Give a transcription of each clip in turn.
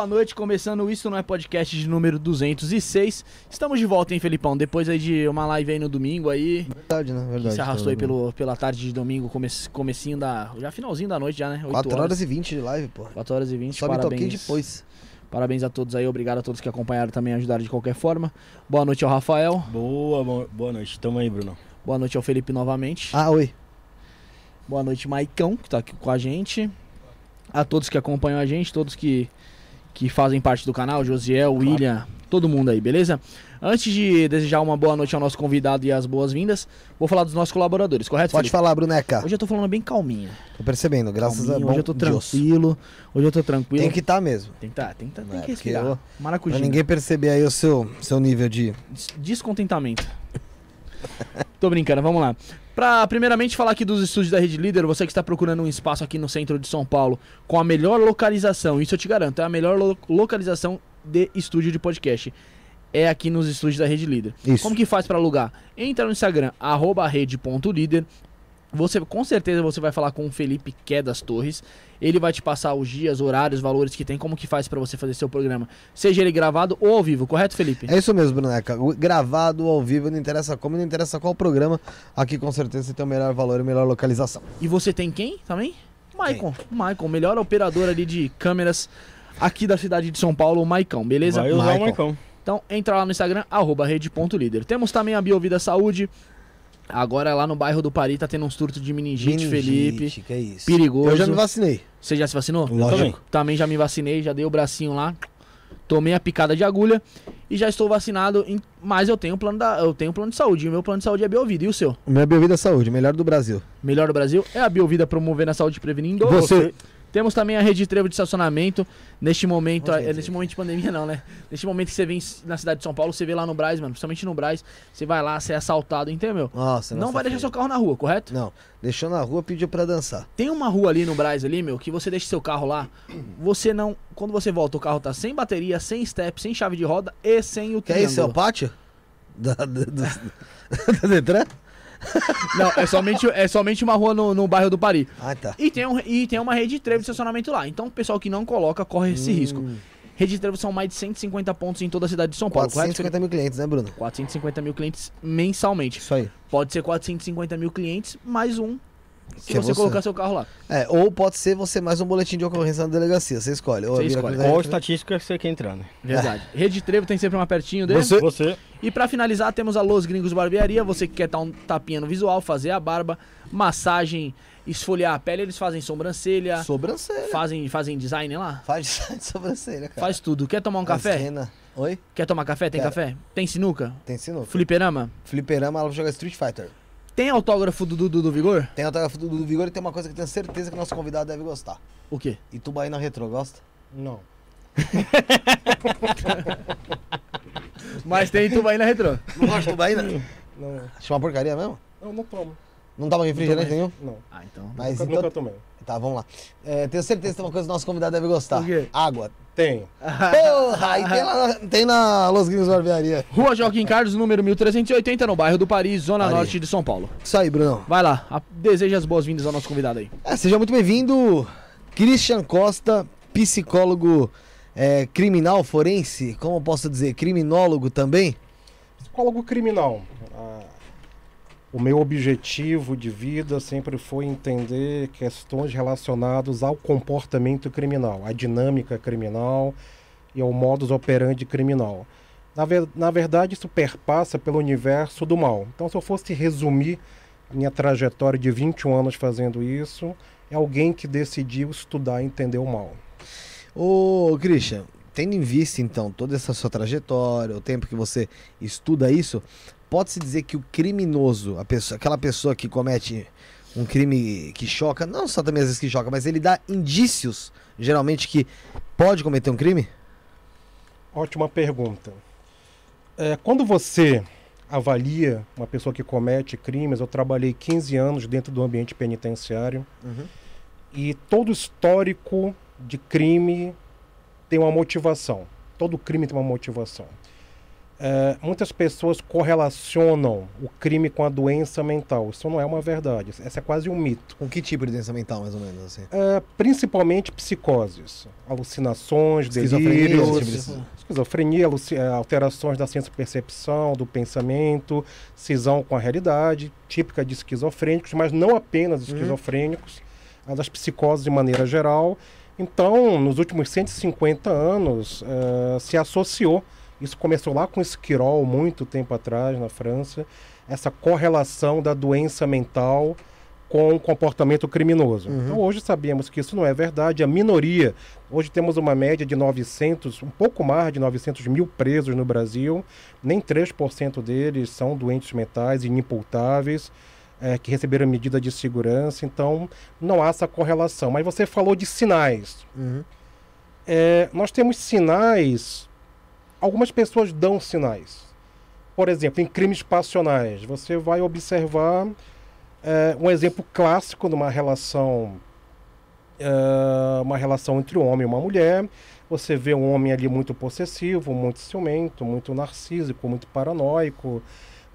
Boa noite, começando Isso Não É Podcast de número 206. Estamos de volta, hein, Felipão? Depois aí de uma live aí no domingo aí. Verdade, né? Que Verdade. se arrastou aí pelo, pela tarde de domingo, come, comecinho da. Já finalzinho da noite já, né? 8 4 horas e 20 de live, pô. 4 horas e 20. Só parabéns. depois. Parabéns a todos aí, obrigado a todos que acompanharam também, ajudaram de qualquer forma. Boa noite ao Rafael. Boa, bo- boa noite. Tamo aí, Bruno. Boa noite ao Felipe novamente. Ah, oi. Boa noite, Maicão, que tá aqui com a gente. A todos que acompanham a gente, todos que, que fazem parte do canal, Josiel, William, todo mundo aí, beleza? Antes de desejar uma boa noite ao nosso convidado e as boas-vindas, vou falar dos nossos colaboradores, correto, Pode Felipe? falar, Bruneca. Hoje eu tô falando bem calminho. Tô percebendo, graças calminho a bom hoje eu tô Deus. tranquilo. Hoje eu tô tranquilo. Tem que estar mesmo. Tem que tá, tem que, tá, tem É, que respirar. eu- Maracujá. Pra ninguém perceber aí o seu, seu nível de. Des- Descontentamento. Tô brincando, vamos lá. Pra primeiramente falar aqui dos estúdios da Rede Líder, você que está procurando um espaço aqui no centro de São Paulo com a melhor localização, isso eu te garanto, é a melhor lo- localização de estúdio de podcast. É aqui nos estúdios da Rede Líder. Isso. Como que faz pra alugar? Entra no Instagram, arroba rede.líder. Você, com certeza você vai falar com o Felipe Qué das Torres. Ele vai te passar os dias, horários, valores que tem, como que faz pra você fazer seu programa. Seja ele gravado ou ao vivo, correto, Felipe? É isso mesmo, Bruneca. Gravado ao vivo, não interessa como, não interessa qual programa. Aqui com certeza você tem o melhor valor e a melhor localização. E você tem quem também? Maicon. Maicon, melhor operador ali de câmeras aqui da cidade de São Paulo, o Maicon, beleza? Vai usar Michael. o Marcão. Então entra lá no Instagram, arroba rede.líder. Temos também a Biovida Saúde. Agora lá no bairro do Pari tá tendo um surto de meningite, Felipe. Que é isso. Perigoso. Eu já me vacinei. Você já se vacinou? Lógico. também. Também já me vacinei, já dei o bracinho lá. Tomei a picada de agulha e já estou vacinado, em- mas eu tenho plano da, eu tenho plano de saúde. O meu plano de saúde é Biovida. E o seu? Minha Biovida Saúde, melhor do Brasil. Melhor do Brasil é a Biovida promovendo a saúde e prevenindo. Você, Temos também a rede trevo de estacionamento. Neste momento, é neste momento de pandemia não, né? Neste momento que você vem na cidade de São Paulo, você vê lá no Braz, mano, principalmente no Braz, você vai lá, você é assaltado, entendeu, meu? Nossa, não vai deixar seu carro na rua, correto? Não, deixou na rua, pediu pra dançar. Tem uma rua ali no Braz ali, meu, que você deixa seu carro lá, você não, quando você volta, o carro tá sem bateria, sem step, sem chave de roda e sem o Que é isso, é o pátio? Da, da, do- da Detran? Não, é somente, é somente uma rua no, no bairro do Pari. Ah, tá. E tem, um, e tem uma rede de trevo de estacionamento lá. Então o pessoal que não coloca corre esse risco. Rede de trevo são mais de 150 pontos em toda a cidade de São Paulo, correto? 450 mil clientes, né, Bruno? 450 mil clientes mensalmente. Isso aí. Pode ser 450 mil clientes mais um se Que é você, você. colocar seu carro lá. É, ou pode ser você mais um boletim de ocorrência na delegacia, você escolhe. Ou Você escolhe. Qual né? estatística você quer entrar, né? Verdade. Rede de trevo tem sempre uma pertinho dele. Você- Você. E pra finalizar, temos a Los Gringos Barbearia. Você que quer dar um tapinha no visual, fazer a barba, massagem, esfoliar a pele, eles fazem sobrancelha, Sobrancelha. fazem, fazem design lá. Faz design de sobrancelha, cara. Faz tudo. Quer tomar um Faz café? rena. Oi? Quer tomar café? Tem Quero. café? Tem sinuca? Tem sinuca. Fliperama? Fliperama, ela joga Street Fighter. Tem autógrafo do Dudu do Vigor? Tem autógrafo do, do Vigor e tem uma coisa que eu tenho certeza que o nosso convidado deve gostar. O quê? Itubaína Retro, gosta? Não. Mas tem Tubaína Retrô. Não gosta de Itubaína? Não, Acho uma porcaria mesmo? não, não tomo. Não toma refrigerante Não nenhum? Não. Ah, então. Mas nunca, então... nunca tomei. Tá, vamos lá. É, tenho certeza que tem uma coisa que o nosso convidado deve gostar. O quê? Água. Tem. Porra, aí tem, lá, tem na Los Gringos Barbearia. Rua Joaquim Carlos, número 1380, no bairro do Paris, Zona Ali. Norte de São Paulo. Isso aí, Bruno. Vai lá, a- deseja as boas-vindas ao nosso convidado aí. É, seja muito bem-vindo, Christian Costa, psicólogo é, criminal forense, como eu posso dizer, criminólogo também? Psicólogo criminal. Ah, o meu objetivo de vida sempre foi entender questões relacionadas ao comportamento criminal, à dinâmica criminal e ao modus operandi criminal. Na, ver- na verdade, isso perpassa pelo universo do mal. Então, se eu fosse resumir minha trajetória de 21 anos fazendo isso, é alguém que decidiu estudar e entender o mal. Ô, Christian, tendo em vista então toda essa sua trajetória, o tempo que você estuda isso, pode-se dizer que o criminoso, pessoa, aquela pessoa que comete um crime que choca, não só também às vezes que choca, mas ele dá indícios, geralmente, que pode cometer um crime? Ótima pergunta. É, quando você avalia uma pessoa que comete crimes, eu trabalhei 15 anos dentro do ambiente penitenciário e todo histórico de crime tem uma motivação. Todo crime tem uma motivação. É, muitas pessoas correlacionam o crime com a doença mental. Isso não é uma verdade. Essa é quase um mito. Com que tipo de doença mental, mais ou menos, assim? É, principalmente psicoses, alucinações, delírios, tipo de- esquizofrenia, eh, alterações da ciência percepção, do pensamento, cisão com a realidade, típica de esquizofrênicos, mas não apenas esquizofrênicos, a das psicoses de maneira geral. Então, nos últimos 150 anos, eh, se associou, isso começou lá com Esquirol, muito tempo atrás, na França, essa correlação da doença mental com o comportamento criminoso. Uhum. Então, hoje sabemos que isso não é verdade. A minoria, hoje temos uma média de 900, um pouco mais de 900 mil presos no Brasil. Nem 3% deles são doentes mentais, inimputáveis, eh, que receberam medida de segurança. Então, não há essa correlação. Mas você falou de sinais. Uhum. É, nós temos sinais. Algumas pessoas dão sinais. Por exemplo, em crimes passionais, você vai observar é, um exemplo clássico de uma relação, é, uma relação entre um homem e uma mulher. Você vê um homem ali muito possessivo, muito ciumento, muito narcísico, muito paranoico,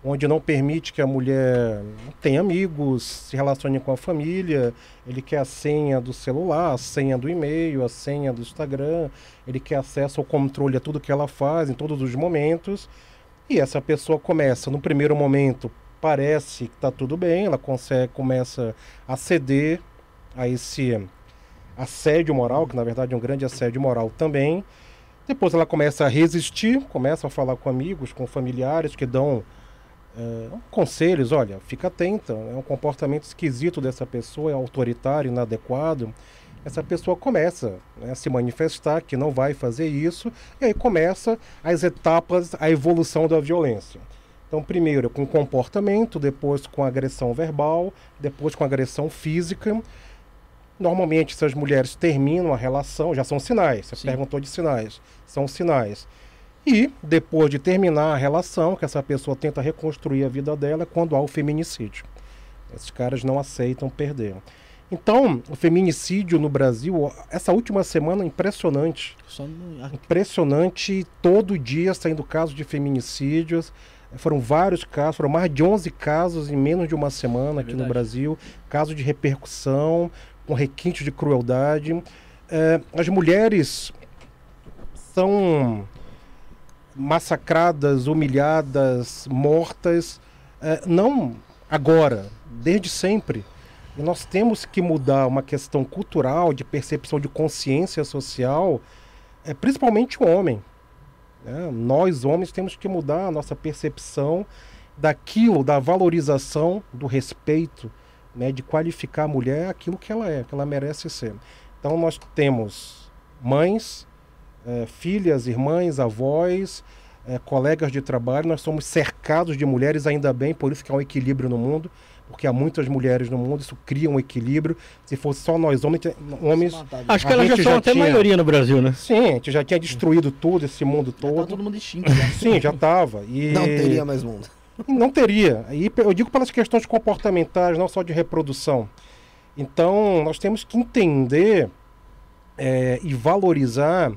onde não permite que a mulher tenha amigos, se relacione com a família. Ele quer a senha do celular, a senha do e-mail, a senha do Instagram. Ele quer acesso ao controle a tudo que ela faz em todos os momentos. E essa pessoa começa, no primeiro momento, parece que está tudo bem, ela consegue, começa a ceder a esse assédio moral, que na verdade é um grande assédio moral também. Depois ela começa a resistir, começa a falar com amigos, com familiares que dão é, conselhos, olha, fica atenta, é um comportamento esquisito dessa pessoa, é autoritário, inadequado. Essa pessoa começa né, a se manifestar que não vai fazer isso, e aí começa as etapas, a evolução da violência. Então, primeiro com comportamento, depois com agressão verbal, depois com agressão física. Normalmente, se as mulheres terminam a relação, já são sinais. Você Sim. perguntou de sinais. São sinais. E, depois de terminar a relação, que essa pessoa tenta reconstruir a vida dela, é quando há o feminicídio. Esses caras não aceitam perder. Então, o feminicídio no Brasil, essa última semana, impressionante. No- Impressionante, todo dia saindo casos de feminicídios. Foram vários casos, foram mais de 11 casos em menos de uma semana aqui no. Brasil. Casos de repercussão, com requinte de crueldade. Eh, as mulheres são massacradas, humilhadas, mortas, eh, não agora, desde sempre. E nós temos que mudar uma questão cultural, de percepção de consciência social, é principalmente o homem. né? Nós, homens, temos que mudar a nossa percepção daquilo, da valorização, do respeito, né? de qualificar a mulher aquilo que ela é, que ela merece ser. Então, nós temos mães, eh, filhas, irmãs, avós, eh, colegas de trabalho, nós somos cercados de mulheres, ainda bem, por isso que há um equilíbrio no mundo, porque há muitas mulheres no mundo, isso cria um equilíbrio. Se fosse só nós homens, homens Acho que elas já são já até tinha- maioria no Brasil, né? Sim, a gente já tinha destruído tudo, esse mundo Já tá todo. todo mundo extinto. já. Sim, já estava. E Não teria mais mundo. Não teria. E eu digo pelas questões comportamentais, não só de reprodução. Então, nós temos que entender eh, e valorizar.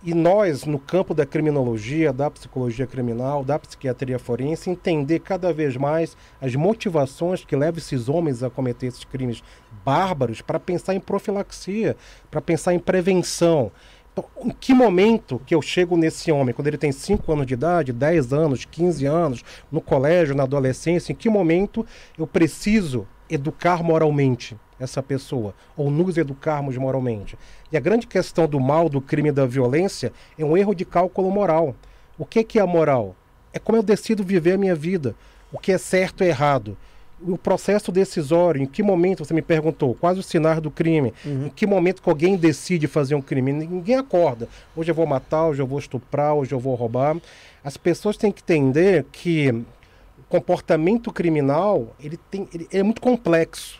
E nós, no campo da criminologia, da psicologia criminal, da psiquiatria forense, entender cada vez mais as motivações que levam esses homens a cometer esses crimes bárbaros para pensar em profilaxia, para pensar em prevenção. Então, em que momento que eu chego nesse homem? Quando ele tem 5 anos de idade, 10 anos, 15 anos, no colégio, na adolescência, em que momento eu preciso educar moralmente essa pessoa? Ou nos educarmos moralmente? E a grande questão do mal, do crime e da violência é um erro de cálculo moral. O que, que é a moral? É como eu decido viver a minha vida. O que é certo e errado. O processo decisório, em que momento, você me perguntou, quais os sinais do crime? Em que momento que alguém decide fazer um crime? Ninguém acorda. Hoje eu vou matar, hoje eu vou estuprar, hoje eu vou roubar. As pessoas têm que entender que o comportamento criminal ele tem, ele é muito complexo.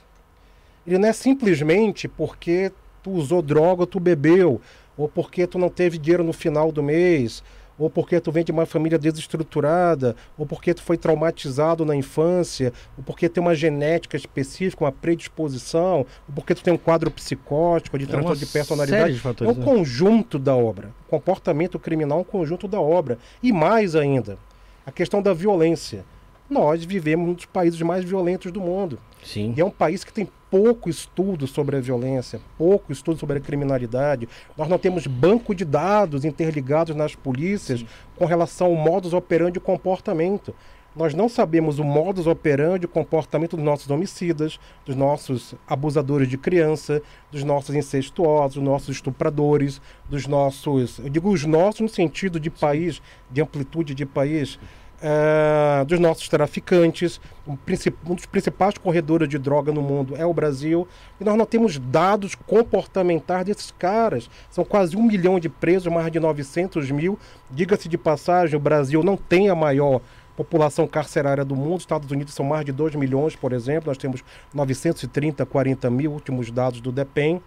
Ele não é simplesmente porque tu usou droga, tu bebeu, ou porque tu não teve dinheiro no final do mês, ou porque tu vem de uma família desestruturada, ou porque tu foi traumatizado na infância, ou porque tem uma genética específica, uma predisposição, ou porque tu tem um quadro psicótico, de É transtorno de personalidade. de É fatores, um né? conjunto da obra. O comportamento criminal é um conjunto da obra. E mais ainda, a questão da violência. Nós vivemos um dos países mais violentos do mundo. Sim. E é um país que tem pouco estudo sobre a violência, pouco estudo sobre a criminalidade. Nós não temos banco de dados interligados nas polícias com relação ao modus operandi e comportamento. Nós não sabemos o modus operandi e comportamento dos nossos homicidas, dos nossos abusadores de criança, dos nossos incestuosos, dos nossos estupradores, dos nossos. Eu digo os nossos no sentido de país, de amplitude de país. Eh, dos nossos traficantes, um, um dos principais corredores de droga no mundo é o Brasil, e nós não temos dados comportamentais desses caras. São quase um milhão de presos, mais de 900 mil. Diga-se de passagem, o Brasil não tem a maior população carcerária do mundo. Os Estados Unidos são mais de 2 milhões, por exemplo. Nós temos 930, 40 mil, últimos dados do DEPEN.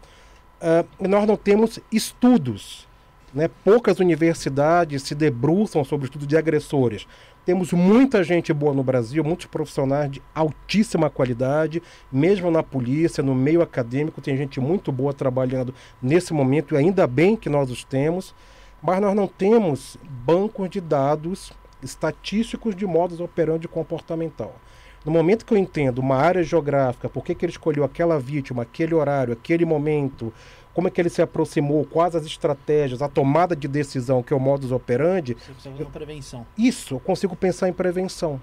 E nós não temos estudos. Né? Poucas universidades se debruçam sobre o estudo de agressores. Temos muita gente boa no Brasil, muitos profissionais de altíssima qualidade, mesmo na polícia, no meio acadêmico, tem gente muito boa trabalhando nesse momento, e ainda bem que nós os temos, mas nós não temos bancos de dados estatísticos de modus operandi comportamental. No momento que eu entendo uma área geográfica, por que, que ele escolheu aquela vítima, aquele horário, aquele momento, como é que ele se aproximou, quais as estratégias, a tomada de decisão, que é o modus operandi, Você precisa fazer uma prevenção. isso eu consigo pensar em prevenção.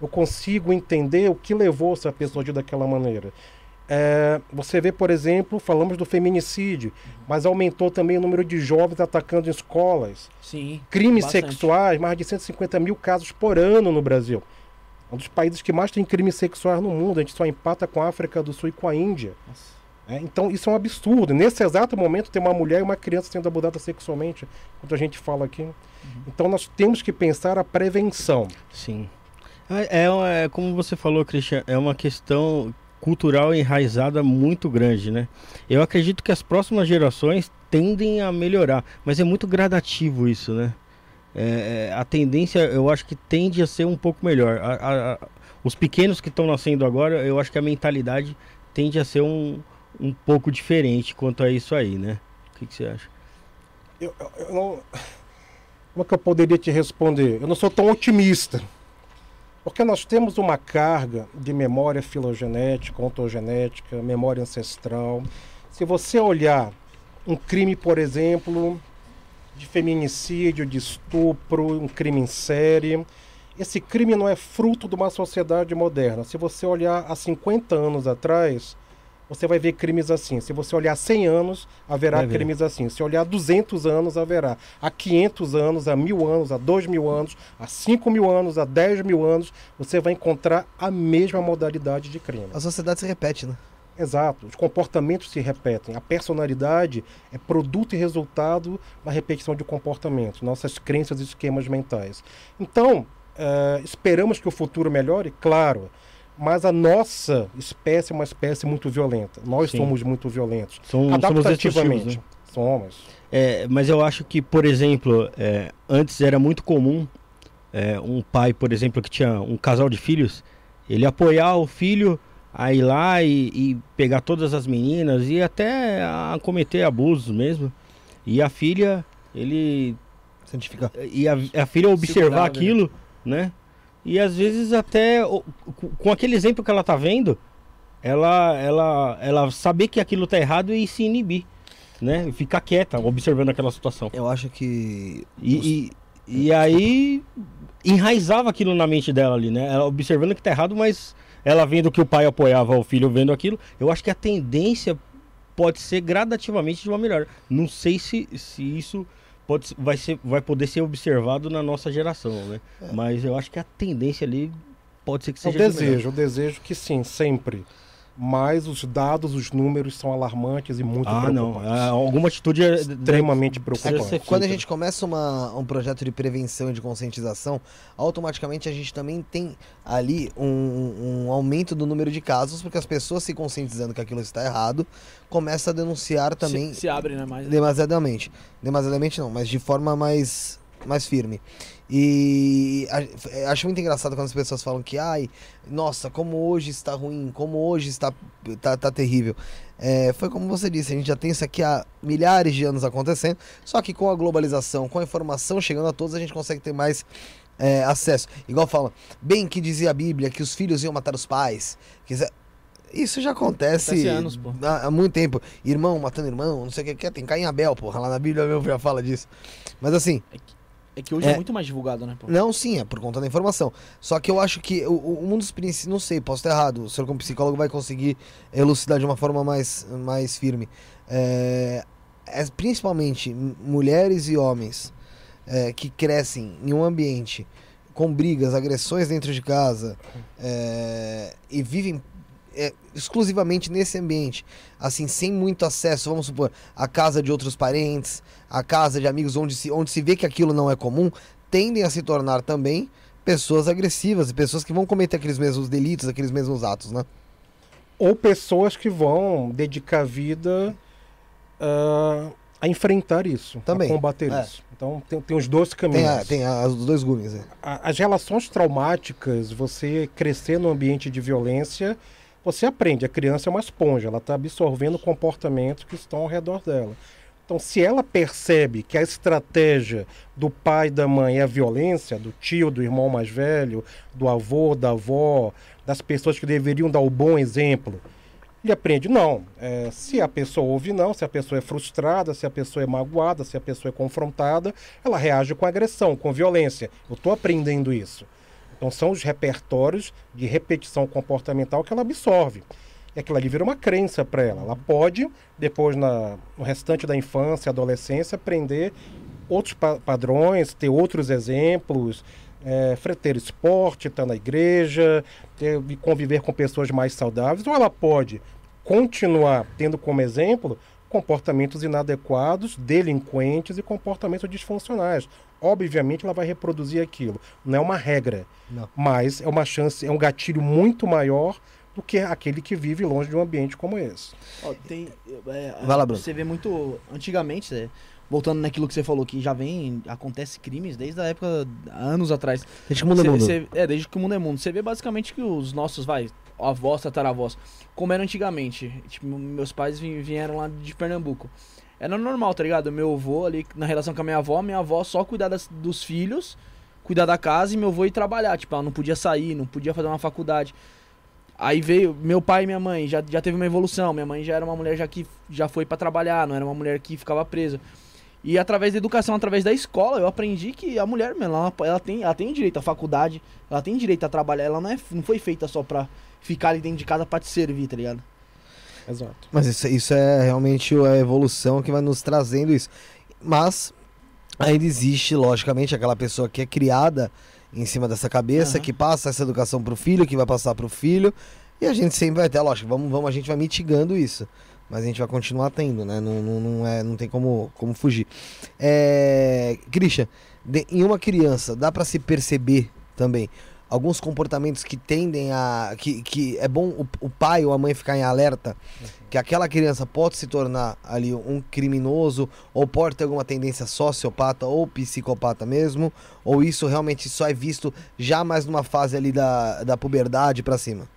Eu consigo entender o que levou essa pessoa a agir daquela maneira. É, você vê, por exemplo, falamos do feminicídio, mas aumentou também o número de jovens atacando escolas. Sim. Crimes bastante. sexuais, mais de 150 mil casos por ano no Brasil. Um dos países que mais tem crimes sexuais no mundo. A gente só empata com a África do Sul e com a Índia. Nossa. É, então isso é um absurdo. Nesse exato momento tem uma mulher e uma criança sendo abusada sexualmente, quando a gente fala aqui. Então nós temos que pensar a prevenção. Sim. É, é, é como você falou, Christian, é uma questão cultural enraizada muito grande, né? Eu acredito que as próximas gerações tendem a melhorar, mas é muito gradativo isso, né? É, é a tendência, eu acho que tende a ser um pouco melhor. A, a, a, os pequenos que estão nascendo agora, eu acho que a mentalidade tende a ser um, um pouco diferente quanto a isso aí, né? O que, que você acha? Eu, eu, eu não... Como é que eu poderia te responder? Eu não sou tão otimista. Porque nós temos uma carga de memória filogenética, ontogenética, memória ancestral. Se você olhar um crime, por exemplo, de feminicídio, de estupro, um crime em série, esse crime não é fruto de uma sociedade moderna. Se você olhar há 50 anos atrás, você vai ver crimes assim. Se você olhar 100 anos, haverá crimes assim. Se olhar 200 anos, haverá. Há 500 anos, há mil anos, há 2 mil anos, há 5 mil anos, há 10 mil anos, você vai encontrar a mesma modalidade de crime. A sociedade se repete, né? Exato, os comportamentos se repetem. A personalidade é produto e resultado da repetição de comportamentos, nossas crenças e esquemas mentais. Então, uh, esperamos que o futuro melhore? Claro. Mas a nossa espécie é uma espécie muito violenta. Nós Sim. somos muito violentos. Som, Adaptativamente. Somos. Né? somos. É, mas eu acho que, por exemplo, é, antes era muito comum é, um pai, por exemplo, que tinha um casal de filhos, ele apoiar o filho a ir lá e, e pegar todas as meninas e até a cometer abusos mesmo. E a filha, ele. Santificar. E a, a filha observar aquilo, né? E às vezes até com aquele exemplo que ela tá vendo, ela ela ela saber que aquilo tá errado e se inibir, né? Ficar quieta, observando aquela situação. Eu acho que e, e, e aí enraizava aquilo na mente dela ali, né? Ela observando que tá errado, mas ela vendo que o pai apoiava o filho vendo aquilo, eu acho que a tendência pode ser gradativamente de uma melhor. Não sei se, se isso pode, vai, ser, vai poder ser observado na nossa geração, né? É. Mas eu acho que a tendência ali pode ser que seja. O desejo, o desejo que sim, sempre mas os dados, os números são alarmantes e muito ah, preocupantes. Não. Ah, alguma atitude é extremamente preocupante. Quando a gente começa uma, um projeto de prevenção e de conscientização, automaticamente a gente também tem ali um, um aumento do número de casos, porque as pessoas se conscientizando que aquilo está errado, começa a denunciar também. Se, se abre, né? Mais... Demasiadamente. Demasiadamente não, mas de forma mais, mais firme. E acho muito engraçado quando as pessoas falam que, ai, nossa, como hoje está ruim, como hoje está tá, tá terrível. É, foi como você disse, a gente já tem isso aqui há milhares de anos acontecendo, só que com a globalização, com a informação chegando a todos, a gente consegue ter mais é, acesso. Igual fala, bem que dizia a Bíblia que os filhos iam matar os pais. Isso já acontece, anos, há, há, muito tempo. Irmão matando irmão, não sei o que, tem Caim Abel, porra, lá na Bíblia mesmo já fala disso. Mas assim. É que é que hoje é, é muito mais divulgado, né? Pô? Não, sim, é por conta da informação. Só que eu acho que o, um dos princípios, não sei, posso estar errado, o senhor como psicólogo vai conseguir elucidar de uma forma mais, mais firme. É, é principalmente mulheres e homens é, que crescem em um ambiente com brigas, agressões dentro de casa é, e vivem é, exclusivamente nesse ambiente, assim, sem muito acesso, vamos supor, à casa de outros parentes, à casa de amigos onde se, onde se vê que aquilo não é comum, tendem a se tornar também pessoas agressivas, pessoas que vão cometer aqueles mesmos delitos, aqueles mesmos atos, né? Ou pessoas que vão dedicar vida uh, a enfrentar isso, também, a combater é. isso. Então tem, tem os dois caminhos. Tem, a, tem os dois gumes. É. As relações traumáticas, você crescer no ambiente de violência, você aprende, a criança é uma esponja, ela está absorvendo comportamentos que estão ao redor dela. Então, se ela percebe que a estratégia do pai, da mãe é a violência, do tio, do irmão mais velho, do avô, da avó, das pessoas que deveriam dar o bom exemplo, ele aprende, não. É, se a pessoa ouve não, se a pessoa é frustrada, se a pessoa é magoada, se a pessoa é confrontada, ela reage com agressão, com violência. Eu estou aprendendo isso. Então são os repertórios de repetição comportamental que ela absorve. E aquilo ali vira uma crença para ela. Ela pode, depois, na, no restante da infância, adolescência, aprender outros pa padrões, ter outros exemplos, é, esporte, estar tá na igreja, ter, conviver com pessoas mais saudáveis, ou ela pode continuar tendo como exemplo comportamentos inadequados, delinquentes e comportamentos disfuncionais obviamente ela vai reproduzir aquilo. Não é uma regra, Não. mas é uma chance, é um gatilho muito maior do que aquele que vive longe de um ambiente como esse. Ó, tem, é, Vai lá, Bruno. Você vê muito. Antigamente, é, voltando naquilo que você falou, que já vem. Acontece crimes desde a época. anos atrás. Desde que o mundo é Cê- mundo. cê- é, desde que o mundo é mundo. Você vê basicamente que os nossos, vai, avós, tataravós, como era antigamente. Tipo, meus pais vi- vieram lá de Pernambuco. Era normal, tá ligado? Meu avô ali, na relação com a minha avó, minha avó só cuidar das- dos filhos, cuidar da casa e meu avô ir trabalhar. Tipo, ela não podia sair, não podia fazer uma faculdade. Aí veio meu pai e minha mãe, já, já teve uma evolução. Minha mãe já era uma mulher já que já foi pra trabalhar, não era uma mulher que ficava presa. E através da educação, através da escola, eu aprendi que a mulher, ela, ela tem, ela tem direito à faculdade, ela tem direito a trabalhar, ela não, é, não foi feita só pra ficar ali dentro de casa pra te servir, tá ligado? Exato. Mas isso, isso é realmente a evolução que vai nos trazendo isso. Mas ainda existe, logicamente, aquela pessoa que é criada em cima dessa cabeça, Aham. que passa essa educação pro filho, que vai passar pro filho. E a gente sempre vai ter, lógico, vamos, vamos, a gente vai mitigando isso. Mas a gente vai continuar tendo, né? Não, não, não, é, não tem como, como fugir. É... Christian, de- em uma criança, dá pra se perceber também alguns comportamentos que tendem a. que, que é bom o, o pai ou a mãe ficar em alerta que aquela criança pode se tornar ali um criminoso ou pode ter alguma tendência sociopata ou psicopata mesmo, ou isso realmente só é visto já mais numa fase ali da, da puberdade pra cima.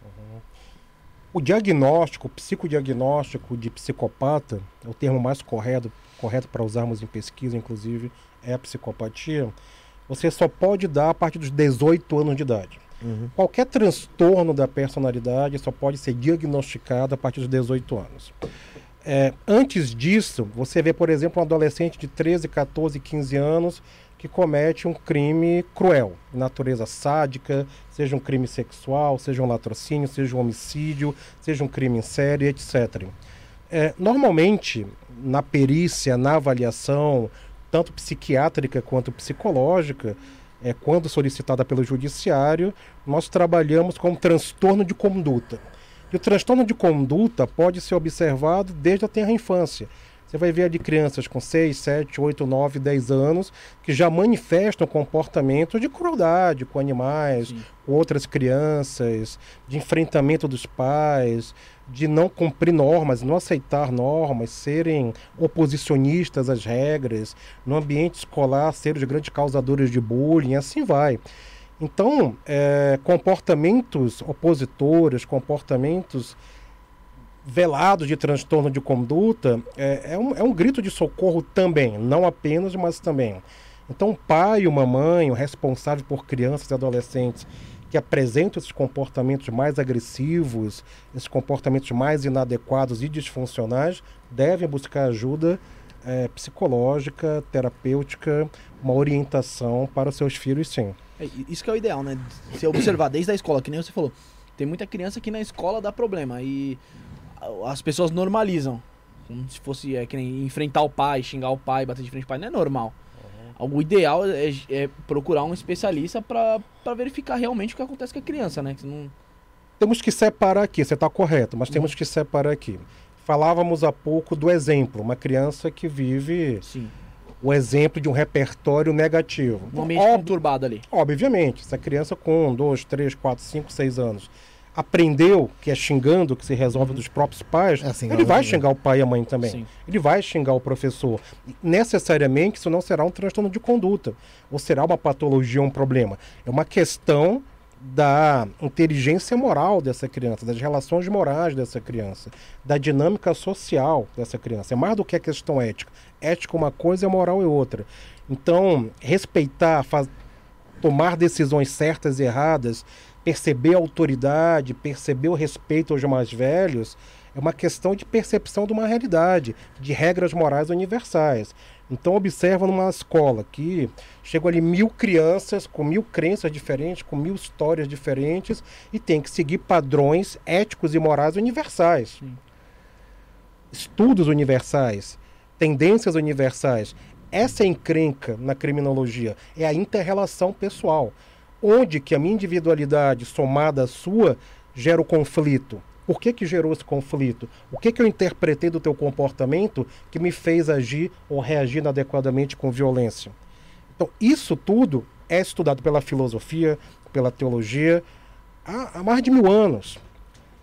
O diagnóstico, o psicodiagnóstico de psicopata, é o termo mais correto, correto para usarmos em pesquisa, inclusive, é a psicopatia. Você só pode dar a partir dos 18 anos de idade. Qualquer transtorno da personalidade só pode ser diagnosticado a partir dos 18 anos. É, antes disso, você vê, por exemplo, um adolescente de 13, 14, 15 anos que comete um crime cruel, natureza sádica, seja um crime sexual, seja um latrocínio, seja um homicídio, seja um crime em série, etc. É, normalmente, na perícia, na avaliação, tanto psiquiátrica quanto psicológica, é, quando solicitada pelo judiciário, nós trabalhamos com transtorno de conduta. E o transtorno de conduta pode ser observado desde a tenra infância. Você vai ver ali crianças com 6, 7, 8, 9, 10 anos que já manifestam comportamento de crueldade com animais, Sim. com outras crianças, de enfrentamento dos pais, de não cumprir normas, não aceitar normas, serem oposicionistas às regras, no ambiente escolar ser os grandes causadores de bullying, assim vai. Então, é, comportamentos opositores, comportamentos velados de transtorno de conduta, é, é um, é um grito de socorro também, não apenas, mas também. Então, o pai, uma mãe, o responsável por crianças e adolescentes que apresentam esses comportamentos mais agressivos, esses comportamentos mais inadequados e disfuncionais, devem buscar ajuda é, psicológica, terapêutica, uma orientação para os seus filhos, sim. É, isso que é o ideal, né? Se observar desde a escola, que nem você falou. Tem muita criança que na escola dá problema e as pessoas normalizam. Como se fosse é, que nem enfrentar o pai, xingar o pai, bater de frente com o pai. Não é normal. O ideal é, é procurar um especialista pra verificar realmente o que acontece com a criança, né? Que não... Temos que separar aqui, você está correto, mas temos que separar aqui. Falávamos há pouco do exemplo, uma criança que vive Sim. o exemplo de um repertório negativo. Um ambiente Ob- conturbado ali. Obviamente, essa criança com 2, 3, 4, 5, 6 anos aprendeu que é xingando que se resolve dos próprios pais, É assim, ele vai xingar o pai e a mãe também. Sim. Ele vai xingar o professor. E, Necessariamente isso não será um transtorno de conduta, ou será uma patologia, um problema. É uma questão da inteligência moral dessa criança, das relações morais dessa criança, da dinâmica social dessa criança. É mais do que a questão ética. Ética é uma coisa e a moral é outra. Então, respeitar, faz- tomar decisões certas e erradas, perceber a autoridade, perceber o respeito aos mais velhos, é uma questão de percepção de uma realidade, de regras morais universais. Então observa numa escola que chegam ali mil crianças com mil crenças diferentes, com mil histórias diferentes e tem que seguir padrões éticos e morais universais. Sim. Estudos universais, tendências universais. Essa encrenca na criminologia é a interrelação pessoal, onde que a minha individualidade somada à sua gera o conflito. Por que, que gerou esse conflito? O que, que eu interpretei do teu comportamento que me fez agir ou reagir inadequadamente com violência? Então, isso tudo é estudado pela filosofia, pela teologia, há, há mais de mil anos.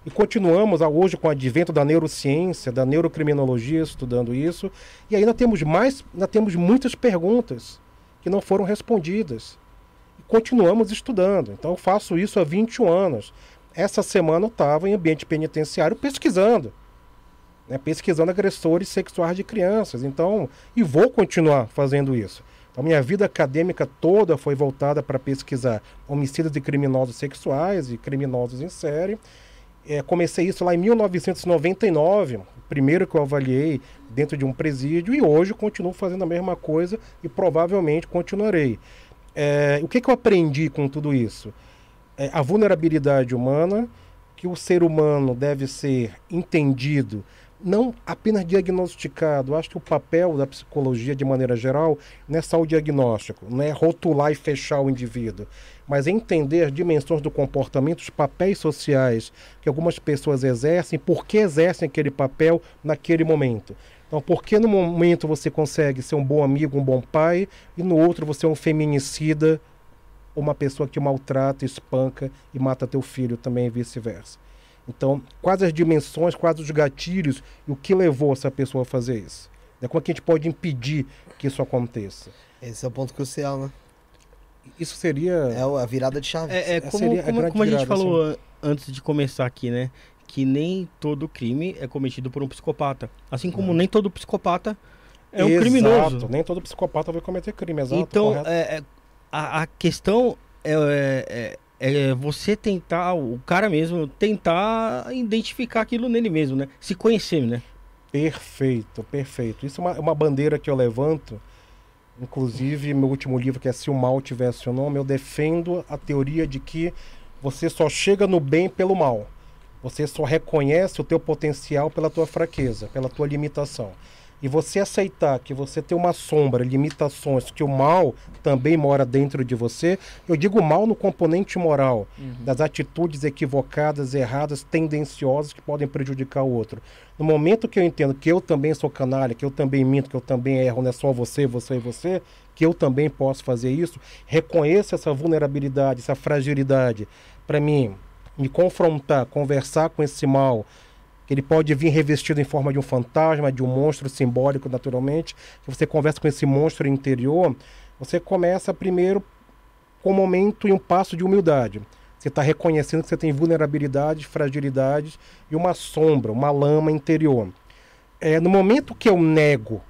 E continuamos hoje com o advento da neurociência, da neurocriminologia, estudando isso. E ainda temos mais, ainda temos muitas perguntas que não foram respondidas. Continuamos estudando. Então eu faço isso há 21 anos. Essa semana eu estava em ambiente penitenciário pesquisando. Né, pesquisando agressores sexuais de crianças. Então, e vou continuar fazendo isso. A minha vida acadêmica toda foi voltada para pesquisar homicídios de criminosos sexuais e criminosos em série. É, comecei isso lá em 1999, o primeiro que eu avaliei dentro de um presídio, e hoje continuo fazendo a mesma coisa e provavelmente continuarei. É, o que, que eu aprendi com tudo isso? É, a vulnerabilidade humana, que o ser humano deve ser entendido, não apenas diagnosticado. Acho que o papel da psicologia, de maneira geral, não é só o diagnóstico, não é rotular e fechar o indivíduo, mas é entender as dimensões do comportamento, os papéis sociais que algumas pessoas exercem, por que exercem aquele papel naquele momento. Então, por que no momento você consegue ser um bom amigo, um bom pai, e no outro você é um feminicida, uma pessoa que maltrata, espanca e mata teu filho também e vice-versa. Então, quais as dimensões, quais os gatilhos e o que levou essa pessoa a fazer isso? Né, Como é que a gente pode impedir que isso aconteça? Esse é o ponto crucial, né? Isso seria. É a virada de chave. É, é como, seria a como- grande como a gente virada, falou an- antes de começar aqui, né? Que nem todo crime é cometido por um psicopata. Assim como nem todo psicopata é um Exato, criminoso. Nem todo psicopata vai cometer crime, exato. então, é, é, a, a questão é, é, é você tentar, o cara mesmo, tentar identificar aquilo nele mesmo, né? Se conhecer, né? Perfeito, perfeito. Isso é uma, é uma bandeira que eu levanto. Inclusive, meu último livro, que é Se o Mal Tivesse o Nome, eu defendo a teoria de que você só chega no bem pelo mal. Você só reconhece o teu potencial pela tua fraqueza, pela tua limitação. E você aceitar que você tem uma sombra, limitações, que o mal também mora dentro de você. Eu digo mal no componente moral, das atitudes equivocadas, erradas, tendenciosas que podem prejudicar o outro. No momento que eu entendo que eu também sou canalha, que eu também minto, que eu também erro, não é só você, você e você, que eu também posso fazer isso, reconheça essa vulnerabilidade, essa fragilidade, para mim me confrontar, conversar com esse mal, que ele pode vir revestido em forma de um fantasma, de um monstro simbólico, naturalmente, que você conversa com esse monstro interior, você começa primeiro com um momento e um passo de humildade. Você está reconhecendo que você tem vulnerabilidades, fragilidades e uma sombra, uma lama interior. É, no momento que eu nego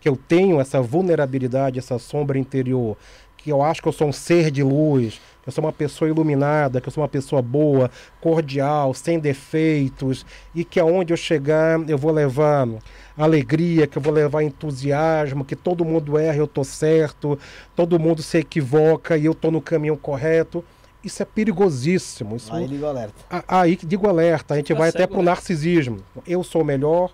que eu tenho essa vulnerabilidade, essa sombra interior, que eu acho que eu sou um ser de luz, eu sou uma pessoa iluminada, que eu sou uma pessoa boa, cordial, sem defeitos, e que aonde eu chegar eu vou levar alegria, que eu vou levar entusiasmo, que todo mundo erra, eu tô certo, todo mundo se equivoca e eu tô no caminho correto. Isso é perigosíssimo. Isso Aí liga o alerta. Aí que digo alerta, a gente Fica vai até pro né? narcisismo. Eu sou melhor,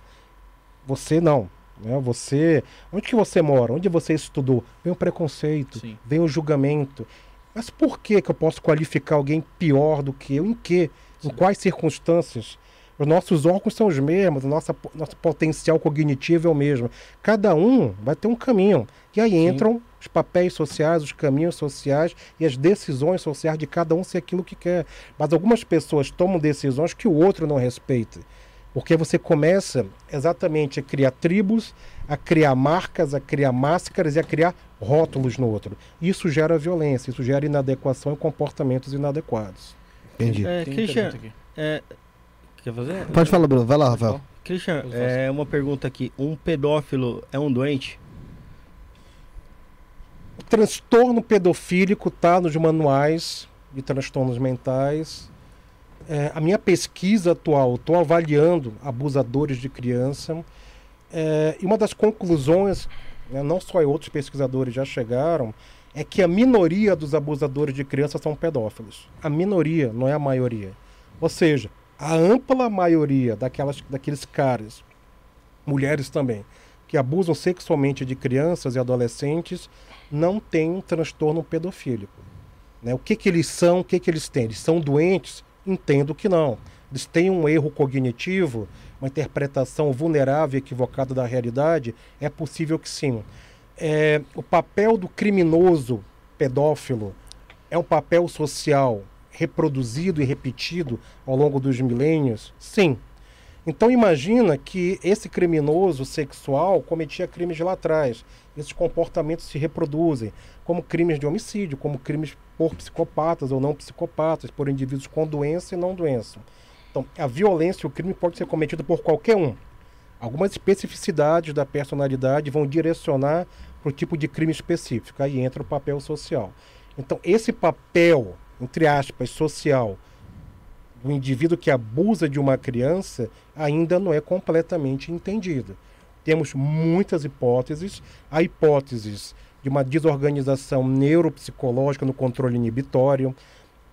você não. Né? Você, onde que você mora? Onde você estudou? Vem o preconceito, Sim. vem o julgamento. Mas por que que eu posso qualificar alguém pior do que eu? Em quê? Em quais circunstâncias? Os nossos órgãos são os mesmos, o nosso, nosso potencial cognitivo é o mesmo. Cada um vai ter um caminho. E aí entram os papéis sociais, os caminhos sociais e as decisões sociais de cada um ser aquilo que quer. Mas algumas pessoas tomam decisões que o outro não respeita. Porque você começa exatamente a criar tribos, a criar marcas, a criar máscaras e a criar rótulos no outro. Isso gera violência, isso gera inadequação e comportamentos inadequados. Entendi. É, Christian, é, quer fazer? Pode falar, Bruno. Vai lá, Rafael. Christian, Eu faço. é uma pergunta aqui. Um pedófilo é um doente? O transtorno pedofílico está nos manuais de transtornos mentais. É, a minha pesquisa atual, estou avaliando abusadores de criança. É, e uma das conclusões, né, não só eu, outros pesquisadores já chegaram, é que a minoria dos abusadores de criança são pedófilos. A minoria, não é a maioria. Ou seja, a ampla maioria daquelas, daqueles caras, mulheres também, que abusam sexualmente de crianças e adolescentes, não tem um transtorno pedofílico. Né? O que, que eles são, o que, que eles têm? Eles são doentes? Entendo que não. Eles têm um erro cognitivo, uma interpretação vulnerável e equivocada da realidade? É possível que sim. É, o papel do criminoso pedófilo é um papel social, reproduzido e repetido ao longo dos milênios? Sim. Então imagina que esse criminoso sexual cometia crimes lá atrás. Esses comportamentos se reproduzem, como crimes de homicídio, como crimes por psicopatas ou não psicopatas, por indivíduos com doença e não doença. Então, a violência, o crime pode ser cometido por qualquer um. Algumas especificidades da personalidade vão direcionar para o tipo de crime específico. Aí entra o papel social. Então, esse papel, entre aspas, social, do indivíduo que abusa de uma criança ainda não é completamente entendido. Temos muitas hipóteses. Há hipóteses de uma desorganização neuropsicológica no controle inibitório,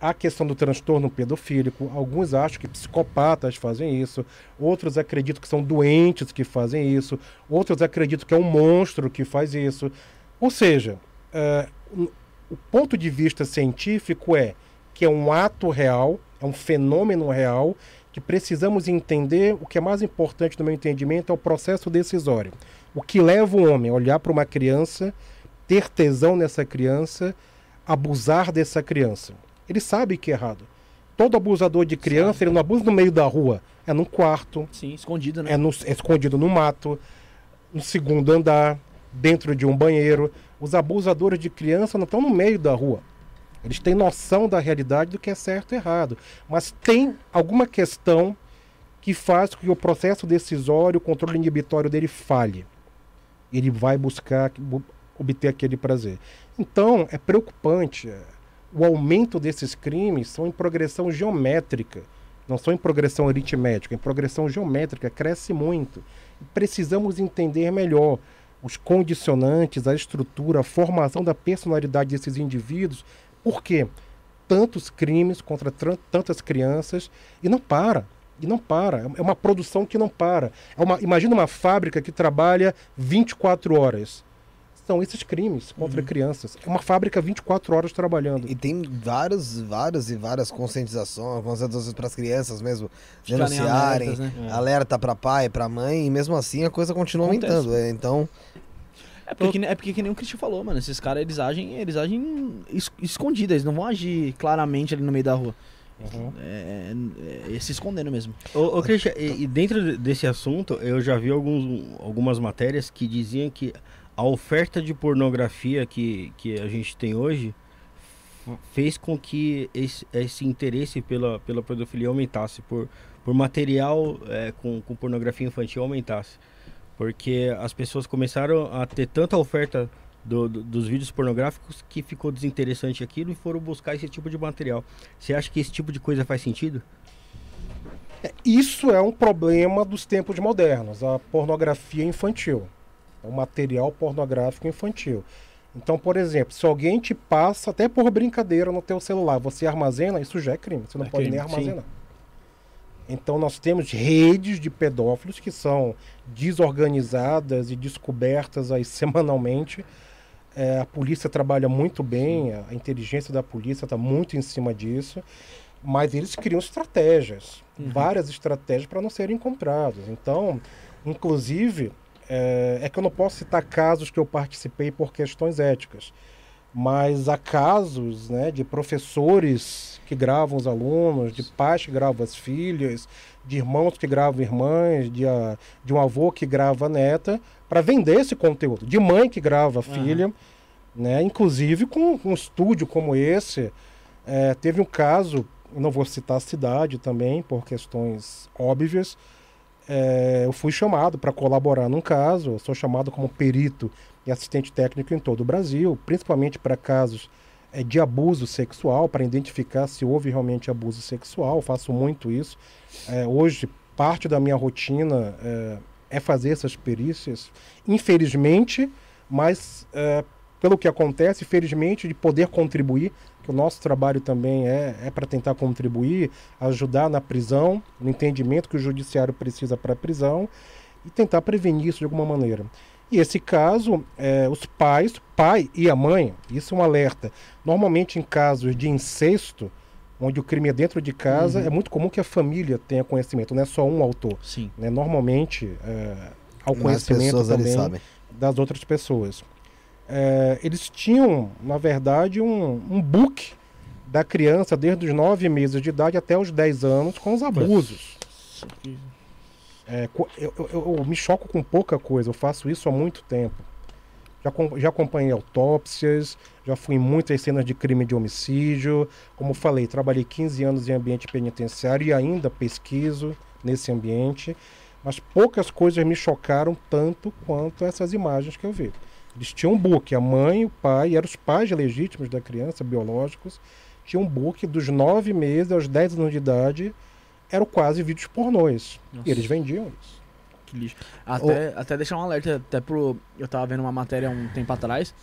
a questão do transtorno pedofílico. Alguns acham que psicopatas fazem isso, outros acreditam que são doentes que fazem isso, outros acreditam que é um monstro que faz isso. Ou seja, uh, o ponto de vista científico é que é um ato real, é um fenômeno real, que precisamos entender. O que é mais importante no meu entendimento é o processo decisório. O que leva o homem a olhar para uma criança, ter tesão nessa criança, abusar dessa criança. Ele sabe que é errado. Todo abusador de criança, sabe. ele não abusa no meio da rua. É num quarto. Sim, escondido, né? É, no, é escondido no mato, no segundo andar, dentro de um banheiro. Os abusadores de criança não estão no meio da rua. Eles têm noção da realidade do que é certo e errado. Mas tem alguma questão que faz com que o processo decisório, o controle inibitório dele falhe. Ele vai buscar obter aquele prazer. Então, é preocupante. É, o aumento desses crimes são em progressão geométrica. Não são em progressão aritmética, em progressão geométrica, cresce muito. Precisamos entender melhor os condicionantes, a estrutura, a formação da personalidade desses indivíduos por quê? Tantos crimes contra tantas crianças e não para. E não para. É uma produção que não para. É uma, imagina uma fábrica que trabalha 24 horas são esses crimes contra uhum. crianças. É uma fábrica 24 horas trabalhando. E tem vários, vários e várias conscientizações, conscientizações para as crianças mesmo denunciarem, alertas, né? alerta para pai, para mãe, e mesmo assim a coisa continua Acontece. aumentando. É, então, é porque, é porque que nem o Christian falou, mano. Esses caras, eles agem, eles agem es escondidos, eles não vão agir claramente ali no meio da rua. Uhum. É, é, é, se escondendo mesmo. Ô, ô Christian, e, e, dentro desse assunto, eu já vi alguns, algumas matérias que diziam que a oferta de pornografia que, que a gente tem hoje fez com que esse, esse interesse pela, pela pedofilia aumentasse, por, por material é, com, com pornografia infantil aumentasse. Porque as pessoas começaram a ter tanta oferta do, do, dos vídeos pornográficos que ficou desinteressante aquilo e foram buscar esse tipo de material. Você acha que esse tipo de coisa faz sentido? É, isso é um problema dos tempos modernos, a pornografia infantil. É o material pornográfico infantil. Então, por exemplo, se alguém te passa, até por brincadeira, no teu celular, você armazena, isso já é crime. Você não é pode crime, nem armazenar. Sim. Então nós temos redes de pedófilos que são desorganizadas e descobertas aí semanalmente. É, a polícia trabalha muito bem, a, a inteligência da polícia está muito em cima disso, mas eles criam estratégias, uhum. várias estratégias para não serem encontrados. Então, inclusive, é, é que eu não posso citar casos que eu participei por questões éticas, mas há casos né, de professores que gravam os alunos, de pais que gravam as filhas, de irmãos que gravam irmãs, de, a, de um avô que grava a neta, para vender esse conteúdo, de mãe que grava a filha, uhum. né? Inclusive com, um estúdio como esse, é, teve um caso, não vou citar a cidade também, por questões óbvias, é, eu fui chamado para colaborar num caso, sou chamado como perito e assistente técnico em todo o Brasil, principalmente para casos é, de abuso sexual, para identificar se houve realmente abuso sexual. Faço muito isso. É, hoje, parte da minha rotina é, é, fazer essas perícias. Infelizmente, mas pelo que acontece, felizmente, de poder contribuir, que o nosso trabalho também é, é para tentar contribuir, ajudar na prisão, no entendimento que o judiciário precisa para a prisão e tentar prevenir isso de alguma maneira. E esse caso, é, os pais, pai e a mãe, isso é um alerta. Normalmente em casos de incesto, onde o crime é dentro de casa, uhum. é muito comum que a família tenha conhecimento, não é só um autor. Sim. Né? Normalmente, é, ao conhecimento também das outras pessoas. É, eles tinham, na verdade, um, um book da criança desde os 9 meses de idade até os 10 anos com os abusos. É, eu, eu- eu- me choco com pouca coisa, eu faço isso há muito tempo. Já, já acompanhei autópsias, já fui em muitas cenas de crime de homicídio. Como falei, trabalhei 15 anos em ambiente penitenciário e ainda pesquiso nesse ambiente. Mas poucas coisas me chocaram tanto quanto essas imagens que eu vi. Eles tinham um book, a mãe, o pai, eram os pais legítimos da criança, biológicos, tinham um book dos 9 meses aos 10 anos de idade, eram quase vídeos pornôs. Nossa. E eles vendiam isso. Que lixo. Até, até deixar um alerta, até pro. Eu tava vendo uma matéria um tempo atrás.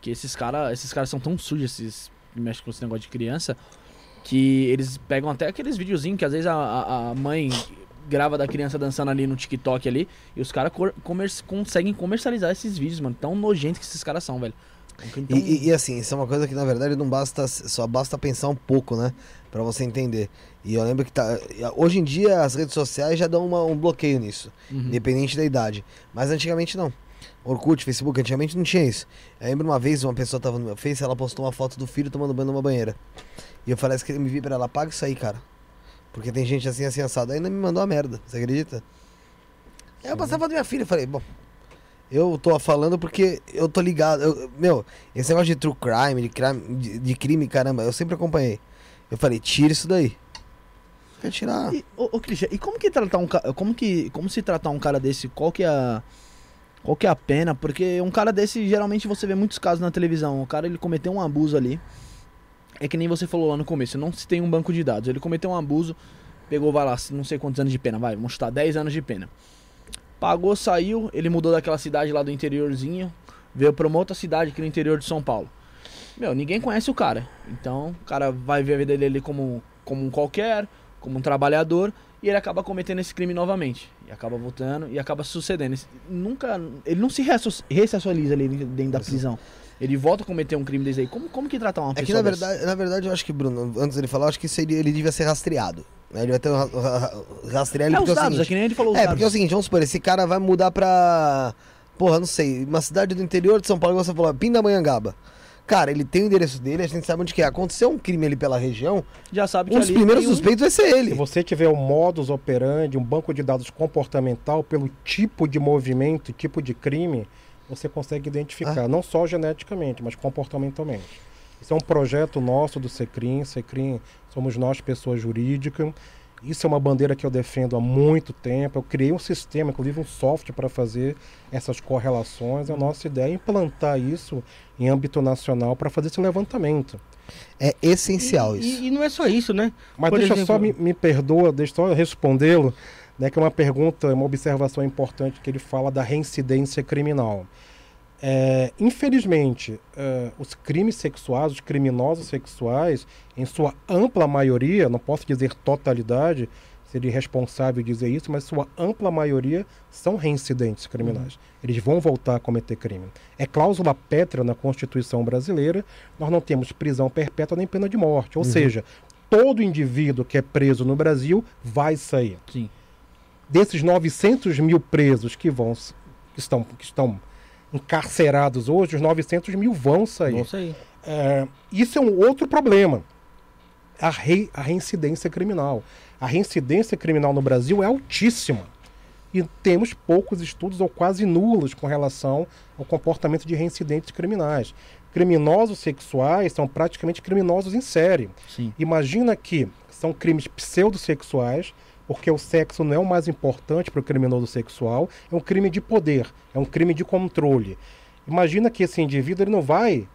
Que esses caras esses caras são tão sujos, esses que mexem com esse negócio de criança. Que eles pegam até aqueles videozinhos que às vezes a, a, a mãe grava da criança dançando ali no TikTok ali. E os caras comer- conseguem comercializar esses vídeos, mano. Tão nojentos que esses caras são, velho. Então, E, e- e assim, isso é uma coisa que na verdade não basta, só basta pensar um pouco, né? Pra você entender. E eu lembro que tá. Hoje em dia as redes sociais já dão uma- um bloqueio nisso, uhum. independente da idade. Mas antigamente não. Orkut, Facebook, antigamente não tinha isso. Eu lembro uma vez, uma pessoa tava no meu Face, ela postou uma foto do filho tomando banho numa banheira. E eu falei, escrevi me vi pra ela, apaga isso aí, cara. Porque tem gente assim, assim, assado. Ainda me mandou a merda, você acredita? Aí eu passava da minha filha, eu falei, bom, eu tô falando porque eu tô ligado. eu- meu, esse negócio de true crime, de crime, de, de crime, caramba, eu sempre acompanhei. Eu falei, tira isso daí. Quer tirar? E, ô, ô e como que tratar um. Como que. Como se tratar um cara desse? Qual que é a. Qual que é a pena? Porque um cara desse, geralmente você vê muitos casos na televisão. O cara ele cometeu um abuso ali. É que nem você falou lá no começo, não se tem um banco de dados. Ele cometeu um abuso, pegou, vai lá, não sei quantos anos de pena, vai, vamos chutar 10 anos de pena. Pagou, saiu, ele mudou daquela cidade lá do interiorzinho, veio pra uma outra cidade aqui no interior de São Paulo. Meu, ninguém conhece o cara. Então, o cara vai ver a vida dele como, como um qualquer, como um trabalhador, e ele acaba cometendo esse crime novamente. E acaba voltando e acaba sucedendo. Esse- Nunca. Ele não se resso- ressocializa ali dentro da prisão. Ele volta a cometer um crime desse aí. Como, como que tratar uma É pessoa que na dessa? verdade, na verdade eu acho que, Bruno, antes dele falar, eu acho que seria, ele devia ser rastreado. né? Ele vai ter um ra- ra- rastrear ele É porque os é o dados, é seguinte, que nem ele falou os É, dados. porque é o seguinte, vamos supor, esse cara vai mudar pra. Porra, não sei, uma cidade do interior de São Paulo, igual você falou, Pindamonhangaba. Cara, ele tem o endereço dele, a gente sabe onde que é. Aconteceu um crime ali pela região, Já sabe que um dos ali primeiros um- suspeitos vai ser Se ele. você tiver um modus operandi, um banco de dados comportamental, pelo tipo de movimento, tipo de crime, você consegue identificar, Ah. não só geneticamente, mas comportamentalmente. Isso é um projeto nosso do Secrim. Secrim somos nós, pessoa jurídica. Isso é uma bandeira que eu defendo há muito tempo. Eu criei um sistema, inclusive um software para fazer essas correlações. A nossa ideia é implantar isso em âmbito nacional para fazer esse levantamento. É essencial e, isso. E, e não é só isso, né? Mas Por deixa exemplo- só me, me perdoa, deixa só eu respondê-lo, né, que é uma pergunta, uma observação importante que ele fala da reincidência criminal. É, infelizmente, é, os crimes sexuais, os criminosos sexuais, em sua ampla maioria, não posso dizer totalidade, seria irresponsável dizer isso, mas sua ampla maioria são reincidentes criminais. Eles vão voltar a cometer crime. É cláusula pétrea na Constituição brasileira, nós não temos prisão perpétua nem pena de morte. Ou seja, todo indivíduo que é preso no Brasil vai sair. Sim. Desses 900 mil presos que vão que estão, que estão encarcerados hoje, os 900 mil vão sair. Não sei. É, isso é um outro problema. A, rei, a reincidência criminal. A reincidência criminal no Brasil é altíssima. E temos poucos estudos ou quase nulos com relação ao comportamento de reincidentes criminais. Criminosos sexuais são praticamente criminosos em série. Sim. Imagina que são crimes pseudossexuais, porque o sexo não é o mais importante para o criminoso sexual, é um crime de poder, é um crime de controle. Imagina que esse indivíduo ele não vai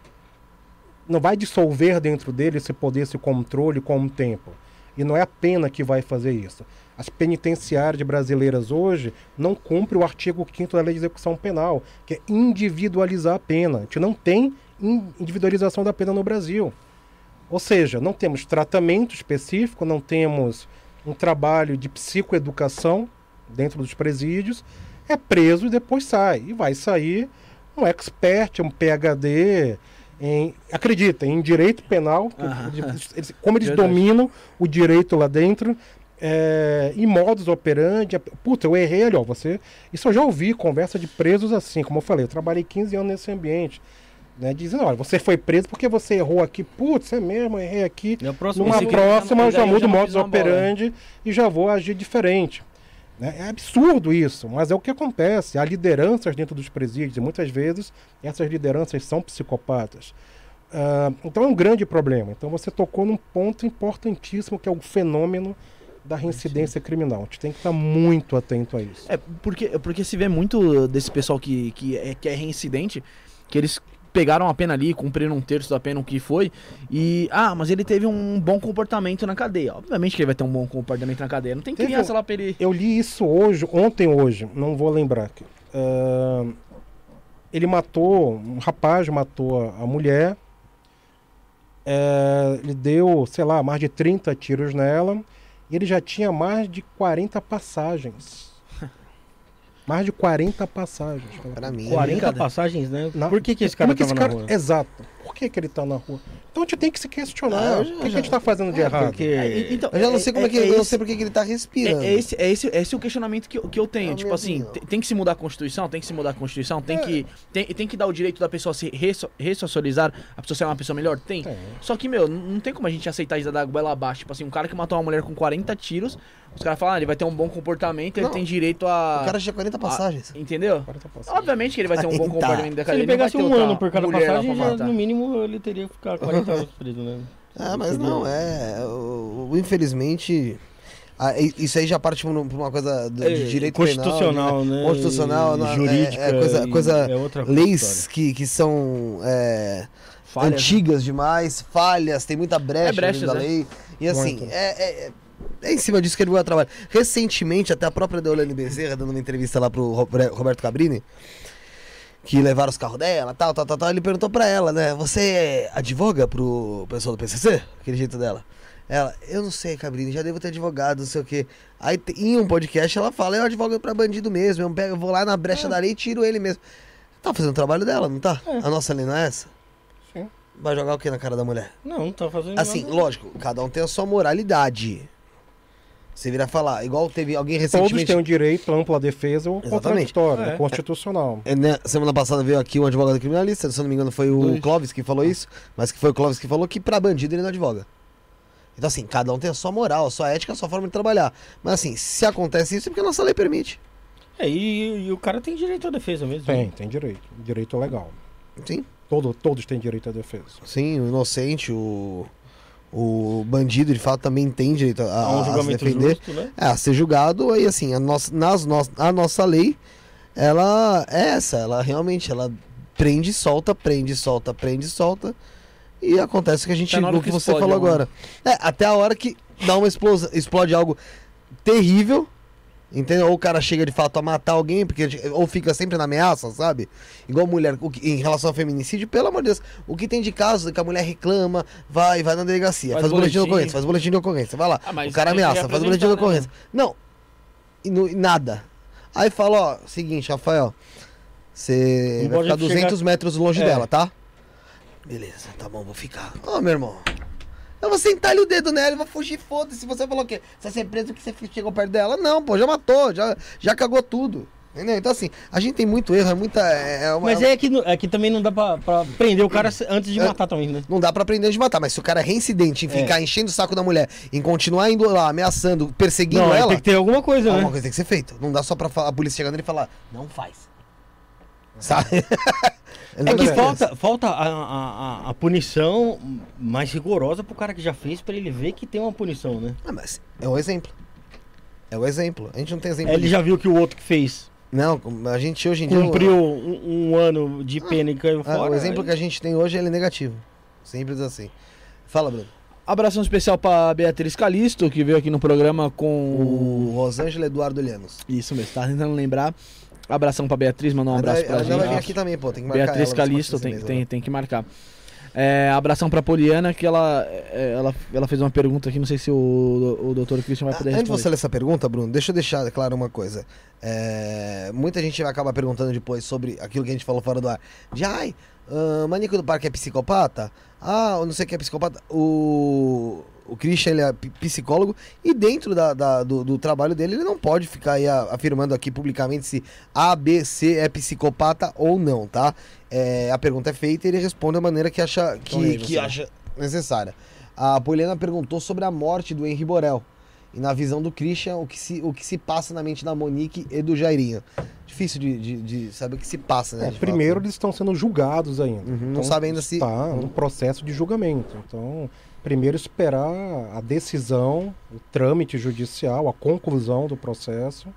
não vai dissolver dentro dele esse poder, esse controle com o tempo. E não é a pena que vai fazer isso. As penitenciárias brasileiras hoje não cumprem o artigo 5 da Lei de Execução Penal, que é individualizar a pena. A gente não tem in- individualização da pena no Brasil. Ou seja, não temos tratamento específico, não temos um trabalho de psicoeducação dentro dos presídios, é preso e depois sai. E vai sair um expert, um PhD em, acredita, em direito penal, eles- como eles Verdade. dominam o direito lá dentro, é, em modus operandi. Puta, eu errei ali, ó, você... Isso eu já ouvi, conversa de presos assim, como eu falei, eu trabalhei 15 anos nesse ambiente. Né, dizendo, olha, você foi preso porque você errou aqui. Putz, é mesmo, errei aqui. A próxima Numa próxima eu já mudo o modus bola, operandi e já vou agir diferente. né? É absurdo isso, mas é o que acontece. Há lideranças dentro dos presídios e muitas vezes essas lideranças são psicopatas. Ah, então é um grande problema. Então você tocou num ponto importantíssimo que é o fenômeno da reincidência criminal. A gente tem que estar muito atento a isso. É, porque, porque se vê muito desse pessoal que, que, é, que é reincidente, que eles pegaram a pena ali, cumpriram um terço da pena, o que foi, e. Ah, mas ele teve um bom comportamento na cadeia. Obviamente que ele vai ter um bom comportamento na cadeia. Não tem Teve criança um- lá pra ele. Eu li isso hoje, ontem hoje, não vou lembrar. Ah, ele matou, um rapaz matou a, a mulher. É, ele deu, sei lá, mais de 30 tiros nela. E ele já tinha mais de 40 passagens. Mais de 40 passagens. Pra mim. 40 brincadeira. passagens, né? Na- Por que, que esse cara é que esse tava cara- na rua? Exato. Por que, que ele tá na rua? Então a gente tem que se questionar. Ah, eu o já- que, que a já- gente tá fazendo de É, errado? porque- É, então, Eu já não sei como é, que. eu não esse- sei porque que ele tá respirando. É, é esse, é, esse, é esse o questionamento que eu, que eu tenho. É a tipo assim, tem, tem que se mudar a Constituição, tem que se mudar a Constituição, tem, É. que, tem, tem que dar o direito da pessoa se resso- ressocializar, a pessoa ser uma pessoa melhor? Tem. Só que, meu, não tem como a gente aceitar isso da goela abaixo. Tipo assim, um cara que matou uma mulher com 40 tiros, os caras falam, ah, ele vai ter um bom comportamento, ele Não, tem direito a. O cara tinha 40 passagens. Entendeu? 40 passagens. Obviamente que ele vai ter um bom 40. comportamento da Se cadeia. ele pegasse um ano por cada passagem, já, no mínimo ele teria que ficar 40 anos preso, né? Ah, mas não, é. o- o- Infelizmente. ah, i- isso aí já parte pra pra uma coisa do- de É, direito constitucional, penal, né? Constitucional, e não, é- jurídica. é coisa- e- coisa- é outra Leis que, que são é, Falhas, né? antigas demais, falhas, tem muita brecha É, dentro da né? lei. E assim, é, é- é em cima disso que ele vai trabalhar. Recentemente, até a própria Deolane Bezerra, dando uma entrevista lá pro Roberto Cabrini, que levaram os carros dela, tal, tal, tal, tal, ele perguntou pra ela, né, você advoga pro pessoal do PCC? Aquele jeito dela. Ela, eu não sei, Cabrini, já devo ter advogado, não sei o quê. Aí em um podcast ela fala, eu advogo pra bandido mesmo, eu, pego, eu vou lá na brecha da lei e tiro ele mesmo. Tá fazendo o trabalho dela, não tá? A nossa lei não é essa? Sim. Vai jogar o que na cara da mulher? Não, não tá fazendo Assim, nada. lógico, cada um tem a sua moralidade. Você vira falar, igual teve alguém Todos recentemente. têm o direito à ampla defesa ou contraditório, É. é constitucional. É, né, semana passada veio aqui um advogado criminalista, se eu não me engano foi o Dois. Clóvis que falou isso, mas que foi o Clóvis que falou que pra bandido ele não advoga. Então assim, cada um tem a sua moral, a sua ética, a sua forma de trabalhar. Mas assim, se acontece isso é porque a nossa lei permite. É, e, e o cara tem direito à defesa mesmo. Tem, tem direito. Direito legal. Sim, Todo, todos têm direito à defesa. sim, o inocente, o, o bandido de fato também tem direito a, Há um a, se defender. justo, né? É, a ser julgado, aí assim, a nossa, nas, a nossa lei, ela é essa, ela realmente, ela prende, solta, prende, solta, prende, solta, e acontece o que a gente, Tá o que que você falou agora. É, até a hora que dá uma explosão, explode algo terrível, entendeu? Ou o cara chega de fato a matar alguém, porque ou fica sempre na ameaça, sabe? Igual mulher, que- em relação ao feminicídio, pelo amor de Deus, o que tem de casos que a mulher reclama, vai, vai na delegacia, Faz faz, boletim de boletim. ocorrência, faz boletim de ocorrência, vai lá, Ah, o cara ameaça, faz boletim de né, ocorrência. Não, e no- nada. Aí fala, ó, seguinte, Rafael, você vai ficar 200 metros longe É. dela, tá? Beleza, tá bom, vou ficar. Ó, meu irmão, eu vou sentar-lhe o dedo nela e vou fugir, foda-se. Você falou o quê? Você vai ser preso porque você chegou perto dela? Não, pô, já matou, já, já cagou tudo. Entendeu? Então, assim, a gente tem muito erro, é muita. É, é uma- Mas é que, é que também não dá pra, pra prender o cara antes de É. matar também, né? Não dá pra aprender de matar, mas se o cara é reincidente em É. ficar enchendo o saco da mulher, em continuar indo lá, ameaçando, perseguindo Não, ela, tem que ter alguma coisa, alguma né? coisa tem que ser feita. Não dá só pra a polícia chegar nele e falar, não faz. Sabe? É que Não, falta, falta a, a, a- punição mais rigorosa pro cara que já fez, pra ele ver que tem uma punição, né? Ah, mas é o exemplo. É o exemplo. A gente não tem exemplo. Ele disso. já viu que o outro que fez Não, a gente hoje em dia. cumpriu um, um ano de pena e caiu Ah, fora. o exemplo que a gente tem hoje ele é negativo. Simples assim. Fala, Bruno. Abração especial pra Beatriz Calisto, que veio aqui no programa com. O Rosângela Eduardo Lianos. Isso mesmo, tá tentando lembrar. Abração pra Beatriz, mandar um Ela abraço vai- pra ela já vai vir gente. aqui também, pô. Tem que marcar Beatriz ela, Calisto, tem, tem, né? tem que marcar. É, abração pra Poliana, que ela, é, ela, ela fez uma pergunta aqui, não sei se o, o doutor Christian vai Ah, poder Antes de responder. você ler essa pergunta, Bruno, deixa eu deixar claro uma coisa. É, muita gente vai acabar perguntando depois sobre aquilo que a gente falou fora do ar. De ai, ah, Maníaco do Parque é psicopata? Ah, eu não sei o que é psicopata. O. o Christian ele é psicólogo e dentro da, da- do, do trabalho dele ele não pode ficar aí afirmando aqui publicamente se A, B, C é psicopata ou não, tá? É, a pergunta é feita e ele responde da maneira que acha, Então aí, que, que acha necessária. A Poliana perguntou sobre a morte do Henri Borel. E na visão do Christian, o que se, o que se passa na mente da Monique e do Jairinho. Difícil de, de, de saber o que se passa, né? É, primeiro, fato. eles estão sendo julgados ainda. Uhum, não sabem ainda se- Está no processo de julgamento. Então, primeiro esperar a decisão, o trâmite judicial, a conclusão do processo,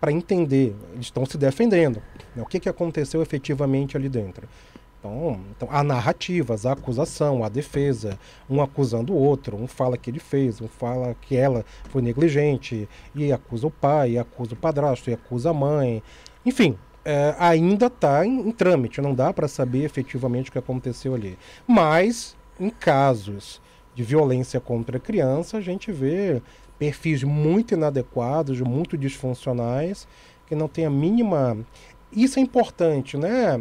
para entender. Eles estão se defendendo. né? O que, que aconteceu efetivamente ali dentro. Então, então, há narrativas, há acusação, há defesa, um acusando o outro, um fala que ele fez, um fala que ela foi negligente, e acusa o pai, e acusa o padrasto, e acusa a mãe. Enfim, é, ainda está em, em trâmite, não dá para saber efetivamente o que aconteceu ali. Mas, em casos de violência contra a criança, a gente vê perfis muito inadequados, muito disfuncionais, que não tem a mínima. Isso é importante, né?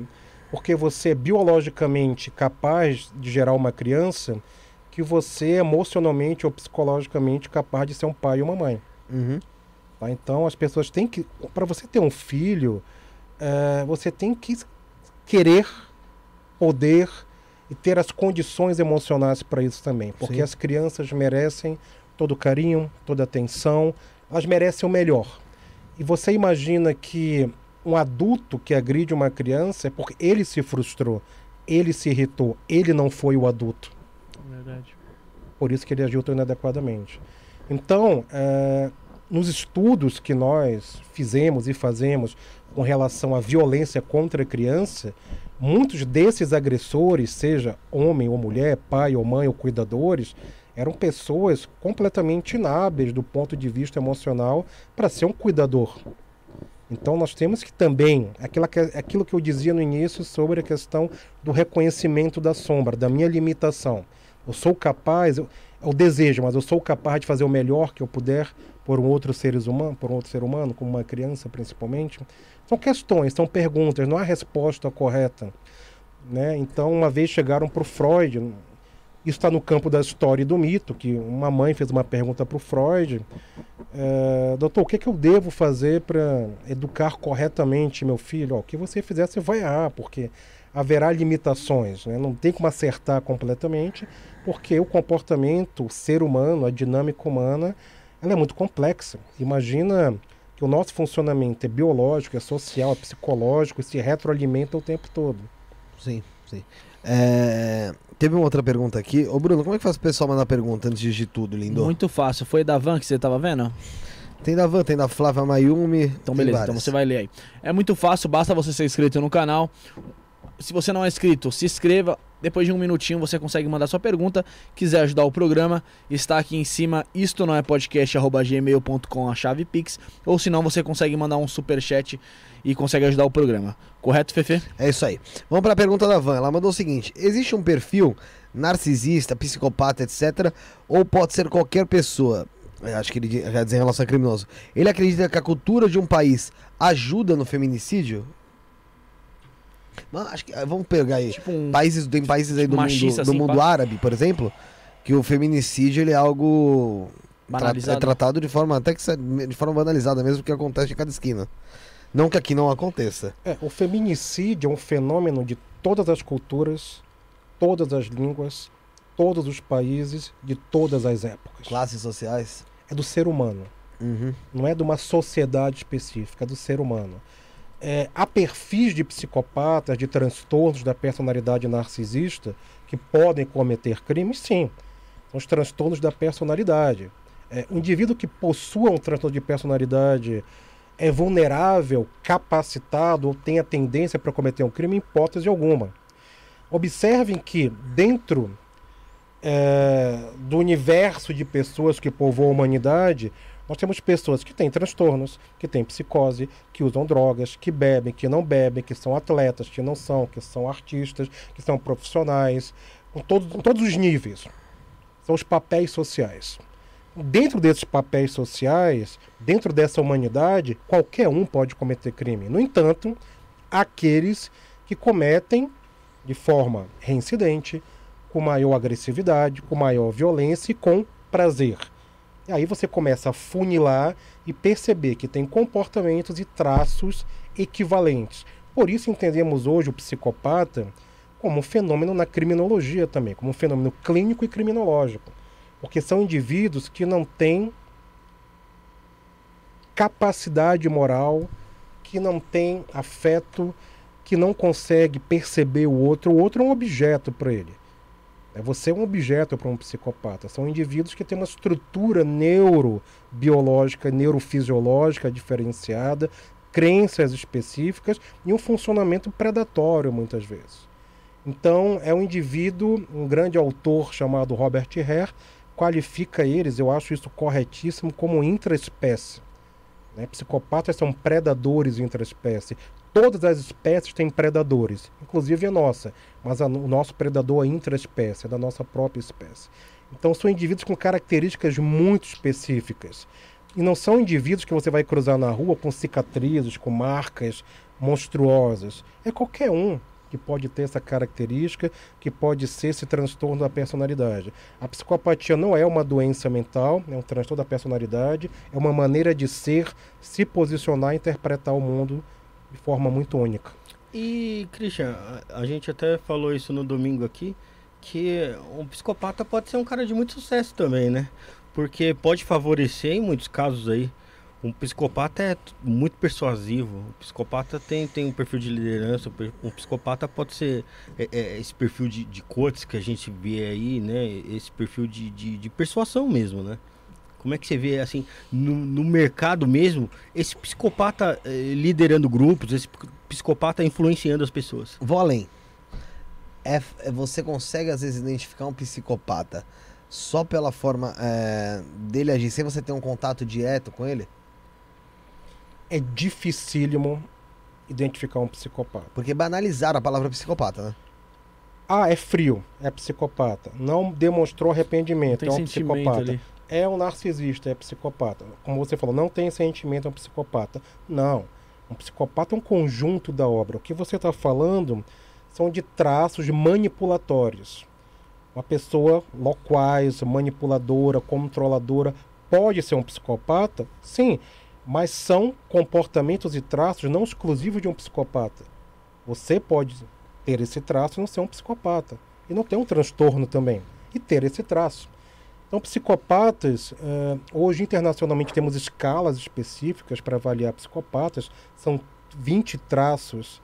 Porque você é biologicamente capaz de gerar uma criança que você é emocionalmente ou psicologicamente capaz de ser um pai ou uma mãe. Uhum. Tá? Então as pessoas têm que. Para você ter um filho, eh, você tem que querer, poder e ter as condições emocionais para isso também. Porque Sim. as crianças merecem todo o carinho, toda a atenção, elas merecem o melhor. E você imagina que um adulto que agride uma criança é porque ele se frustrou, ele se irritou, ele não foi o adulto Verdade. por isso que ele agiu tão inadequadamente. Então, eh, nos estudos que nós fizemos e fazemos com relação à violência contra a criança, muitos desses agressores, seja homem ou mulher, pai ou mãe ou cuidadores, eram pessoas completamente inábeis do ponto de vista emocional para ser um cuidador. Então nós temos que também, aquilo que, aquilo que eu dizia no início sobre a questão do reconhecimento da sombra, da minha limitação. Eu sou capaz, eu, eu desejo, mas eu sou capaz de fazer o melhor que eu puder por um outro ser humano, por um outro ser humano, como uma criança principalmente. São questões, são perguntas, não há resposta correta. Né? Então, uma vez chegaram para o Freud, isso está no campo da história e do mito, que uma mãe fez uma pergunta para o Freud, é, doutor, o que, que eu devo fazer para educar corretamente meu filho? Ó, o que você fizer, você vai errar, porque haverá limitações, né? não tem como acertar completamente, porque o comportamento, o ser humano, a dinâmica humana, ela é muito complexa. Imagina que o nosso funcionamento é biológico, é social, é psicológico, se retroalimenta o tempo todo. Sim, sim. É, Teve uma outra pergunta aqui. Ô Bruno, como é que faz o pessoal mandar pergunta antes de tudo, lindo? Muito fácil. Foi da Van que você tava vendo? Tem da Van, tem da Flávia Mayumi. Então beleza, várias. então você vai ler aí. É muito fácil, basta você ser inscrito no canal. Se você não é inscrito, se inscreva. Depois de um minutinho você consegue mandar sua pergunta. Quiser ajudar o programa, está aqui em cima. Isto não é podcast arroba gmail.com a chave Pix. Ou senão você consegue mandar um super chat e consegue ajudar o programa. Correto, Fefe? É isso aí. Vamos para a pergunta da Van. Ela mandou o seguinte: existe um perfil narcisista, psicopata, etc. Ou pode ser qualquer pessoa? Eu acho que ele quer dizer em relação a criminoso. Ele acredita que a cultura de um país ajuda no feminicídio? Mas acho que, ah, vamos pegar aí. Tipo um. Países, tem países aí do mundo, machista, do assim, mundo árabe, por exemplo, que o feminicídio ele é algo tra- é tratado de forma até que se- de forma banalizada mesmo que acontece em cada esquina. Não que aqui não aconteça. É, o feminicídio é um fenômeno de todas as culturas, todas as línguas, todos os países, de todas as épocas. Classes sociais. É do ser humano, Uhum. não é de uma sociedade específica, é do ser humano. É, há perfis de psicopatas, de transtornos da personalidade narcisista que podem cometer crimes, sim. São os transtornos da personalidade. É, o indivíduo que possua um transtorno de personalidade é vulnerável, capacitado ou tem a tendência para cometer um crime em hipótese alguma. Observem que dentro é, do universo de pessoas que povoam a humanidade, nós temos pessoas que têm transtornos, que têm psicose, que usam drogas, que bebem, que não bebem, que são atletas, que não são, que são artistas, que são profissionais, com todos, todos os níveis. São os papéis sociais. Dentro desses papéis sociais, dentro dessa humanidade, qualquer um pode cometer crime. No entanto, aqueles que cometem de forma reincidente, com maior agressividade, com maior violência e com prazer. E aí você começa a funilar e perceber que tem comportamentos e traços equivalentes. Por isso entendemos hoje o psicopata como um fenômeno na criminologia também, como um fenômeno clínico e criminológico. Porque são indivíduos que não têm capacidade moral, que não têm afeto, que não consegue perceber o outro. O outro é um objeto para ele. É você é um objeto para um psicopata. São indivíduos que têm uma estrutura neurobiológica, neurofisiológica diferenciada, crenças específicas e um funcionamento predatório muitas vezes. Então, é um indivíduo, um grande autor chamado Robert Hare, qualifica eles, eu acho isso corretíssimo, como intraespécie. Né? Psicopatas são predadores intraespécie. Todas as espécies têm predadores, inclusive a nossa, mas a, o nosso predador é intraespécie, é da nossa própria espécie. Então são indivíduos com características muito específicas. E não são indivíduos que você vai cruzar na rua com cicatrizes, com marcas monstruosas. É qualquer um que pode ter essa característica, que pode ser esse transtorno da personalidade. A psicopatia não é uma doença mental, é um transtorno da personalidade, é uma maneira de ser, se posicionar, interpretar o mundo de forma muito única. E, Christian, a, gente até falou isso no domingo aqui, que um psicopata pode ser um cara de muito sucesso também, né? Porque pode favorecer em muitos casos aí um psicopata é muito persuasivo. O psicopata tem, tem um perfil de liderança. Um psicopata pode ser é, é, esse perfil de, de cortes que a gente vê aí, né? Esse perfil de, de, de persuasão mesmo, né? Como é que você vê, assim, no, no mercado mesmo, esse psicopata eh, liderando grupos, esse psicopata influenciando as pessoas? Vou além. É, é, você consegue, às vezes, identificar um psicopata só pela forma é, dele agir, sem você ter um contato direto com ele? é dificílimo identificar um psicopata. Porque banalizaram a palavra psicopata, né? Ah, é frio, é psicopata. Não demonstrou arrependimento, é um psicopata. Ali. É um narcisista, é psicopata. Como você falou, não tem sentimento, é um psicopata. Não. Um psicopata é um conjunto da obra. O que você está falando são de traços manipulatórios. Uma pessoa loquaz, manipuladora, controladora, pode ser um psicopata? Sim mas são comportamentos e traços não exclusivos de um psicopata. Você pode ter esse traço e não ser um psicopata. E não ter um transtorno também. E ter esse traço. Então, psicopatas, uh, hoje internacionalmente temos escalas específicas para avaliar psicopatas. São 20 traços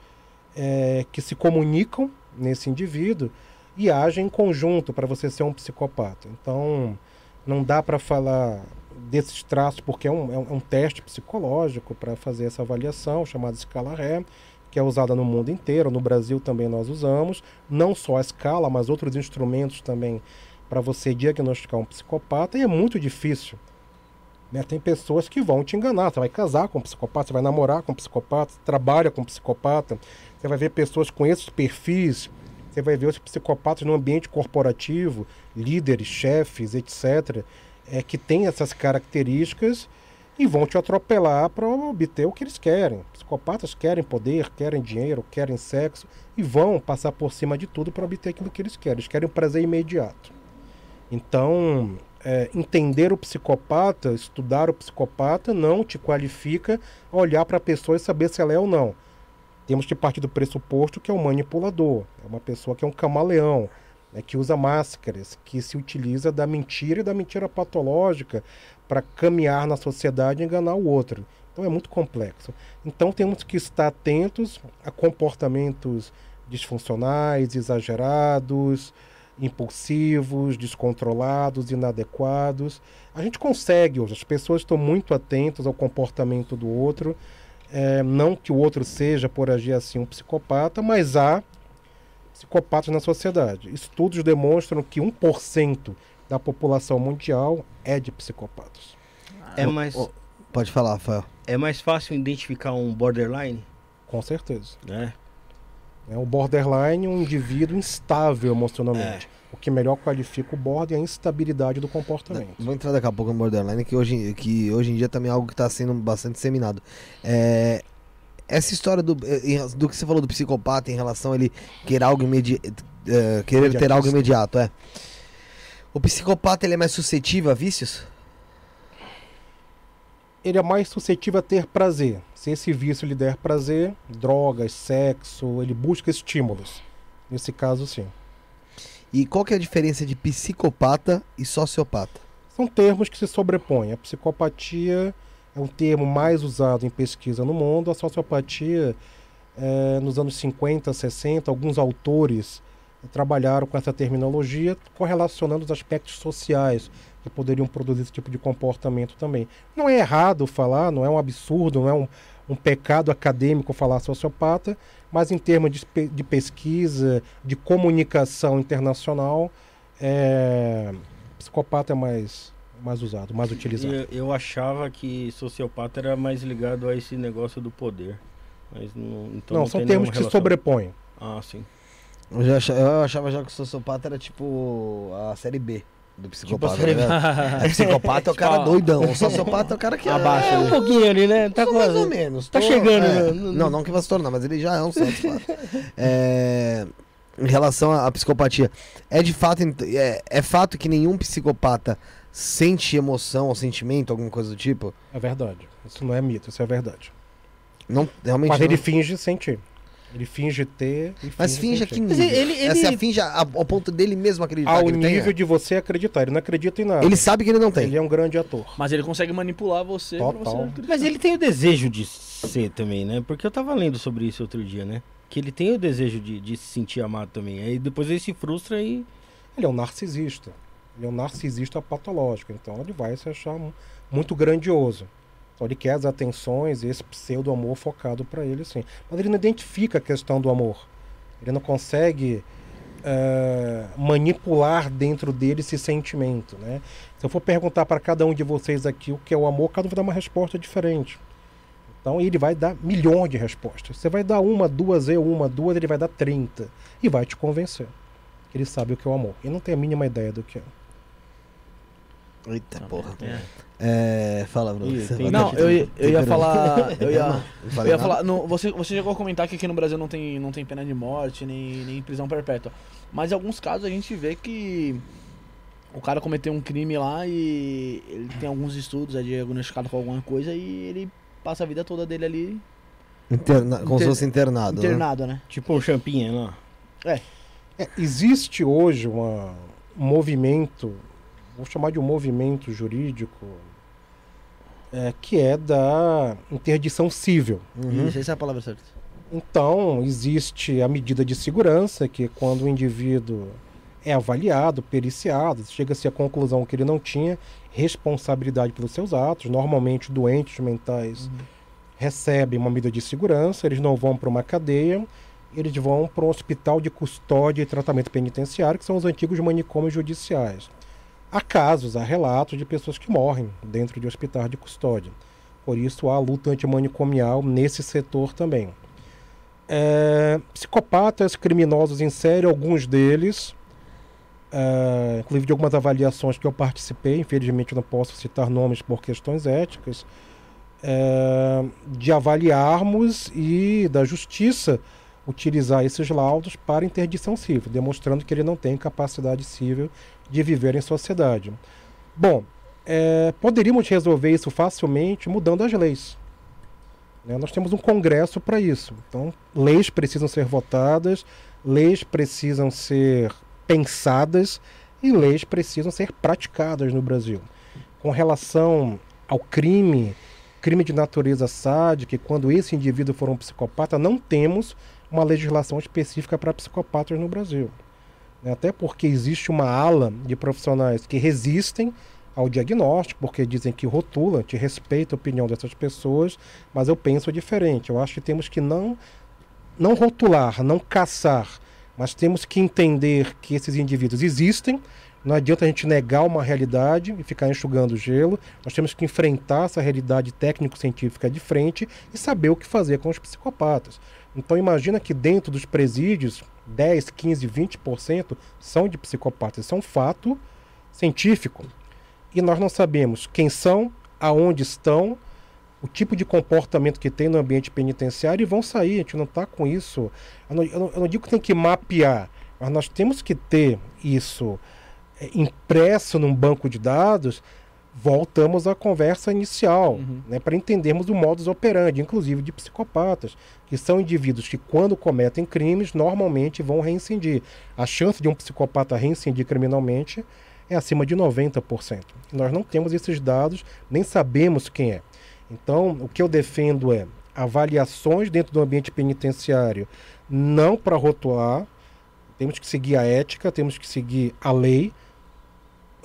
é, que se comunicam nesse indivíduo e agem em conjunto para você ser um psicopata. Então, não dá para falar desses traços, porque é um, é um teste psicológico para fazer essa avaliação, chamada escala Ré, que é usada no mundo inteiro, no Brasil também nós usamos, não só a escala, mas outros instrumentos também para você diagnosticar um psicopata, e é muito difícil. Né? Tem pessoas que vão te enganar, você vai casar com um psicopata, você vai namorar com um psicopata, trabalha com um psicopata, você vai ver pessoas com esses perfis, você vai ver os psicopatas no ambiente corporativo, líderes, chefes, etc é, que têm essas características e vão te atropelar para obter o que eles querem. Psicopatas querem poder, querem dinheiro, querem sexo e vão passar por cima de tudo para obter aquilo que eles querem. Eles querem um prazer imediato. Então, é, entender o psicopata, estudar o psicopata, não te qualifica a olhar para a pessoa e saber se ela é ou não. Temos que partir do pressuposto que é um manipulador, é uma pessoa que é um camaleão, né, que usa máscaras, que se utiliza da mentira e da mentira patológica para caminhar na sociedade e enganar o outro. Então é muito complexo. Então temos que estar atentos a comportamentos disfuncionais, exagerados, impulsivos, descontrolados, inadequados. A gente consegue hoje, as pessoas estão muito atentas ao comportamento do outro. É, não que o outro seja, por agir assim, um psicopata, mas há psicopatas na sociedade. Estudos demonstram que 1% da população mundial é de psicopatas. É mais. pode falar, Rafael. É mais fácil identificar um borderline? Com certeza. É. É o borderline um indivíduo instável emocionalmente. É. O que melhor qualifica o border é a instabilidade do comportamento. Vou entrar daqui a pouco no borderline, que hoje, que hoje em dia também é algo que está sendo bastante disseminado. É, essa história do, eh, do que você falou do psicopata em relação a ele querer algo imediato, é, querer ter algo imediato, é. O psicopata ele é mais suscetível a vícios? Ele é mais suscetível a ter prazer. Se esse vício lhe der prazer, drogas, sexo, ele busca estímulos. Nesse caso, sim. E qual que é a diferença de psicopata e sociopata? São termos que se sobrepõem. A psicopatia é um termo mais usado em pesquisa no mundo. A sociopatia, eh, nos anos 50, 60, alguns autores trabalharam com essa terminologia, correlacionando os aspectos sociais que poderiam produzir esse tipo de comportamento também. Não é errado falar, não é um absurdo, não é um, um pecado acadêmico falar sociopata, mas em termos de, de pesquisa, de comunicação internacional, é, psicopata é mais, mais usado, mais utilizado. Eu, eu achava que sociopata era mais ligado a esse negócio do poder. Mas não, então não, não são tem termos que se relação. sobrepõem. Ah, sim. Eu, já acha- eu achava já que o sociopata era tipo a série B do psicopata. Tipo, né? A psicopata é o cara Tipo, doidão, o sociopata é o cara que Abaixa, é, É um pouquinho ali, né? Tá mais ou menos. Tá tô- chegando, é. né? No- Não, não que vai se tornar, mas ele já é um sociopata. É, em relação à à psicopatia, é de fato é, é fato que nenhum psicopata sente emoção ou sentimento, alguma coisa do tipo? É verdade. Isso não é mito, isso é verdade. Não, realmente Mas não. ele finge sentir. Ele finge ter Mas finge que nível? ele- ele- Essa finge a- ao ponto dele mesmo acreditar Ao que ele nível tenha? de você acreditar. Ele não acredita em nada. Ele sabe que ele não tem. Ele é um grande ator. Mas ele consegue manipular você pra Total. você acreditar. Mas ele tem o desejo de ser também, né? Porque eu tava lendo sobre isso outro dia, né? Que ele tem o desejo de, de se sentir amado também. Aí depois ele se frustra e. Ele é um narcisista. Ele é um narcisista patológico. Então ele vai se achar mu- muito grandioso. Então ele quer as atenções e esse pseudo-amor focado para ele, sim. Mas ele não identifica a questão do amor. Ele não consegue eh, manipular dentro dele esse sentimento, né? Se eu for perguntar para cada um de vocês aqui o que é o amor, cada um vai dar uma resposta diferente. Então ele vai dar milhões de respostas. Você vai dar uma, duas, eu uma, duas, ele vai dar 30. E vai te convencer. Ele sabe o que é o amor. E não tem a mínima ideia do que é. Eita porra. É. É, fala, Bruno. Ih, Não, eu, ia- eu ia falar. Eu ia, Não eu ia falar. no- você, você chegou a comentar que aqui no Brasil não tem, não tem pena de morte, nem, nem prisão perpétua. Mas em alguns casos a gente vê que o cara cometeu um crime lá e ele tem alguns estudos, é diagnosticado com alguma coisa e ele passa a vida toda dele ali Interna... Como se Inter- fosse internado. né? internado, né? Tipo um champinha lá. É, existe hoje uma, um movimento, vou chamar de um movimento jurídico, é, que é da interdição cível. Uhum. Isso, essa é a palavra certa. Então, existe a medida de segurança, que quando o indivíduo é avaliado, periciado, chega-se à conclusão que ele não tinha responsabilidade pelos seus atos, normalmente doentes mentais recebem uma medida de segurança, eles não vão para uma cadeia, eles vão para um hospital de custódia e tratamento penitenciário, que são os antigos manicômios judiciais. Há casos, há relatos de pessoas que morrem dentro de hospitais de custódia. Por isso há luta antimanicomial nesse setor também. É, psicopatas, criminosos em série, alguns deles, é, inclusive de algumas avaliações que eu participei, infelizmente não posso citar nomes por questões éticas, é, de avaliarmos e da justiça utilizar esses laudos para interdição civil, demonstrando que ele não tem capacidade civil de viver em sociedade. Bom, é, poderíamos resolver isso facilmente mudando as leis. né? Nós temos um Congresso para isso. Então, leis precisam ser votadas, leis precisam ser pensadas e leis precisam ser praticadas no Brasil. Com relação ao crime, crime de natureza sádica, quando esse indivíduo for um psicopata, não temos uma legislação específica para psicopatas no Brasil. né? Até porque existe uma ala de profissionais que resistem ao diagnóstico, porque dizem que rotula, te respeita a opinião dessas pessoas, mas eu penso diferente. Eu acho que temos que não, não rotular, não caçar, mas temos que entender que esses indivíduos existem. Não adianta a gente negar uma realidade e ficar enxugando gelo. Nós temos que enfrentar essa realidade técnico-científica de frente e saber o que fazer com os psicopatas. Então imagina que dentro dos presídios, 10, 15, 20% são de psicopatas. Isso é um fato científico. E nós não sabemos quem são, aonde estão, o tipo de comportamento que tem no ambiente penitenciário e vão sair. A gente não está com isso. Eu não, eu não- eu não digo que tem que mapear, Mas nós temos que ter isso é, impresso num banco de dados. Voltamos à conversa inicial, Uhum. né, para entendermos o modus operandi, inclusive de psicopatas, que são indivíduos que, quando cometem crimes, normalmente vão reincidir. A chance de um psicopata reincidir criminalmente é acima de 90%. E nós não temos esses dados, nem sabemos quem é. Então, o que eu defendo é avaliações dentro do ambiente penitenciário, não para rotular, temos que seguir a ética, temos que seguir a lei.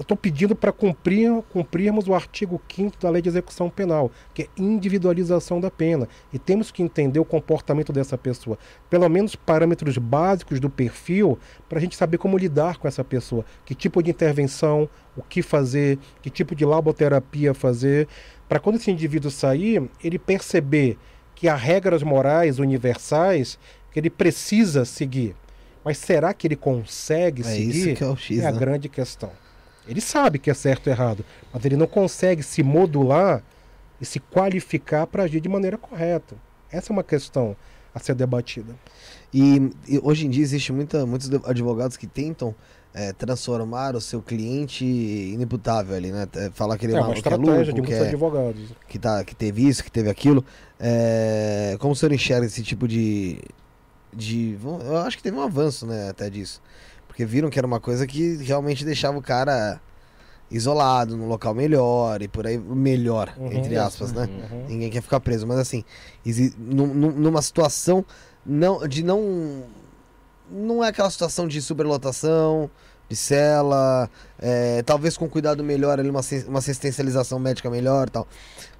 Eu estou pedindo para cumprir, cumprirmos o artigo 5 da Lei de Execução Penal, que é individualização da pena. E temos que entender o comportamento dessa pessoa. Pelo menos parâmetros básicos do perfil, para a gente saber como lidar com essa pessoa. Que tipo de intervenção, o que fazer, que tipo de laboterapia fazer. Para quando esse indivíduo sair, ele perceber que há regras morais universais que ele precisa seguir. Mas será que ele consegue É seguir? isso que é o X, é a né? grande questão. Ele sabe que é certo e errado, mas ele não consegue se modular e se qualificar para agir de maneira correta. Essa é uma questão a ser debatida. E, e hoje em dia existe muita, muitos advogados que tentam é, transformar o seu cliente inimputável ali, né? É, Falar que ele é, É uma que é estratégia louco, de que, muitos é, advogados. que, tá, que teve isso, que teve aquilo. É, como o senhor enxerga esse tipo de, de. Eu acho que teve um avanço, né, até disso. Porque viram que era uma coisa que realmente deixava o cara isolado, num local melhor e por aí. Melhor, Uhum, entre isso. aspas, né? Uhum. Ninguém quer ficar preso, mas assim, numa situação não, de não. Não é aquela situação de superlotação, de cela, é, talvez com cuidado melhor ali, uma, uma assistencialização médica melhor tal.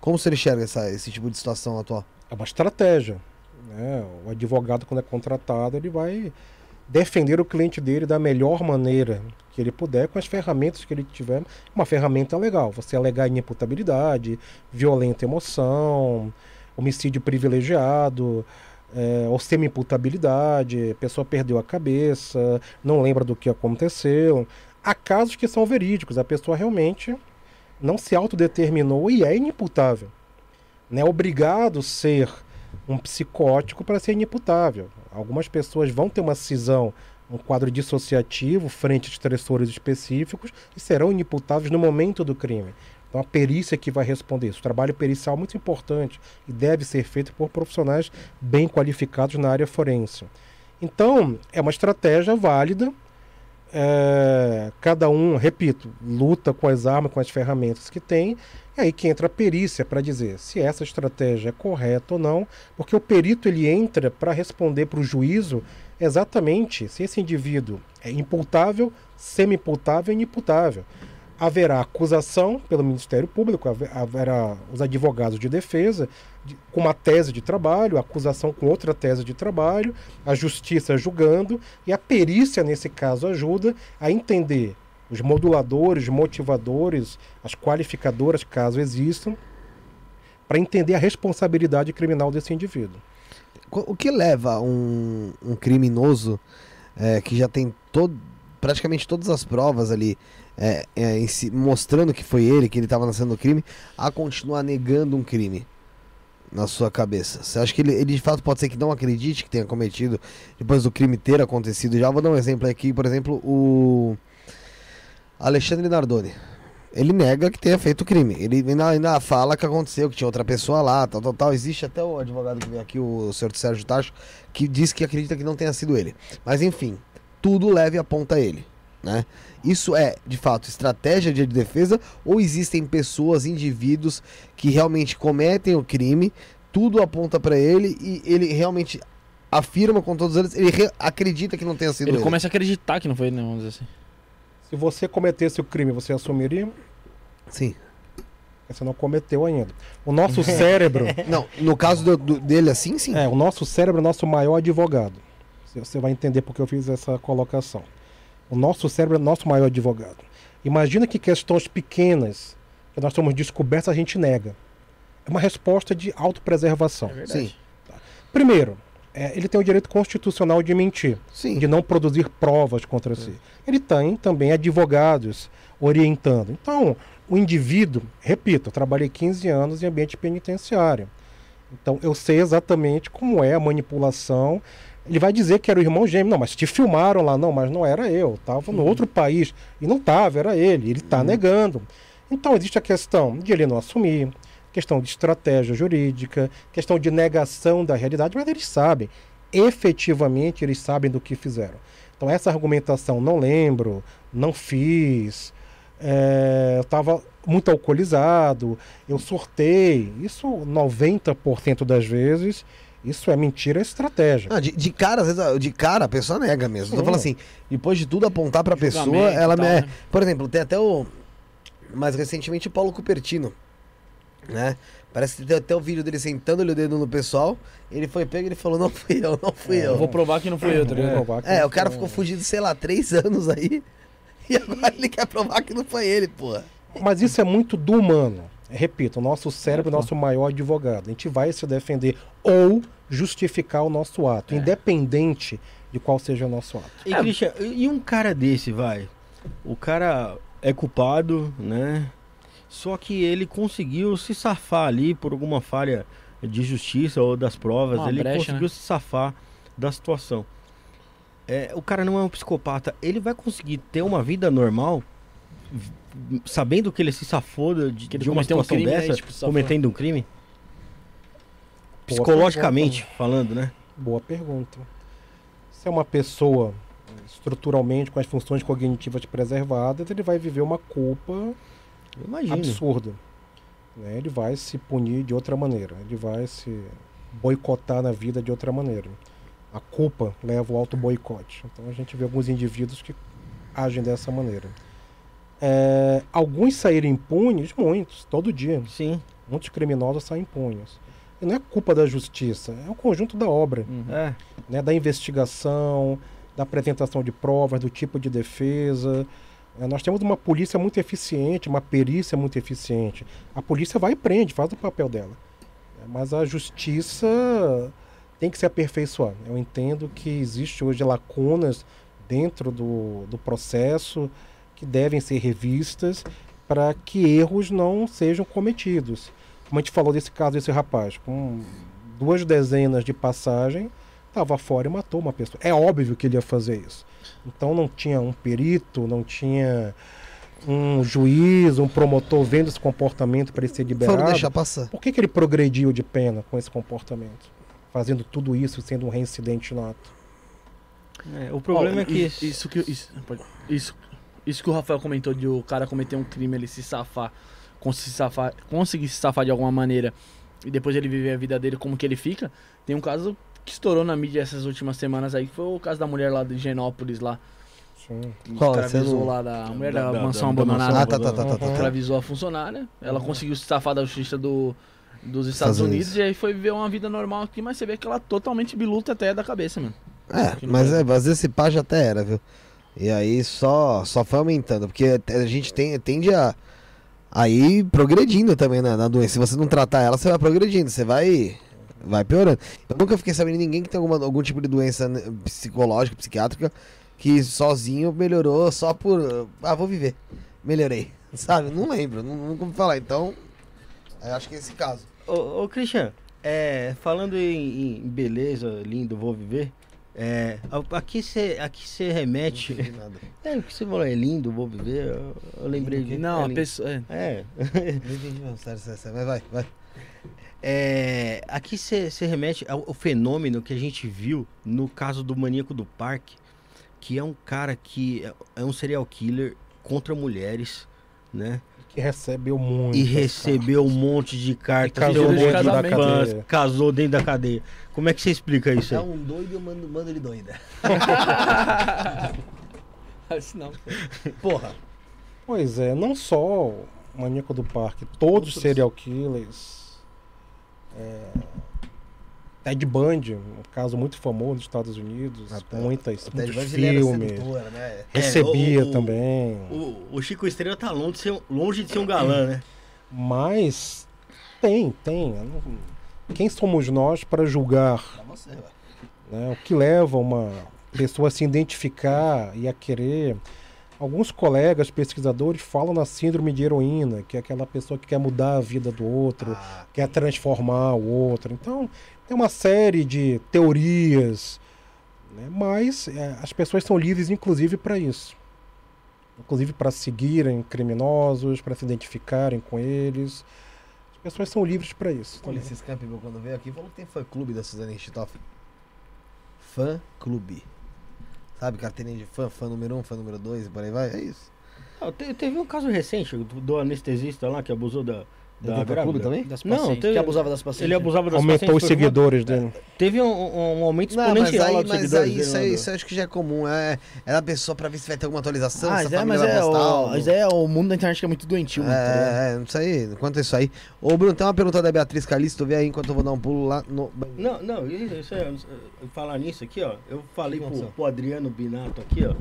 Como você enxerga essa, esse tipo de situação atual? É uma estratégia. Né? O advogado, quando é contratado, ele vai defender o cliente dele da melhor maneira que ele puder, com as ferramentas que ele tiver. Uma ferramenta legal. Você alegar inimputabilidade, violenta emoção, homicídio privilegiado, é, ou semi-imputabilidade, a pessoa perdeu a cabeça, não lembra do que aconteceu. Há casos que são verídicos, a pessoa realmente não se autodeterminou e é inimputável. Não é obrigado ser um psicótico para ser inimputável. Algumas pessoas vão ter uma cisão, um quadro dissociativo frente a estressores específicos e serão inimputáveis no momento do crime. Então a perícia que vai responder isso. O trabalho pericial é muito importante e deve ser feito por profissionais bem qualificados na área forense. Então, é uma estratégia válida. É, cada um, repito, luta com as armas, com as ferramentas que tem. E aí que entra a perícia para dizer se essa estratégia é correta ou não, porque o perito ele entra para responder para o juízo exatamente se esse indivíduo é imputável, semi-imputável e inimputável. Haverá acusação pelo Ministério Público, haver- haverá os advogados de defesa de- com uma tese de trabalho, acusação com outra tese de trabalho, a justiça julgando, e a perícia, nesse caso, ajuda a entender os moduladores, motivadores, as qualificadoras, caso existam, para entender a responsabilidade criminal desse indivíduo. O que leva um, um criminoso é, que já tem todo, praticamente todas as provas ali é, é, si- mostrando que foi ele, que ele estava nascendo no crime, a continuar negando um crime na sua cabeça? Você acha que ele, ele de fato pode ser que não acredite que tenha cometido depois do crime ter acontecido? Já vou dar um exemplo aqui, por exemplo, o Alexandre Nardoni. Ele nega que tenha feito o crime. Ele ainda, ainda fala que aconteceu, que tinha outra pessoa lá, tal, tal, tal. Existe até o advogado que veio aqui, o senhor Sérgio Tacho, que diz que acredita que não tenha sido ele. Mas enfim, tudo leve aponta a ele. Né? Isso é, de fato, estratégia de defesa ou existem pessoas, indivíduos que realmente cometem o crime, tudo aponta pra ele e ele realmente afirma com todos eles, ele re- acredita que não tenha sido ele. Ele começa a acreditar que não foi ele, né, vamos dizer assim. Se você cometesse o crime, você assumiria? Sim. Você não cometeu ainda. O nosso cérebro, Não, no caso do- do- dele assim, sim. é, o nosso cérebro é o nosso maior advogado. Você- Você vai entender porque eu fiz essa colocação. O nosso cérebro é o nosso maior advogado. Imagina que questões pequenas que nós somos descobertos a gente nega. É uma resposta de autopreservação. Sim, Primeiro, é, ele tem o direito constitucional de mentir. sim. de não produzir provas contra si. Ele tem também advogados orientando. Então, o indivíduo, repito, eu trabalhei 15 anos em ambiente penitenciário. Então, eu sei exatamente como é a manipulação Ele vai dizer que era o irmão gêmeo. Não, mas te filmaram lá. Não, mas não era eu. Tava no outro país. E não tava, era ele. Ele tá negando. Então existe a questão de ele não assumir, questão de estratégia jurídica, questão de negação da realidade, mas eles sabem. Efetivamente, eles sabem do que fizeram. Então essa argumentação, não lembro, não fiz, é, eu estava muito alcoolizado, eu surtei. Isso 90% das vezes, isso é mentira, é estratégia. Ah, de, de cara, às vezes, de cara a pessoa nega mesmo. Sim. falando assim, depois de tudo apontar pra pessoa, ela tal, me. é- né? Por exemplo, tem até o. Mais recentemente o Paulo Cupertino. Né? Parece que tem até o vídeo dele sentando o dedo no pessoal. Ele foi pego e ele falou: Não fui eu, não fui É, eu. Eu vou provar que não fui eu, tá ligado? É, não o cara foi- ficou fugido, sei lá, três anos aí. E agora ele quer provar que não foi ele, porra. Mas isso é muito do humano. Repito, o nosso cérebro é o nosso maior advogado. A gente vai se defender ou justificar o nosso ato, independente de qual seja o nosso ato. E, Christian, e um cara desse, vai? O cara é culpado, né? Só que ele conseguiu se safar ali por alguma falha de justiça ou das provas. Uma ele brecha, conseguiu né? se safar da situação. É, o cara não é um psicopata. Ele vai conseguir ter uma vida normal, sabendo que ele se safou de, Que ele de uma cometeu um situação crime, né, dessa, e, tipo, cometendo um crime? Boa Psicologicamente falando, né? Boa pergunta. Se é uma pessoa estruturalmente com as funções cognitivas preservadas, ele vai viver uma culpa absurda. né? Ele vai se punir de outra maneira. Ele vai se boicotar na vida de outra maneira. A culpa leva ao auto-boicote. Então a gente vê alguns indivíduos que agem dessa maneira. É, alguns saíram impunes, muitos, todo dia. Sim. Muitos criminosos saem impunes. E não é culpa da justiça, é o conjunto da obra É. né, da investigação, da apresentação de provas, do tipo de defesa. Eh, Nós temos uma polícia muito eficiente, uma perícia muito eficiente. A polícia vai e prende, faz o papel dela. Eh, Mas a justiça tem que se aperfeiçoar. Eu entendo que existe hoje lacunas dentro do, do processo que devem ser revistas para que erros não sejam cometidos. Como a gente falou desse caso desse rapaz, com duas dezenas de passagem, estava fora e matou uma pessoa. É óbvio que ele ia fazer isso. Então não tinha um perito, não tinha um juiz, um promotor vendo esse comportamento para ele ser Foram liberado. deixar passar. Por que, que ele progrediu de pena com esse comportamento? Fazendo tudo isso, sendo um reincidente nato. É, o problema é que. Isso, isso que. Isso, isso, isso que o Rafael comentou de o cara cometer um crime, ele se safar, conseguir se safar, conseguir se safar de alguma maneira e depois ele viver a vida dele como que ele fica. Tem um caso que estourou na mídia essas últimas semanas aí, que foi o caso da mulher lá de Genópolis lá. Sim. Que Qual? escravizou lá da, a mulher Da- da, da- mansão da- da abandonada. mansão Ah, tá, tá, tá, tá, tá, tá. escravizou a funcionária. Ela conseguiu se safar da justiça do, dos Estados, Estados Unidos, Unidos. e aí foi viver uma vida normal aqui, mas você vê que ela totalmente biluta até da cabeça, mano. É, mas é, às vezes esse pá já até era, viu? E aí só, só foi aumentando, porque a gente tem, tende a, a ir progredindo também na, na doença. Se você não tratar ela, você vai progredindo, você vai, vai piorando. Eu nunca fiquei sabendo de ninguém que tem alguma, algum tipo de doença né, psicológica, psiquiátrica, que sozinho melhorou só por. Ah, vou viver. Melhorei. Sabe? Não lembro, não, nunca ouvi falar. Então, acho que é esse caso. Ô, ô é, falando em, em beleza, lindo, vou viver. É, aqui você aqui você remete. Não nada. É, o que você falou é lindo, vou viver. Eu, eu lembrei de. Não, é a lindo. pessoa. é. É. Não entendi sério, sério. Mas vai, vai. É, aqui você remete ao, ao fenômeno que a gente viu no caso do maníaco do parque, que é um cara que é, é um serial killer contra mulheres, né? Que recebeu muito. E recebeu um monte de cartas, E tem um casou monte dentro da de fãs, cadeia. casou dentro da cadeia. Como é que você explica isso É aí? um doido, eu mando, mando ele doida. Assim não. Porra. Pois é, não só o Maníaco do Parque, todos os serial killers. É, Ted Bundy, um caso muito famoso nos Estados Unidos, Até- muitas, muitos filmes. sedutora, né? Recebia É, o- também. O, o Chico Estrela tá longe de ser, um- longe de ser um galã, né? Mas tem, tem. Quem somos nós para julgar Pra você, né, o que leva uma pessoa a se identificar e a querer. Alguns colegas pesquisadores falam na síndrome de heroína, que é aquela pessoa que quer mudar a vida do outro, Ah, quer transformar o outro. Então, tem uma série de teorias né? Mas é, as pessoas são livres, inclusive, para isso. Inclusive para seguirem criminosos, para se identificarem com eles. As pessoas são livres para isso. O também. Ulisses Campbell, quando veio aqui, falou que tem fã-clube da Suzane Richthofen. Fã-clube. Sabe, carteirinha de fã, fã número um, fã número dois, e por aí vai. É isso. Ah, te- teve um caso recente do anestesista lá que abusou da, Da fã-clube grávida. também? Das Não, teve- que abusava das pacientes. Ele abusava das Aumentou os pacientes conta- seguidores dele. Teve um, um- um aumento Não, mas exponencial aí, dos mas seguidores aí isso, dele, aí né, isso eu acho que já é comum. É, é da pessoa pra ver se vai ter alguma atualização, Ah, se mas a é, mas família é, o, mas é o mundo da internet que é muito doentio, mano. tá ligado? É, é, não sei. Enquanto isso aí. Ô, Bruno, tem uma pergunta da Beatriz Calisto. Vê aí enquanto eu vou dar um pulo lá no. Não, não, isso é, falar nisso aqui, ó. Eu falei pro, pro Adriano Binato aqui, ó.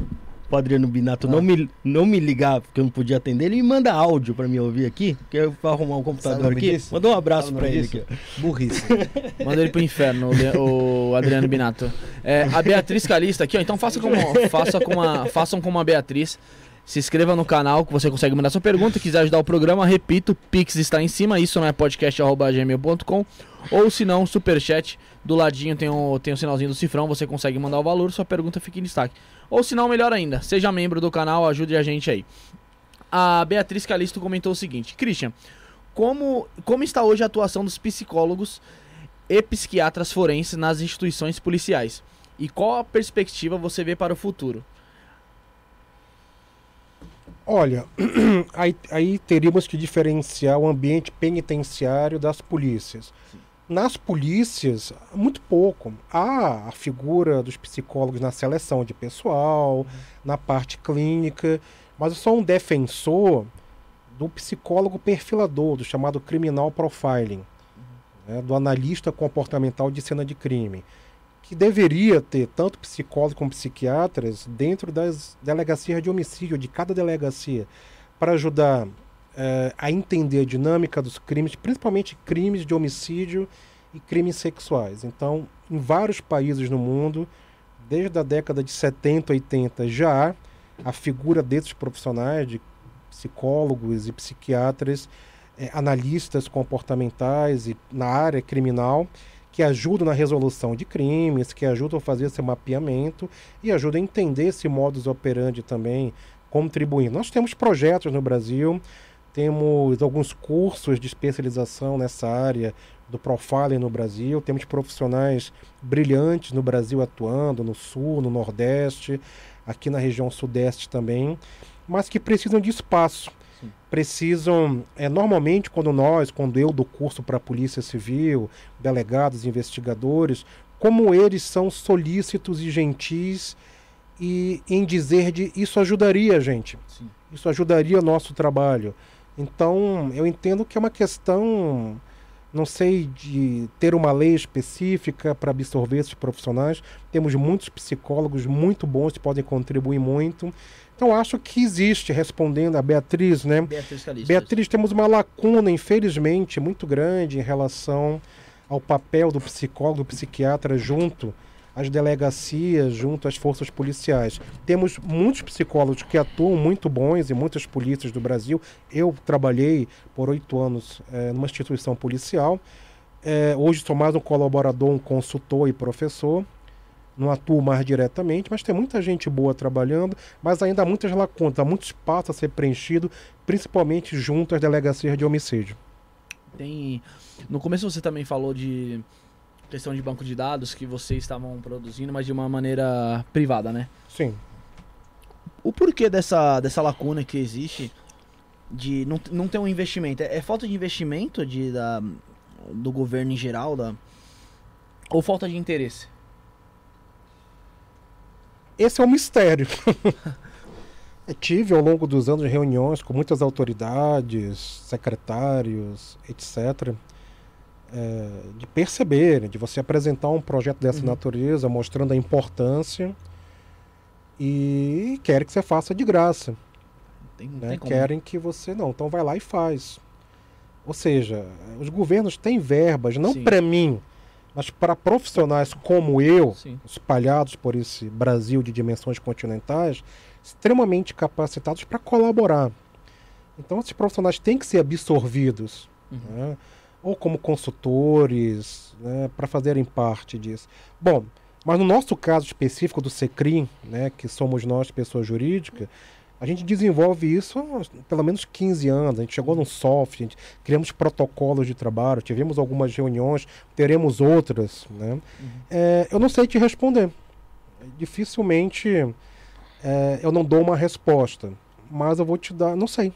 Pro Adriano Binato não, me, não me ligar, porque eu não podia atender. Ele me manda áudio pra me ouvir aqui, que eu vou arrumar um o computador aqui. disso? Manda um abraço o pra ele aqui, ó. Burrice. Manda ele pro inferno, o o Adriano Binato. É, a Beatriz Calista aqui, ó. Então faça como, faça como a, façam como a Beatriz. Se inscreva no canal que você consegue mandar sua pergunta. Quiser ajudar o programa, repito, Pix está em cima. Isso não é podcast.gmail.com. Ou se não, superchat. Do ladinho tem o, tem o sinalzinho do cifrão. Você consegue mandar o valor, sua pergunta fica em destaque. Ou se não, melhor ainda, seja membro do canal, ajude a gente aí. A Beatriz Calisto comentou o seguinte: Christian, como, como está hoje a atuação dos psicólogos e psiquiatras forenses nas instituições policiais? E qual a perspectiva você vê para o futuro? Olha, aí, aí teríamos que diferenciar o ambiente penitenciário das polícias. Nas polícias, muito pouco. Há a figura dos psicólogos na seleção de pessoal, na parte clínica, mas eu sou um defensor do psicólogo perfilador, do chamado criminal profiling, né, do analista comportamental de cena de crime, que deveria ter tanto psicólogos como psiquiatras dentro das delegacias de homicídio de cada delegacia, para ajudar eh, a entender a dinâmica dos crimes, principalmente crimes de homicídio e crimes sexuais. Então, em vários países no mundo, desde a década de 70, 80, já há a figura desses profissionais, de psicólogos e psiquiatras, eh, analistas comportamentais e na área criminal, que ajudam na resolução de crimes, que ajudam a fazer esse mapeamento e ajudam a entender esse modus operandi também, contribuindo. Nós temos projetos no Brasil, temos alguns cursos de especialização nessa área do profiling no Brasil, temos profissionais brilhantes no Brasil atuando, no Sul, no Nordeste, aqui na região Sudeste também, mas que precisam de espaço. Precisam, é, normalmente, quando nós, quando eu dou curso para a Polícia Civil, delegados, investigadores, como eles são solícitos e gentis e em dizer de isso ajudaria a gente. Sim. Isso ajudaria o nosso trabalho. Então, eu entendo que é uma questão, não sei, de ter uma lei específica para absorver esses profissionais. Temos muitos psicólogos muito bons que podem contribuir muito. Então, acho que existe, respondendo a Beatriz, né? Beatriz Calista. Beatriz, temos uma lacuna, infelizmente, muito grande em relação ao papel do psicólogo, do psiquiatra junto às delegacias, junto às forças policiais. Temos muitos psicólogos que atuam muito bons em muitas polícias do Brasil. Eu trabalhei por oito anos eh, numa instituição policial. Eh, hoje sou mais um colaborador, um consultor e professor. Não atuo mais diretamente, mas tem muita gente boa trabalhando, mas ainda há muitas lacunas, há muito espaço a ser preenchido, principalmente junto às delegacias de homicídio. Tem. No começo você também falou de questão de banco de dados que vocês estavam produzindo, mas de uma maneira privada, né? Sim. O porquê dessa, dessa lacuna que existe de não, não ter um investimento? É, é falta de investimento de, da, do governo em geral? Da, ou falta de interesse? Esse é um mistério. Eu tive ao longo dos anos reuniões com muitas autoridades, secretários, etc. é, de perceber, de você apresentar um projeto dessa Uhum. natureza, mostrando a importância e querem que você faça de graça. Tem, né? tem. Querem que você não, então vai lá e faz. Ou seja, os governos têm verbas, não para mim, mas para profissionais como eu, Sim. espalhados por esse Brasil de dimensões continentais, extremamente capacitados para colaborar. Então, esses profissionais têm que ser absorvidos, Uhum. né? Ou como consultores, né, para fazerem parte disso. Bom, Mas no nosso caso específico do SECRIM, né, que somos nós, pessoa jurídica, a gente desenvolve isso há pelo menos 15 anos. A gente chegou num software, gente criamos protocolos de trabalho, tivemos algumas reuniões, teremos outras. Né? É, eu não sei te responder. Dificilmente é, eu não dou uma resposta, mas eu vou te dar, não sei.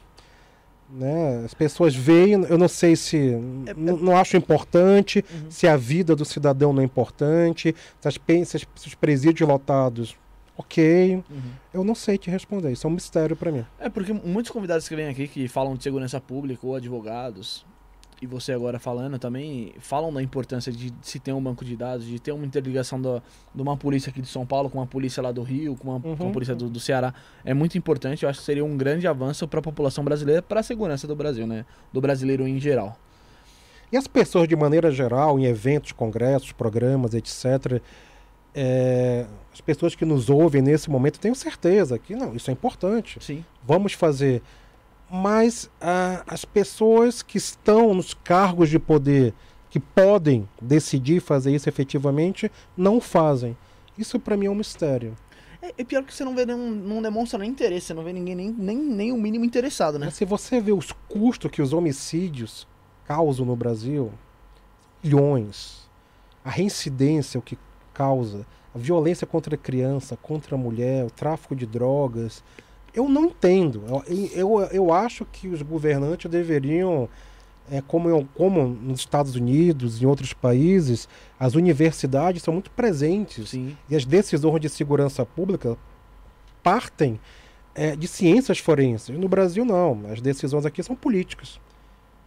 Né? As pessoas veem, eu não sei se. n- não acho importante, se a vida do cidadão não é importante, se, as, se as- se os presídios lotados, ok. Eu não sei te responder, isso é um mistério para mim. É porque muitos convidados que vêm aqui que falam de segurança pública ou advogados, e você agora falando também, falam da importância de se ter um banco de dados, de ter uma interligação da, de uma polícia aqui de São Paulo com uma polícia lá do Rio, com uma, com uma Uhum. polícia do, do Ceará. É muito importante, eu acho que seria um grande avanço para a população brasileira, para a segurança do Brasil, né? Do brasileiro em geral. E as pessoas, de maneira geral, em eventos, congressos, programas, etc., é, as pessoas que nos ouvem nesse momento, tenho certeza que não, isso é importante. Sim. Vamos fazer. Mas ah, as pessoas que estão nos cargos de poder, que podem decidir fazer isso efetivamente, não fazem. Isso para mim é um mistério. É, é pior que você não vê nenhum, não demonstra nem interesse, você não vê ninguém nem, nem, nem o mínimo interessado, né? Mas se você vê os custos que os homicídios causam no Brasil, milhões, a reincidência, o que causa, a violência contra a criança, contra a mulher, o tráfico de drogas, eu não entendo. Eu, eu, eu acho que os governantes deveriam, é, como, como nos Estados Unidos e em outros países, as universidades são muito presentes Sim. e as decisões de segurança pública partem é, de ciências forenses. No Brasil, não. As decisões aqui são políticas.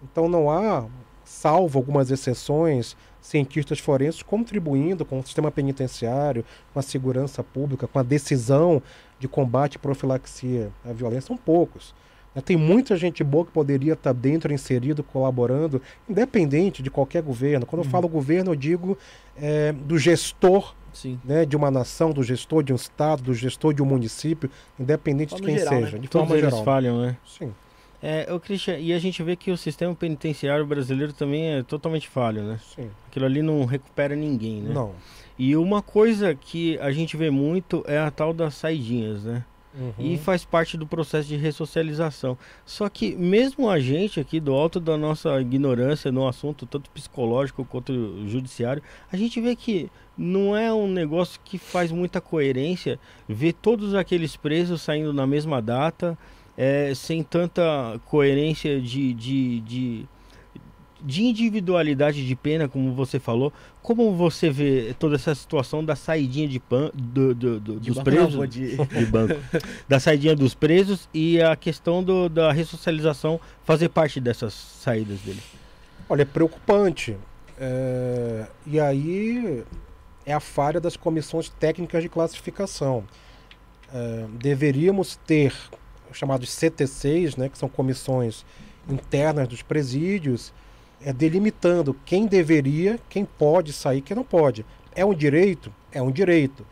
Então, não há, salvo algumas exceções, cientistas forenses contribuindo com o sistema penitenciário, com a segurança pública, com a decisão de combate e profilaxia à violência. São poucos. né? Tem muita gente boa que poderia estar dentro, inserido, colaborando, independente de qualquer governo. Quando eu falo governo, eu digo é, do gestor Sim. né, de uma nação, do gestor de um estado, do gestor de um município, independente de Forma quem geral, seja, né? de Todos forma eles geral. falham, né? Sim. É, ô Christian, e a gente vê que o sistema penitenciário brasileiro também é totalmente falho, né? Sim. Aquilo ali não recupera ninguém, né? Não. E uma coisa que a gente vê muito é a tal das saidinhas, né? Uhum. E faz parte do processo de ressocialização. Só que mesmo a gente aqui, do alto da nossa ignorância no assunto, tanto psicológico quanto judiciário, a gente vê que não é um negócio que faz muita coerência ver todos aqueles presos saindo na mesma data, é, sem tanta coerência de, de, de, de individualidade de pena, como você falou. Como você vê toda essa situação da saidinha de pan, do, do- do- De dos banco, presos? não, de- de banco. da saidinha dos presos e a questão do- da ressocialização fazer parte dessas saídas dele. Olha, é preocupante. É, E aí é a falha das comissões técnicas de classificação. É, Deveríamos ter os chamados CTCs, né, que são comissões internas dos presídios, é, delimitando quem deveria, quem pode sair, quem não pode. É um direito? É um direito.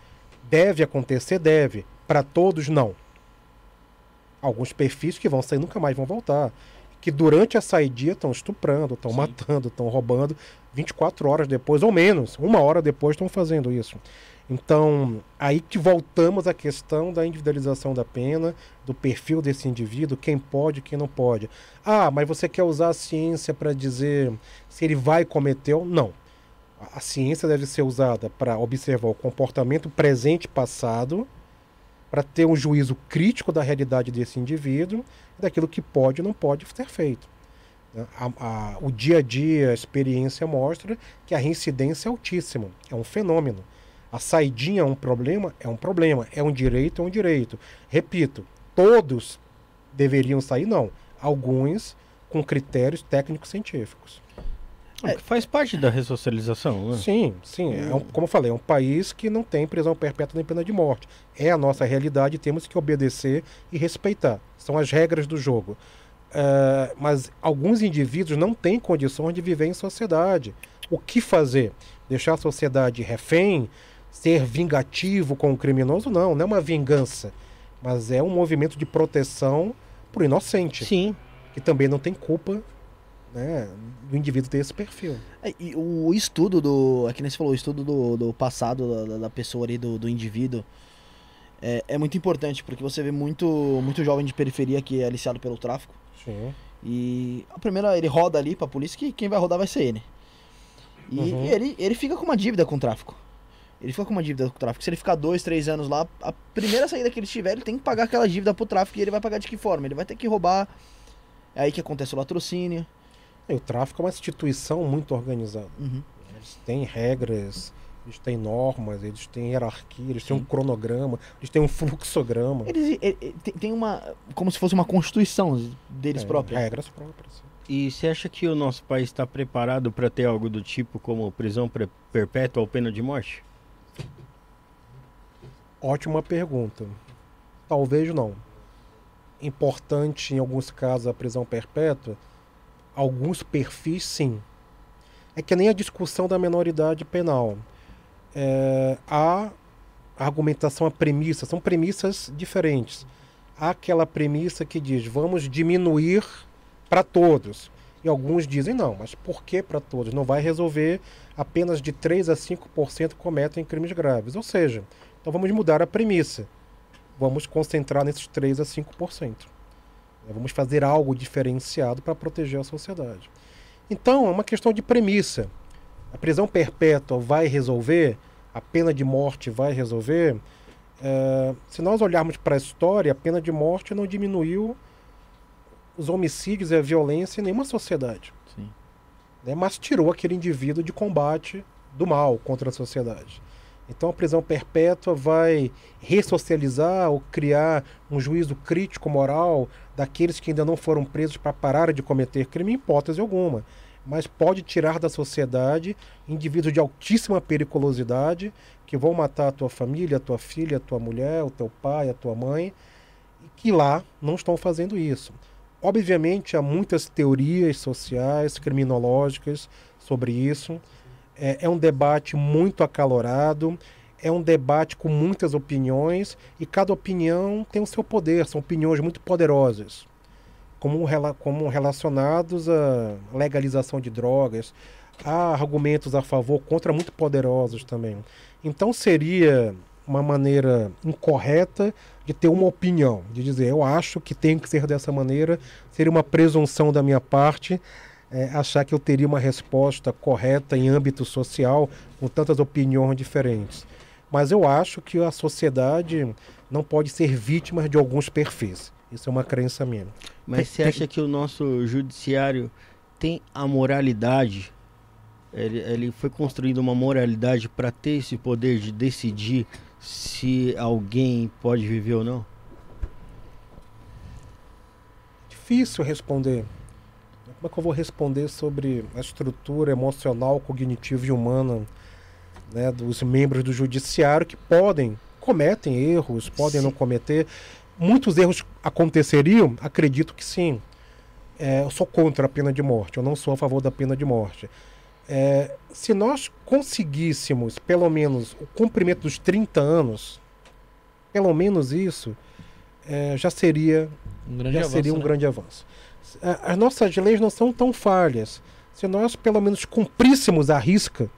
Deve acontecer? Deve. Para todos, não. Alguns perfis que vão sair nunca mais vão voltar. Que durante a saidia estão estuprando, estão matando, estão roubando. 24 horas depois, ou menos, uma hora depois, estão fazendo isso. Então, aí que voltamos à questão da individualização da pena, do perfil desse indivíduo, quem pode, quem não pode. Ah, mas você quer usar a ciência para dizer se ele vai cometer ou não. A- ciência deve ser usada para observar o comportamento presente e passado, para ter um juízo crítico da realidade desse indivíduo daquilo que pode e não pode ser feito. A- a- o dia a dia, a experiência mostra que a reincidência é altíssima, é um fenômeno. A saidinha é um problema? É um problema. É um direito? É um direito. Repito, todos deveriam sair? Não. Alguns com critérios técnicos científicos. É, faz parte da ressocialização, né? Sim, sim. É um- como eu falei, é um país que não tem prisão perpétua nem pena de morte. É a nossa realidade e temos que obedecer e respeitar. São as regras do jogo. É, mas alguns indivíduos não têm condições de viver em sociedade. O que fazer? Deixar a sociedade refém? Ser vingativo com o criminoso? Não, não é uma vingança. Mas é um movimento de proteção para o inocente Sim. que também não tem culpa né, do indivíduo ter esse perfil. É, e o estudo do. Aqui nem você falou, o estudo do, do passado da, da pessoa ali, do, do indivíduo, é, é muito importante, porque você vê muito, muito jovem de periferia que é aliciado pelo tráfico. Sim. E a primeira, ele roda ali pra polícia que quem vai rodar vai ser ele. E Uhum. ele, ele fica com uma dívida com o tráfico. Ele fica com uma dívida com o tráfico. Se ele ficar dois, três anos lá, a primeira saída que ele tiver, ele tem que pagar aquela dívida pro tráfico e ele vai pagar de que forma? Ele vai ter que roubar. É aí que acontece o latrocínio. E o tráfico é uma instituição muito organizada. Uhum. Eles têm regras, eles têm normas, eles têm hierarquia, eles têm um Sim. cronograma, eles têm um fluxograma. Eles, ele- tem uma. Como se fosse uma constituição deles É, próprios. Regras próprias. E você acha que o nosso país está preparado para ter algo do tipo como prisão perpétua ou pena de morte? Ótima pergunta. Talvez não. Importante em alguns casos a prisão perpétua, alguns perfis sim. É que nem a discussão da menoridade penal. É, a argumentação, a premissa, são premissas diferentes. Há aquela premissa que diz vamos diminuir para todos. E alguns dizem não, mas por que para todos? Não vai resolver apenas de 3 a 5% cometem crimes graves. Ou seja, então vamos mudar a premissa. Vamos concentrar nesses 3 a 5%. É, Vamos fazer algo diferenciado para proteger a sociedade. Então, é uma questão de premissa. A prisão perpétua vai resolver? A pena de morte vai resolver? É, se nós olharmos para a história, a pena de morte não diminuiu os homicídios e a violência em nenhuma sociedade Sim. né, mas tirou aquele indivíduo de combate do mal contra a sociedade. Então a prisão perpétua vai ressocializar ou criar um juízo crítico moral daqueles que ainda não foram presos para parar de cometer crime, em hipótese alguma. Mas pode tirar da sociedade indivíduos de altíssima periculosidade que vão matar a tua família, a tua filha, a tua mulher, o teu pai, a tua mãe, e que lá não estão fazendo isso. Obviamente, há muitas teorias sociais, criminológicas sobre isso. É, é um debate muito acalorado, é um debate com muitas opiniões e cada opinião tem o seu poder, são opiniões muito poderosas, como, como relacionados à legalização de drogas. Há argumentos a favor, contra, muito poderosos também. Então seria uma maneira incorreta de ter uma opinião, de dizer eu acho que tem que ser dessa maneira, seria uma presunção da minha parte é, achar que eu teria uma resposta correta em âmbito social com tantas opiniões diferentes. Mas eu acho que a sociedade não pode ser vítima de alguns perfis. Isso é uma crença minha. Mas você acha que o nosso judiciário tem a moralidade? Ele, ele foi construído uma moralidade para ter esse poder de decidir se alguém pode viver ou não? Difícil responder. Como é que eu vou responder sobre a estrutura emocional, cognitiva e humana né, dos membros do judiciário que podem, cometem erros, podem não cometer. Muitos erros aconteceriam? Acredito que sim. É, eu sou contra a pena de morte, eu não sou a favor da pena de morte. É, se nós conseguíssemos, pelo menos, o cumprimento dos 30 anos, pelo menos isso, é, já seria Um já avanço, seria um né? grande avanço. A- As nossas leis não são tão falhas. Se nós pelo menos cumpríssemos a risca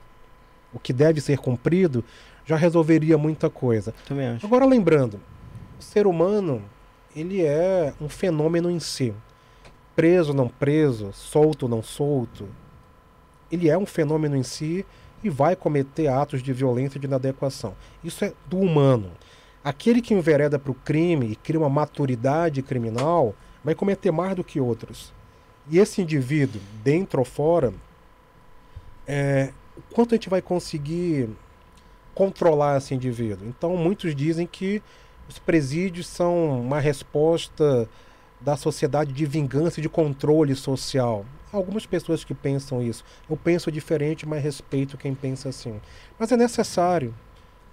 o que deve ser cumprido, já resolveria muita coisa. Também acho. Agora lembrando, o ser humano, ele é um fenômeno em si. Preso, não preso, solto, não solto. Ele é um fenômeno em si e vai cometer atos de violência e de inadequação. Isso é do humano. Aquele que envereda para o crime e cria uma maturidade criminal vai cometer mais do que outros. E esse indivíduo, dentro ou fora, é, quanto a gente vai conseguir controlar esse indivíduo? Então, muitos dizem que os presídios são uma resposta da sociedade de vingança e de controle social. Algumas pessoas que pensam isso. Eu penso diferente, mas respeito quem pensa assim. Mas é necessário.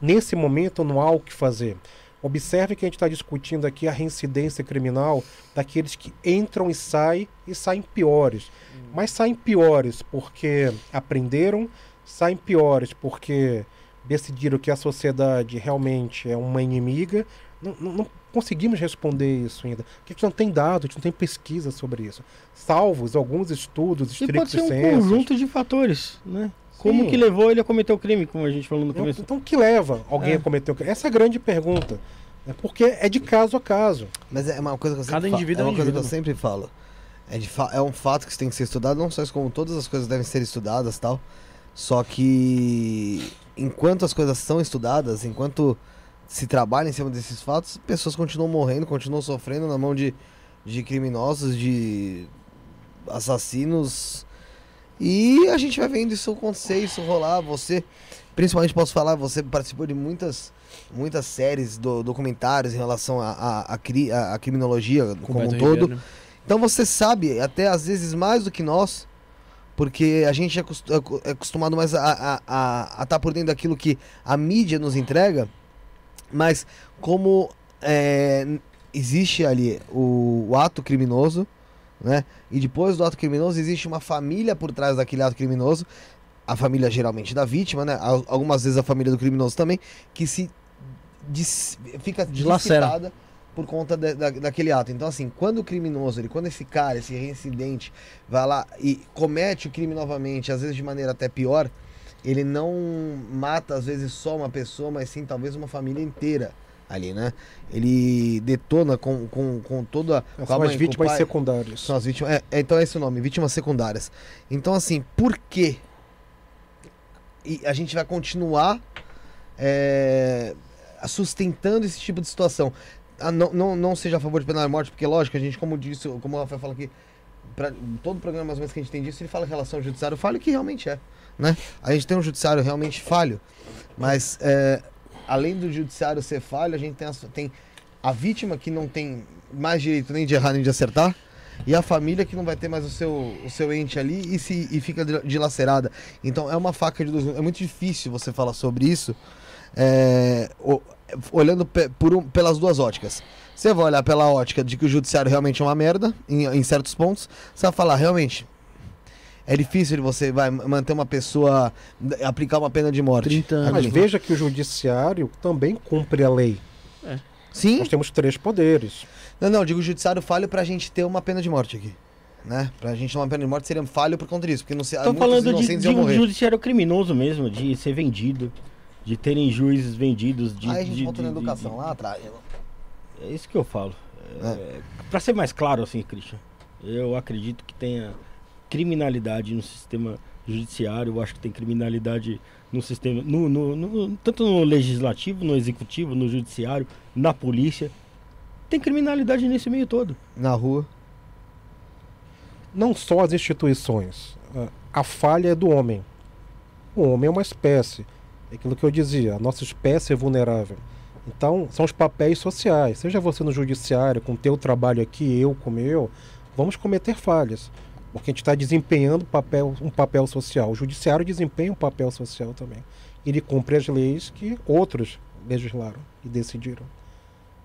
Nesse momento não há o que fazer. Observe que a gente está discutindo aqui a reincidência criminal daqueles que entram e saem e saem piores. Mas saem piores porque aprenderam, saem piores porque decidiram que a sociedade realmente é uma inimiga. Não, não- não conseguimos responder isso ainda. Porque a gente não tem dados, a gente não tem pesquisa sobre isso. Salvos alguns estudos E pode estrictos ser um sensos. conjunto de fatores, né? Como Sim. que levou ele a cometer o crime, como a gente falou no Então, começo. então, o que leva alguém É. a cometer o crime? Essa é a grande pergunta. né? Porque é de caso a caso. Mas é uma coisa que eu sempre Cada indivíduo é é um uma coisa que eu indivíduo. sempre falo. É, de fa- é um fato que isso tem que ser estudado, não só isso, como todas as coisas devem ser estudadas tal. Só que enquanto as coisas são estudadas, enquanto se trabalha em cima desses fatos, pessoas continuam morrendo, continuam sofrendo na mão de, de criminosos, de assassinos. E a gente vai vendo isso acontecer, isso rolar. Você, principalmente posso falar, você participou de muitas muitas séries, do, documentários em relação à a, a, cri- a- a criminologia Com como um todo. Ribeiro, né? Então você sabe, até às vezes mais do que nós, porque a gente é é é acostumado mais a estar tá por dentro daquilo que a mídia nos entrega, mas como é, existe ali o, o ato criminoso, né? E depois do ato criminoso existe uma família por trás daquele ato criminoso, a família geralmente da vítima, né? Al- Algumas vezes a família do criminoso também, que se dis- fica Dilacera. dissipada por conta de- da, daquele ato. Então, assim, quando o criminoso, ele, quando esse cara, esse reincidente, vai lá e comete o crime novamente, às vezes de maneira até pior, ele não mata, às vezes, só uma pessoa, mas sim talvez uma família inteira ali, né? Ele detona com, com, com toda com a São mãe, as com vítimas pai. secundárias. São as vítimas. É, é, então é esse o nome, vítimas secundárias. Então, assim, por quê? E a gente vai continuar é, sustentando esse tipo de situação. Ah, não, não, não seja a favor de pena de morte, porque, lógico, a gente, como disse, como o Rafael fala aqui, pra, todo programa mais ou menos que a gente tem disso, ele fala em relação ao judiciário falho, que realmente é. Né? A gente tem um judiciário realmente falho, mas é, além do judiciário ser falho, a gente tem a, tem a vítima que não tem mais direito nem de errar nem de acertar, e a família que não vai ter mais o seu, o seu ente ali e, se, e fica dil- dilacerada. Então é uma faca de dois. É muito difícil você falar sobre isso é, olhando por um- pelas duas óticas. Você vai olhar pela ótica de que o judiciário realmente é uma merda em, em certos pontos. Você vai falar, realmente, é difícil de você vai manter uma pessoa, aplicar uma pena de morte. 30 anos. Mas Ali. veja que o judiciário também cumpre a lei. Sim, Nós temos três poderes. Não, não, digo judiciário falho pra gente ter uma pena de morte aqui. Né? Pra gente ter uma pena de morte seria falho por conta disso, porque não sei, Tô falando de, de um judiciário criminoso mesmo, de ser vendido, de terem juízes vendidos, de. Aí a gente de- volta na de- de- educação, lá atrás. É isso que eu falo. É, Pra ser mais claro, assim, Christian, eu acredito que tenha criminalidade no sistema judiciário, eu acho que tem criminalidade no sistema, no, no- no- tanto no legislativo, no executivo, no judiciário, na polícia. Tem criminalidade nesse meio todo. Na rua. Não só as instituições. A falha é do homem. O homem é uma espécie. É aquilo que eu dizia, a nossa espécie é vulnerável. Então, são os papéis sociais. Seja você no judiciário, com o teu trabalho aqui, eu com o meu, vamos cometer falhas. Porque a gente está desempenhando papel, um papel social. O judiciário desempenha um papel social também. Ele cumpre as leis que outros legislaram e decidiram.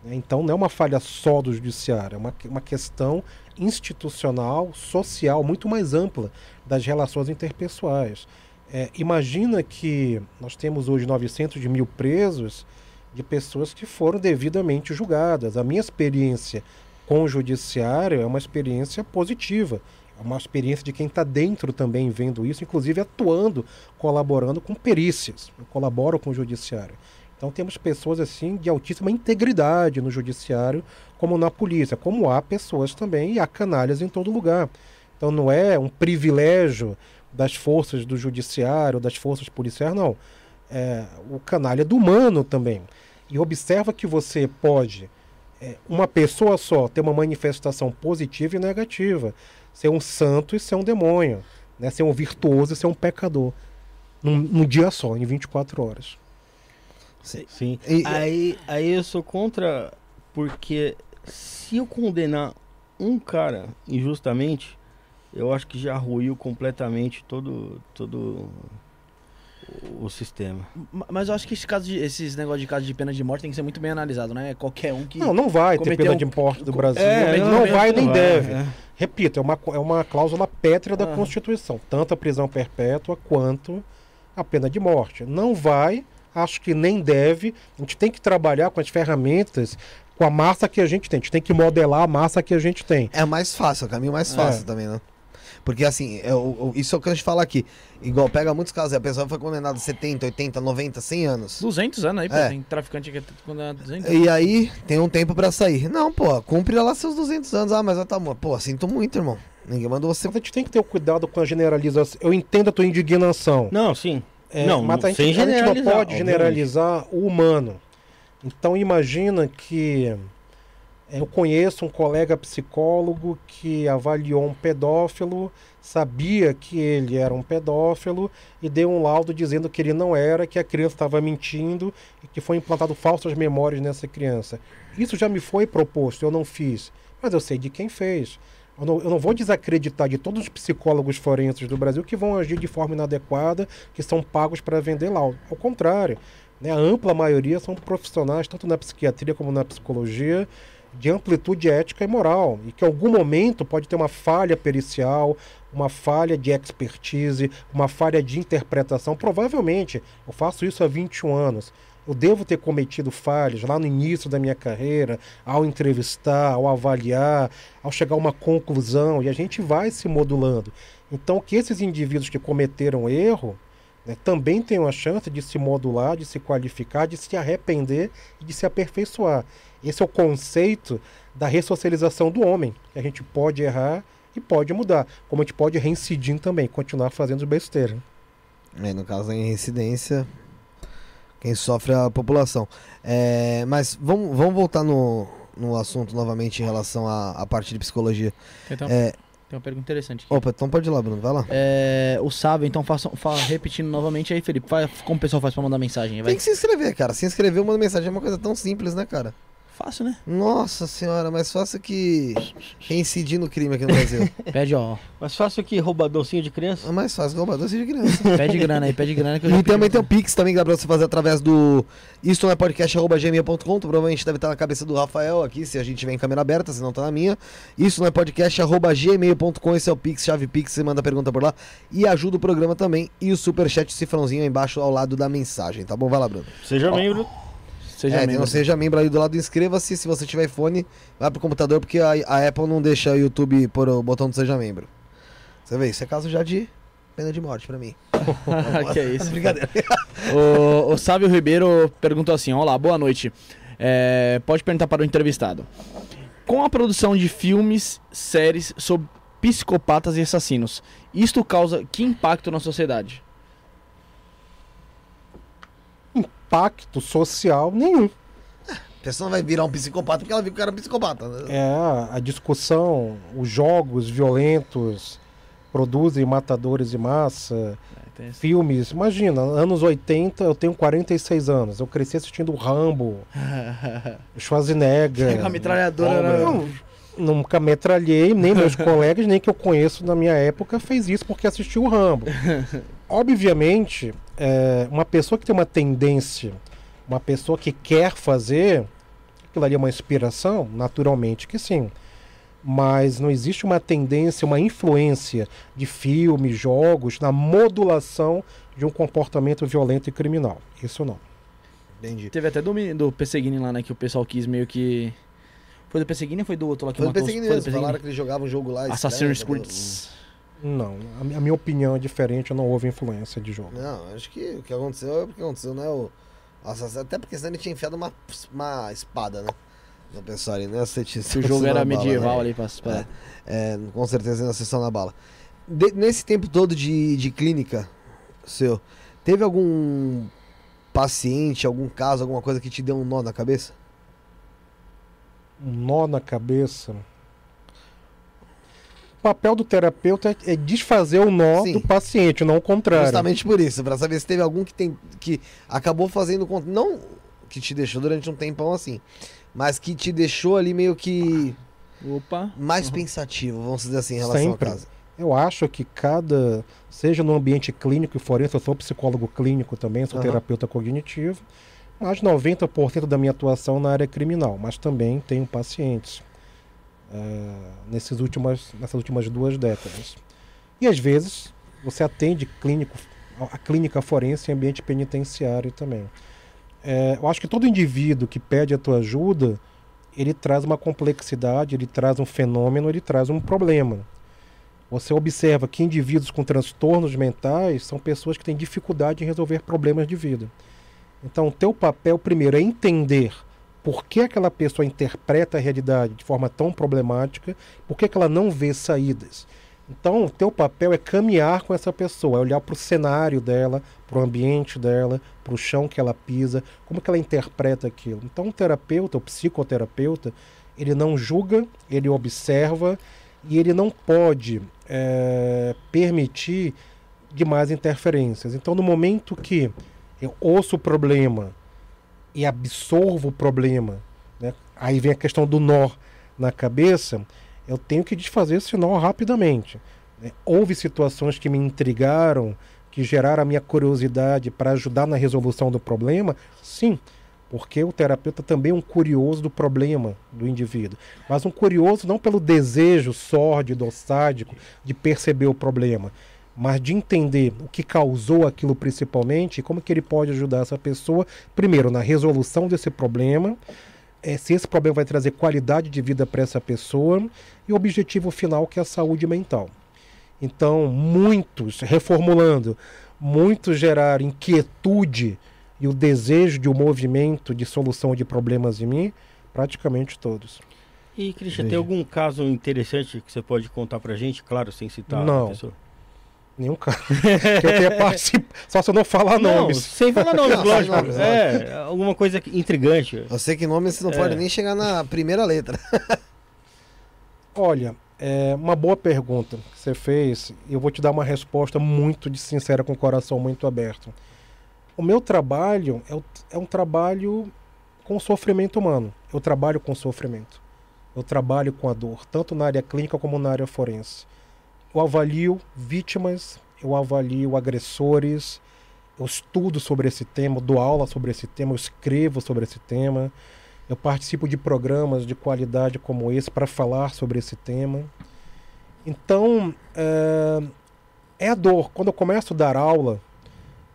né? Então, não é uma falha só do judiciário, é uma, uma questão institucional, social, muito mais ampla das relações interpessoais. É, imagina que nós temos hoje 900 mil presos de pessoas que foram devidamente julgadas. A minha experiência com o judiciário é uma experiência positiva. É uma experiência de quem está dentro também vendo isso, inclusive atuando, colaborando com perícias. Eu colaboro com o judiciário. Então temos pessoas assim de altíssima integridade no judiciário, como na polícia, como há pessoas também e há canalhas em todo lugar. Então não é um privilégio das forças do judiciário, das forças policiais, não. É o canalha do humano também. E observa que você pode, é, uma pessoa só, ter uma manifestação positiva e negativa. Ser um santo e ser um demônio. Né? Ser um virtuoso e ser um pecador. Num, num dia só, em 24 horas. Sim. E- Aí, aí eu sou contra, porque se eu condenar um cara injustamente, eu acho que já ruiu completamente todo, todo o, sistema. Ma- Mas eu acho que esse caso de, esses negócios de caso de pena de morte tem que ser muito bem analisado, né? Qualquer um que. Não, não vai ter pena um- de morte do Brasil. É, não, não, vai nem Não deve. é. Repito, é uma, é uma cláusula pétrea da Ah. Constituição, tanto a prisão perpétua quanto a pena de morte. Não vai Acho que nem deve. A gente tem que trabalhar com as ferramentas, com a massa que a gente tem. A gente tem que modelar a massa que a gente tem. É mais fácil, é o caminho mais fácil É. também, né? Porque assim, é, o- o- isso é o que a gente fala aqui. Igual, pega muitos casos, a pessoa foi condenada a 70, 80, 90, 100 anos. 200 anos aí, pô. É. Tem traficante que é condenado a 200 E aí, tem um tempo pra sair. Não, pô, cumpre lá seus 200 anos. Ah, mas vai tá morto. Pô, sinto muito, irmão. Ninguém mandou você. Mas a gente tem que ter o cuidado com a generalização. Eu entendo a tua indignação. Não, sim. É, Não, mas não- a gente, sem a gente não pode obviamente. generalizar o humano. Então imagina que é, eu conheço um colega psicólogo que avaliou um pedófilo, sabia que ele era um pedófilo e deu um laudo dizendo que ele não era, que a criança estava mentindo e que foi implantado falsas memórias nessa criança. Isso já me foi proposto, eu não fiz, mas eu sei de quem fez. Eu não, eu não vou desacreditar de todos os psicólogos forenses do Brasil que vão agir de forma inadequada, que são pagos para vender laudo. Ao contrário, né, a ampla maioria são profissionais, tanto na psiquiatria como na psicologia, de amplitude ética e moral, e que em algum momento pode ter uma falha pericial, uma falha de expertise, uma falha de interpretação. Provavelmente, eu faço isso há 21 anos. Eu devo ter cometido falhas lá no início da minha carreira, ao entrevistar, ao avaliar, ao chegar a uma conclusão, e a gente vai se modulando. Então, que esses indivíduos que cometeram erro né, também tenham a chance de se modular, de se qualificar, de se arrepender e de se aperfeiçoar. Esse é o conceito da ressocialização do homem. que A gente pode errar e pode mudar, como a gente pode reincidir também, continuar fazendo besteira. É, no caso da incidência, quem sofre é a população. É, mas vamos, vamos voltar no, no assunto novamente em relação à, à parte de psicologia. Tem, uma- É, tem uma pergunta interessante aqui. opa, então pode ir lá, Bruno, vai lá. É, o Sábio, então, faça, fa- repetindo novamente aí, Felipe. Faz, como o pessoal faz pra mandar mensagem? Vai. Tem que se inscrever, cara. Se inscrever, manda mensagem. É uma coisa tão simples, né, cara? Fácil, né? Nossa senhora, mais fácil que reincidir no crime aqui no Brasil. Pede, ó. Mais fácil que roubadorcinho de criança. É mais fácil que roubador de criança. Pede grana aí, pede grana que eu já E pedi. também tem o Pix também que dá pra você fazer através do isto não é podcast.gmail.com. Provavelmente deve estar na cabeça do Rafael aqui, se a gente tiver em câmera aberta, se não tá na minha. Isso não é podcast.gmail.com. Esse é o Pix, chave Pix, você manda pergunta por lá. E ajuda o programa também. E o superchat cifrãozinho aí embaixo ao lado da mensagem, tá bom? Vai lá, Bruno. Seja membro. Seja é, tem membro. um seja membro aí do lado, inscreva-se. Se você tiver iPhone, vai pro computador, porque a, a Apple não deixa o YouTube pôr o botão do seja membro. Você vê, isso é caso já de pena de morte pra mim. que é isso. Brincadeira. O, o Sábio Ribeiro perguntou assim: Olá, boa noite. É, pode perguntar para o entrevistado. Com a produção de filmes, séries sobre psicopatas e assassinos, isto causa que impacto na sociedade? Impacto social nenhum. A pessoa não vai virar um psicopata porque ela viu que era um psicopata. né? É a discussão, os jogos violentos produzem matadores de massa, filmes. Imagina, anos 80, eu tenho 46 anos. Eu cresci assistindo Rambo, Schwarzenegger. Chega a metralhadora. né? Não, nunca metralhei, nem meus colegas, nem que eu conheço na minha época fez isso porque assistiu o Rambo. Obviamente, é, uma pessoa que tem uma tendência, uma pessoa que quer fazer, aquilo ali é uma inspiração? Naturalmente que sim. Mas não existe uma tendência, uma influência de filmes, jogos na modulação de um comportamento violento e criminal. Isso não. Entendi. Teve até do, do Pesseguini lá, né? Que o pessoal quis meio que. Foi do Pesseguini ou foi do outro lá que Foi do matou Pesseguini foi do mesmo, Pesseguini? falaram que ele jogava um jogo lá. Assassin's Creed. Não, a mi- a minha opinião é diferente, não houve influência de jogo. Não, acho que o que aconteceu é o que aconteceu, não é o. Até porque senão ele tinha enfiado uma, uma espada, né? No pessoal ali, né? Você tinha Se o jogo era medieval ali pra. pra- É. É, com certeza na sessão na bala. De- nesse tempo todo de, de clínica seu, teve algum paciente, algum caso, alguma coisa que te deu um nó na cabeça? um nó na cabeça. O papel do terapeuta é é desfazer o nó Sim. do paciente, não o contrário. Justamente por isso, pra saber se teve algum que, tem, que acabou fazendo. Não que te deixou durante um tempão assim, mas que te deixou ali meio que Opa. mais pensativo, vamos dizer assim, em relação Sempre. ao caso. Eu acho que cada, seja no ambiente clínico e forense, eu sou psicólogo clínico também, sou Aham. terapeuta cognitivo, mas 90% da minha atuação na área criminal, mas também tenho pacientes eh, nesses últimas, nessas últimas duas décadas. E às vezes você atende clínico, a, clínica forense em ambiente penitenciário também. É, eu acho que todo indivíduo que pede a tua ajuda, ele traz uma complexidade, ele traz um fenômeno, ele traz um problema. Você observa que indivíduos com transtornos mentais são pessoas que têm dificuldade em resolver problemas de vida. Então, o teu papel primeiro é entender por que aquela pessoa interpreta a realidade de forma tão problemática, por que, que ela não vê saídas. Então, o teu papel é caminhar com essa pessoa, é olhar para o cenário dela, para o ambiente dela, para o chão que ela pisa, como que ela interpreta aquilo. Então, o terapeuta, o psicoterapeuta, ele não julga, ele observa e ele não pode é, permitir demais interferências. Então, no momento que eu ouço o problema e absorvo o problema, né, aí vem a questão do nó na cabeça eu tenho que desfazer esse nó rapidamente. Né? Houve situações que me intrigaram, que geraram a minha curiosidade para ajudar na resolução do problema? Sim, porque o terapeuta também é um curioso do problema do indivíduo. Mas um curioso não pelo desejo sórdido ou sádico de perceber o problema, mas de entender o que causou aquilo principalmente e como que ele pode ajudar essa pessoa, primeiro, na resolução desse problema, é, se esse problema vai trazer qualidade de vida para essa pessoa e o objetivo final que é a saúde mental. Então, muitos, reformulando, muitos geraram inquietude e o desejo de um movimento de solução de problemas em mim, praticamente todos. E, Cristian, tem algum caso interessante que você pode contar para gente? Claro, sem citar Não. Nenhum caso. que eu tenha participado. Só se eu não falar não, nomes. Sem falar nomes, não, lógico. Nomes, é, alguma coisa intrigante. Eu sei que nome você não é. pode nem chegar na primeira letra. Olha, é uma boa pergunta que você fez. Eu vou te dar uma resposta muito de sincera, com o coração muito aberto. O meu trabalho é, é um trabalho com sofrimento humano. Eu trabalho com sofrimento. Eu trabalho com a dor, tanto na área clínica como na área forense eu avalio vítimas, eu avalio agressores, eu estudo sobre esse tema, dou aula sobre esse tema, eu escrevo sobre esse tema, eu participo de programas de qualidade como esse para falar sobre esse tema. Então, é, é a dor. Quando eu começo a dar aula,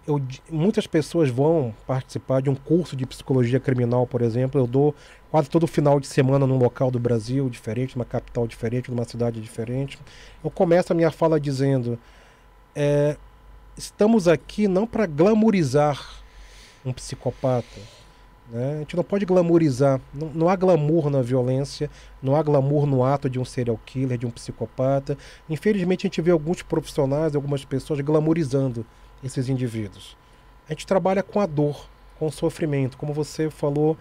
eu, muitas pessoas vão participar de um curso de psicologia criminal, por exemplo. Eu dou quase todo final de semana num local do Brasil diferente, numa capital diferente, numa cidade diferente. Eu começo a minha fala dizendo: é, estamos aqui não para glamorizar um psicopata. Né? A gente não pode glamorizar. Não, não, há glamour na violência, não há glamour no ato de um serial killer, de um psicopata. Infelizmente, a gente vê alguns profissionais, algumas pessoas glamorizando esses indivíduos. A gente trabalha com a dor, com o sofrimento. Como você falou,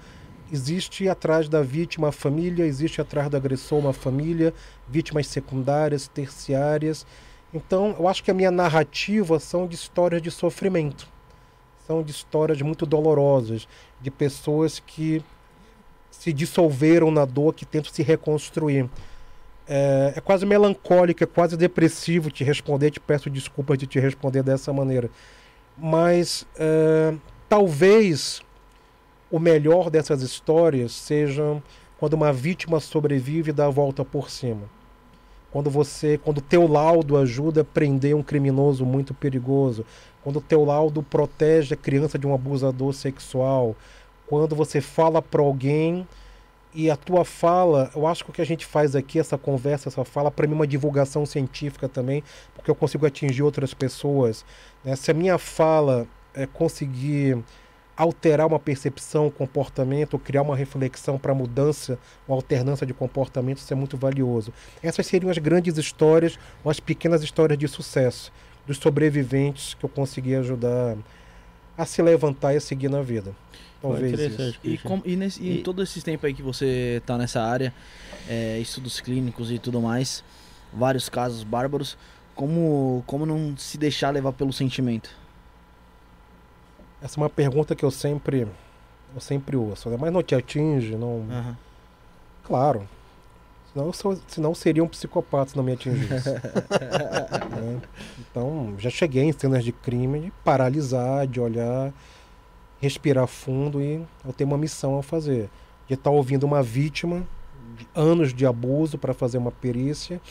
existe atrás da vítima a família, existe atrás do agressor uma família, vítimas secundárias, terciárias. Então, eu acho que a minha narrativa são de histórias de sofrimento. São de histórias muito dolorosas, de pessoas que se dissolveram na dor, que tentam se reconstruir. É, é, quase melancólico, é quase depressivo te responder. Te peço desculpas de te responder dessa maneira. Mas é, talvez o melhor dessas histórias seja quando uma vítima sobrevive e dá a volta por cima. Quando você, quando teu laudo ajuda a prender um criminoso muito perigoso, quando teu laudo protege a criança de um abusador sexual, quando você fala para alguém e a tua fala, eu acho que o que a gente faz aqui, essa conversa, essa fala, para mim é uma divulgação científica também, porque eu consigo atingir outras pessoas. Né? Se a minha fala é, conseguir alterar uma percepção, um comportamento, criar uma reflexão para mudança ou alternância de comportamento, isso é muito valioso. Essas seriam as grandes histórias ou as pequenas histórias de sucesso dos sobreviventes que eu consegui ajudar a se levantar e a seguir na vida. Talvez isso. E, com, e, nesse, e, em todo esse tempo aí que você está nessa área, é, estudos clínicos e tudo mais, vários casos bárbaros, como, como não se deixar levar pelo sentimento? Essa é uma pergunta que eu sempre eu sempre ouço, né? mas não te atinge, não. Uhum. Claro. Senão, eu sou, senão seria um psicopata se não me atingisse. né? Então, já cheguei em cenas de crime de paralisar, de olhar respirar fundo e eu tenho uma missão a fazer. De estar ouvindo uma vítima de anos de abuso para fazer uma perícia,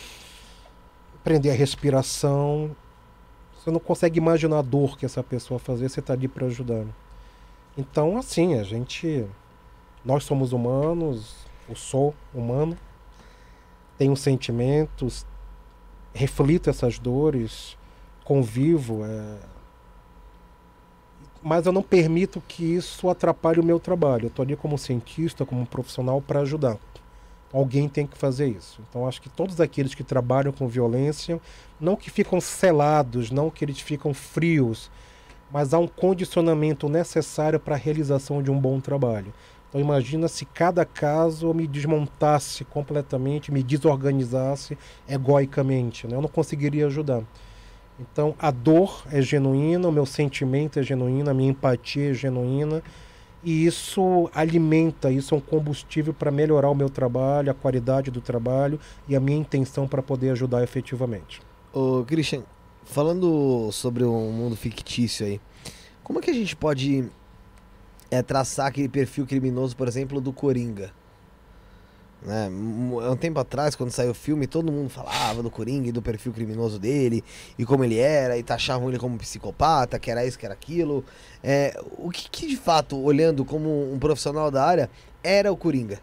prender a respiração, Você não consegue imaginar a dor que essa pessoa fazer, você está ali para ajudar. Então, assim, a gente. Nós somos humanos, eu sou humano, tenho sentimentos, reflito essas dores, convivo, é... mas eu não permito que isso atrapalhe o meu trabalho. Eu estou ali como cientista, como profissional para ajudar. Alguém tem que fazer isso. Então acho que todos aqueles que trabalham com violência, não que ficam selados, não que eles ficam frios, mas há um condicionamento necessário para a realização de um bom trabalho. Então imagina se cada caso me desmontasse completamente, me desorganizasse egoicamente, né? eu não conseguiria ajudar. Então a dor é genuína, o meu sentimento é genuíno, a minha empatia é genuína e isso alimenta, isso é um combustível para melhorar o meu trabalho, a qualidade do trabalho e a minha intenção para poder ajudar efetivamente. Ô, Christian, falando sobre o mundo fictício aí, como é que a gente pode é traçar aquele perfil criminoso, por exemplo, do Coringa. Né? Um tempo atrás, quando saiu o filme, todo mundo falava do Coringa e do perfil criminoso dele, e como ele era, e taxavam ele como psicopata, que era isso, que era aquilo. É, o que, que, de fato, olhando como um profissional da área, era o Coringa?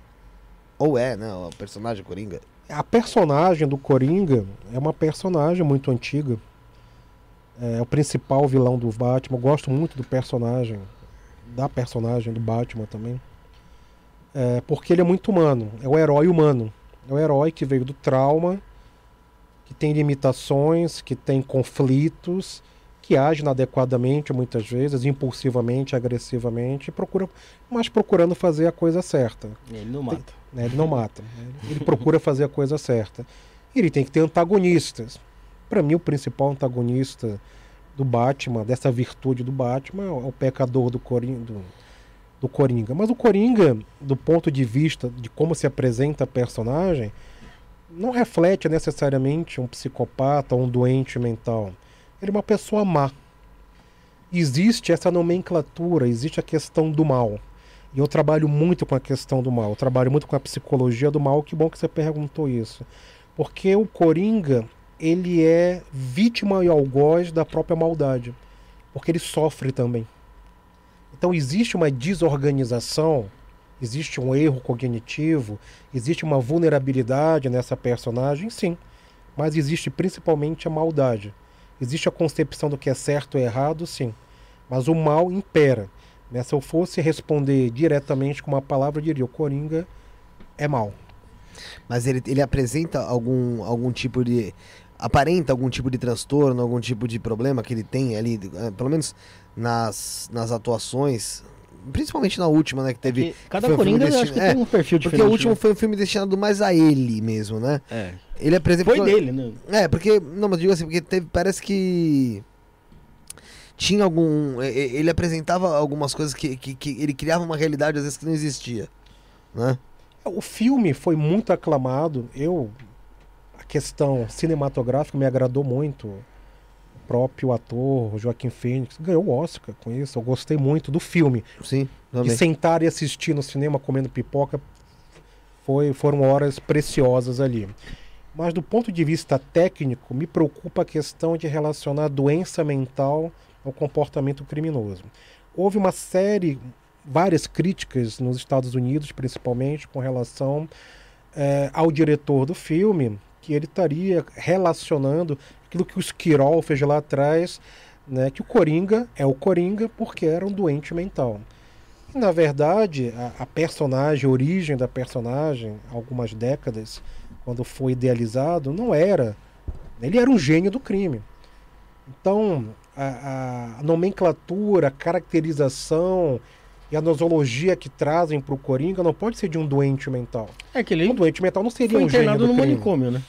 Ou é, né? O personagem Coringa? A personagem do Coringa é uma personagem muito antiga. É o principal vilão do Batman. Eu gosto muito do personagem da personagem do Batman também. É, porque ele é muito humano, é o herói humano. É o herói que veio do trauma, que tem limitações, que tem conflitos, que age inadequadamente muitas vezes, impulsivamente, agressivamente, procura, mas procurando fazer a coisa certa. Ele não mata. Tem, né, ele não mata. Ele procura fazer a coisa certa. Ele tem que ter antagonistas. Para mim, o principal antagonista do Batman, dessa virtude do Batman, é o pecador do Coringa, do, Coringa. Mas o Coringa, do ponto de vista de como se apresenta a personagem, não reflete necessariamente um psicopata ou um doente mental. Ele é uma pessoa má. Existe essa nomenclatura, existe a questão do mal. E eu trabalho muito com a questão do mal, eu trabalho muito com a psicologia do mal. Que bom que você perguntou isso. Porque o Coringa, ele é vítima e algoz da própria maldade, porque ele sofre também. Então existe uma desorganização, existe um erro cognitivo, existe uma vulnerabilidade nessa personagem, sim, mas existe principalmente a maldade. Existe a concepção do que é certo ou errado, sim, mas o mal impera. Né? Se eu fosse responder diretamente com uma palavra, eu diria: o Coringa é mal. Mas ele, ele apresenta algum, algum tipo de aparenta algum tipo de transtorno, algum tipo de problema que ele tem ali, eh, pelo menos nas, nas atuações, principalmente na última, né, que teve... Porque cada Coringa destin... acho que é, tem um perfil diferente. Porque o último né? foi um filme destinado mais a ele mesmo, né? É. Ele apresenta... Foi dele, né? É, porque, não, mas digo assim, porque teve, parece que tinha algum... Ele apresentava algumas coisas que, que, que ele criava uma realidade às vezes que não existia, né? O filme foi muito aclamado. Eu questão cinematográfica me agradou muito. O próprio ator Joaquim Fênix ganhou o Oscar com isso. Eu gostei muito do filme. Sim, também. De sentar e assistir no cinema comendo pipoca foi, foram horas preciosas ali. Mas do ponto de vista técnico, me preocupa a questão de relacionar doença mental ao comportamento criminoso. Houve uma série, várias críticas nos Estados Unidos, principalmente, com relação é, ao diretor do filme, que ele estaria relacionando aquilo que o Skirol fez lá atrás, né, que o Coringa é o Coringa porque era um doente mental. E, na verdade, a, a personagem, a origem da personagem, algumas décadas, quando foi idealizado, não era. Ele era um gênio do crime. Então, a, a nomenclatura, a caracterização e a nosologia que trazem para o Coringa não pode ser de um doente mental. É que ele um doente mental não seria um gênio do no crime. manicômio, né?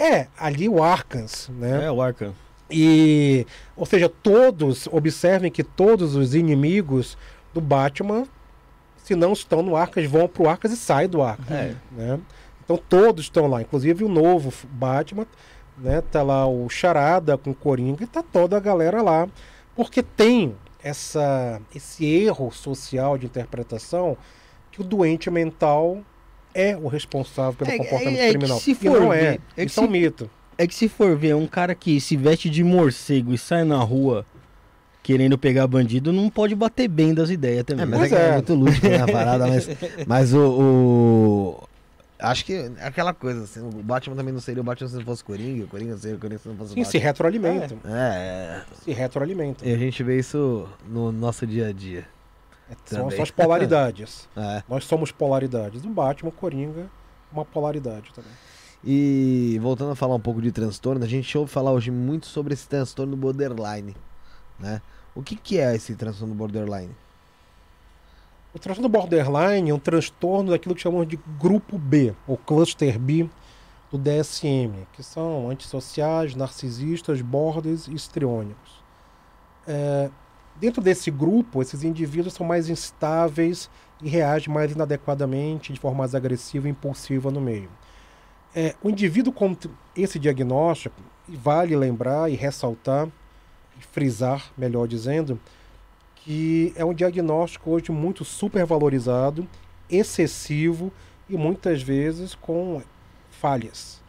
É, ali o Arkham, né? É, o Arkham. E, ou seja, todos, observem que todos os inimigos do Batman, se não estão no Arkham, vão pro Arkham e saem do Arkham. É. Né? Então todos estão lá, inclusive o novo Batman, né? Tá lá o Charada com o Coringa e tá toda a galera lá, porque tem essa, esse erro social de interpretação que o doente mental é o responsável pelo é, comportamento é, é criminal. se for e não é. é Isso é um mito. É que se for ver um cara que se veste de morcego e sai na rua querendo pegar bandido, não pode bater bem das ideias também. É, mas é, é é. muito lúdico né, a parada, mas, mas o, o- Acho que é aquela coisa, assim, o Batman também não seria o Batman se não fosse Coringa, o Coringa seria o Coringa se não fosse o Sim, se Batman. retroalimentam. É, Se retroalimentam. é, e a gente vê isso no nosso dia a dia. São só as polaridades. É. Nós somos polaridades. O Batman, o Coringa, uma polaridade também. E voltando a falar um pouco de transtorno, a gente ouve falar hoje muito sobre esse transtorno borderline, né? O que, que é esse transtorno borderline? O transtorno borderline é um transtorno daquilo que chamamos de grupo B, ou cluster B do DSM, que são antissociais, narcisistas, bordes e histriônicos. É, dentro desse grupo, esses indivíduos são mais instáveis e reagem mais inadequadamente, de forma mais agressiva e impulsiva no meio. É, o indivíduo com esse diagnóstico, vale lembrar e ressaltar, e frisar, melhor dizendo, que é um diagnóstico hoje muito supervalorizado, excessivo e muitas vezes com falhas.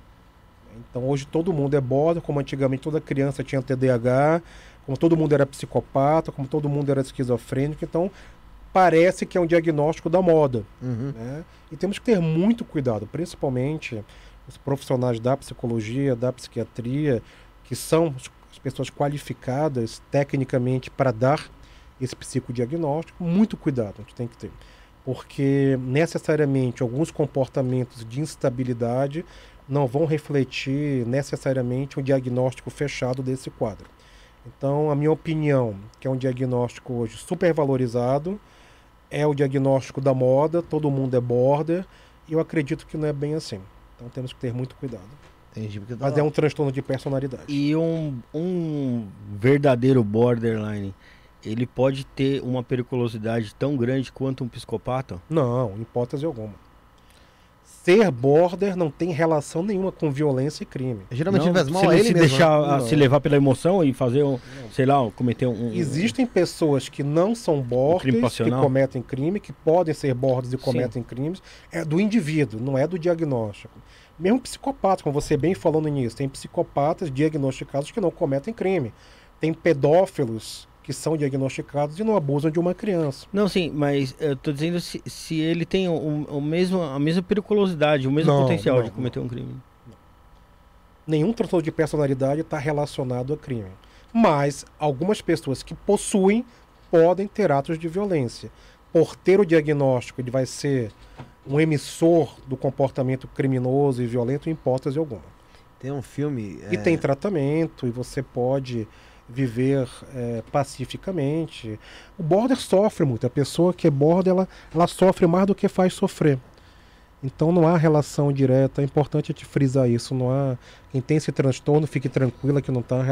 Então hoje todo mundo é border, como antigamente toda criança tinha TDAH, como todo mundo era psicopata, como todo mundo era esquizofrênico, então parece que é um diagnóstico da moda. Uhum. né? E temos que ter muito cuidado, principalmente os profissionais da psicologia, da psiquiatria, que são as pessoas qualificadas tecnicamente para dar esse psicodiagnóstico, muito cuidado a gente tem que ter. Porque necessariamente alguns comportamentos de instabilidade não vão refletir necessariamente um diagnóstico fechado desse quadro. Então, a minha opinião, que é um diagnóstico hoje supervalorizado, é o diagnóstico da moda, todo mundo é border, e eu acredito que não é bem assim. Então temos que ter muito cuidado. Entendi, Mas é um transtorno de personalidade. E um, um verdadeiro borderline, ele pode ter uma periculosidade tão grande quanto um psicopata? Não, em hipótese alguma. Ser border não tem relação nenhuma com violência e crime. Geralmente Não, ele faz mal se ele ele se mesmo. deixar né? Não. se levar pela emoção e fazer um, sei lá, cometer um, um- Existem pessoas que não são borders, que passional? cometem crime, que podem ser borders e cometem crimes. É do indivíduo, não é do diagnóstico. Mesmo psicopata, como você bem falou no início, tem psicopatas diagnosticados que não cometem crime. Tem pedófilos que são diagnosticados e não abusam de uma criança. Não, sim, mas eu tô dizendo se, se ele tem o, o mesmo, a mesma periculosidade, o mesmo Não, potencial não, de cometer um crime. Nenhum transtorno de personalidade está relacionado a crime. Mas algumas pessoas que possuem podem ter atos de violência. Por ter o diagnóstico, ele vai ser um emissor do comportamento criminoso e violento em hipótese alguma. Tem um filme. E é, tem tratamento, e você pode viver é, pacificamente. O border sofre muito. A pessoa que é border, ela, ela sofre mais do que faz sofrer. Então não há relação direta. É importante te frisar isso. Não há quem tem esse transtorno fique tranquila que não, tá,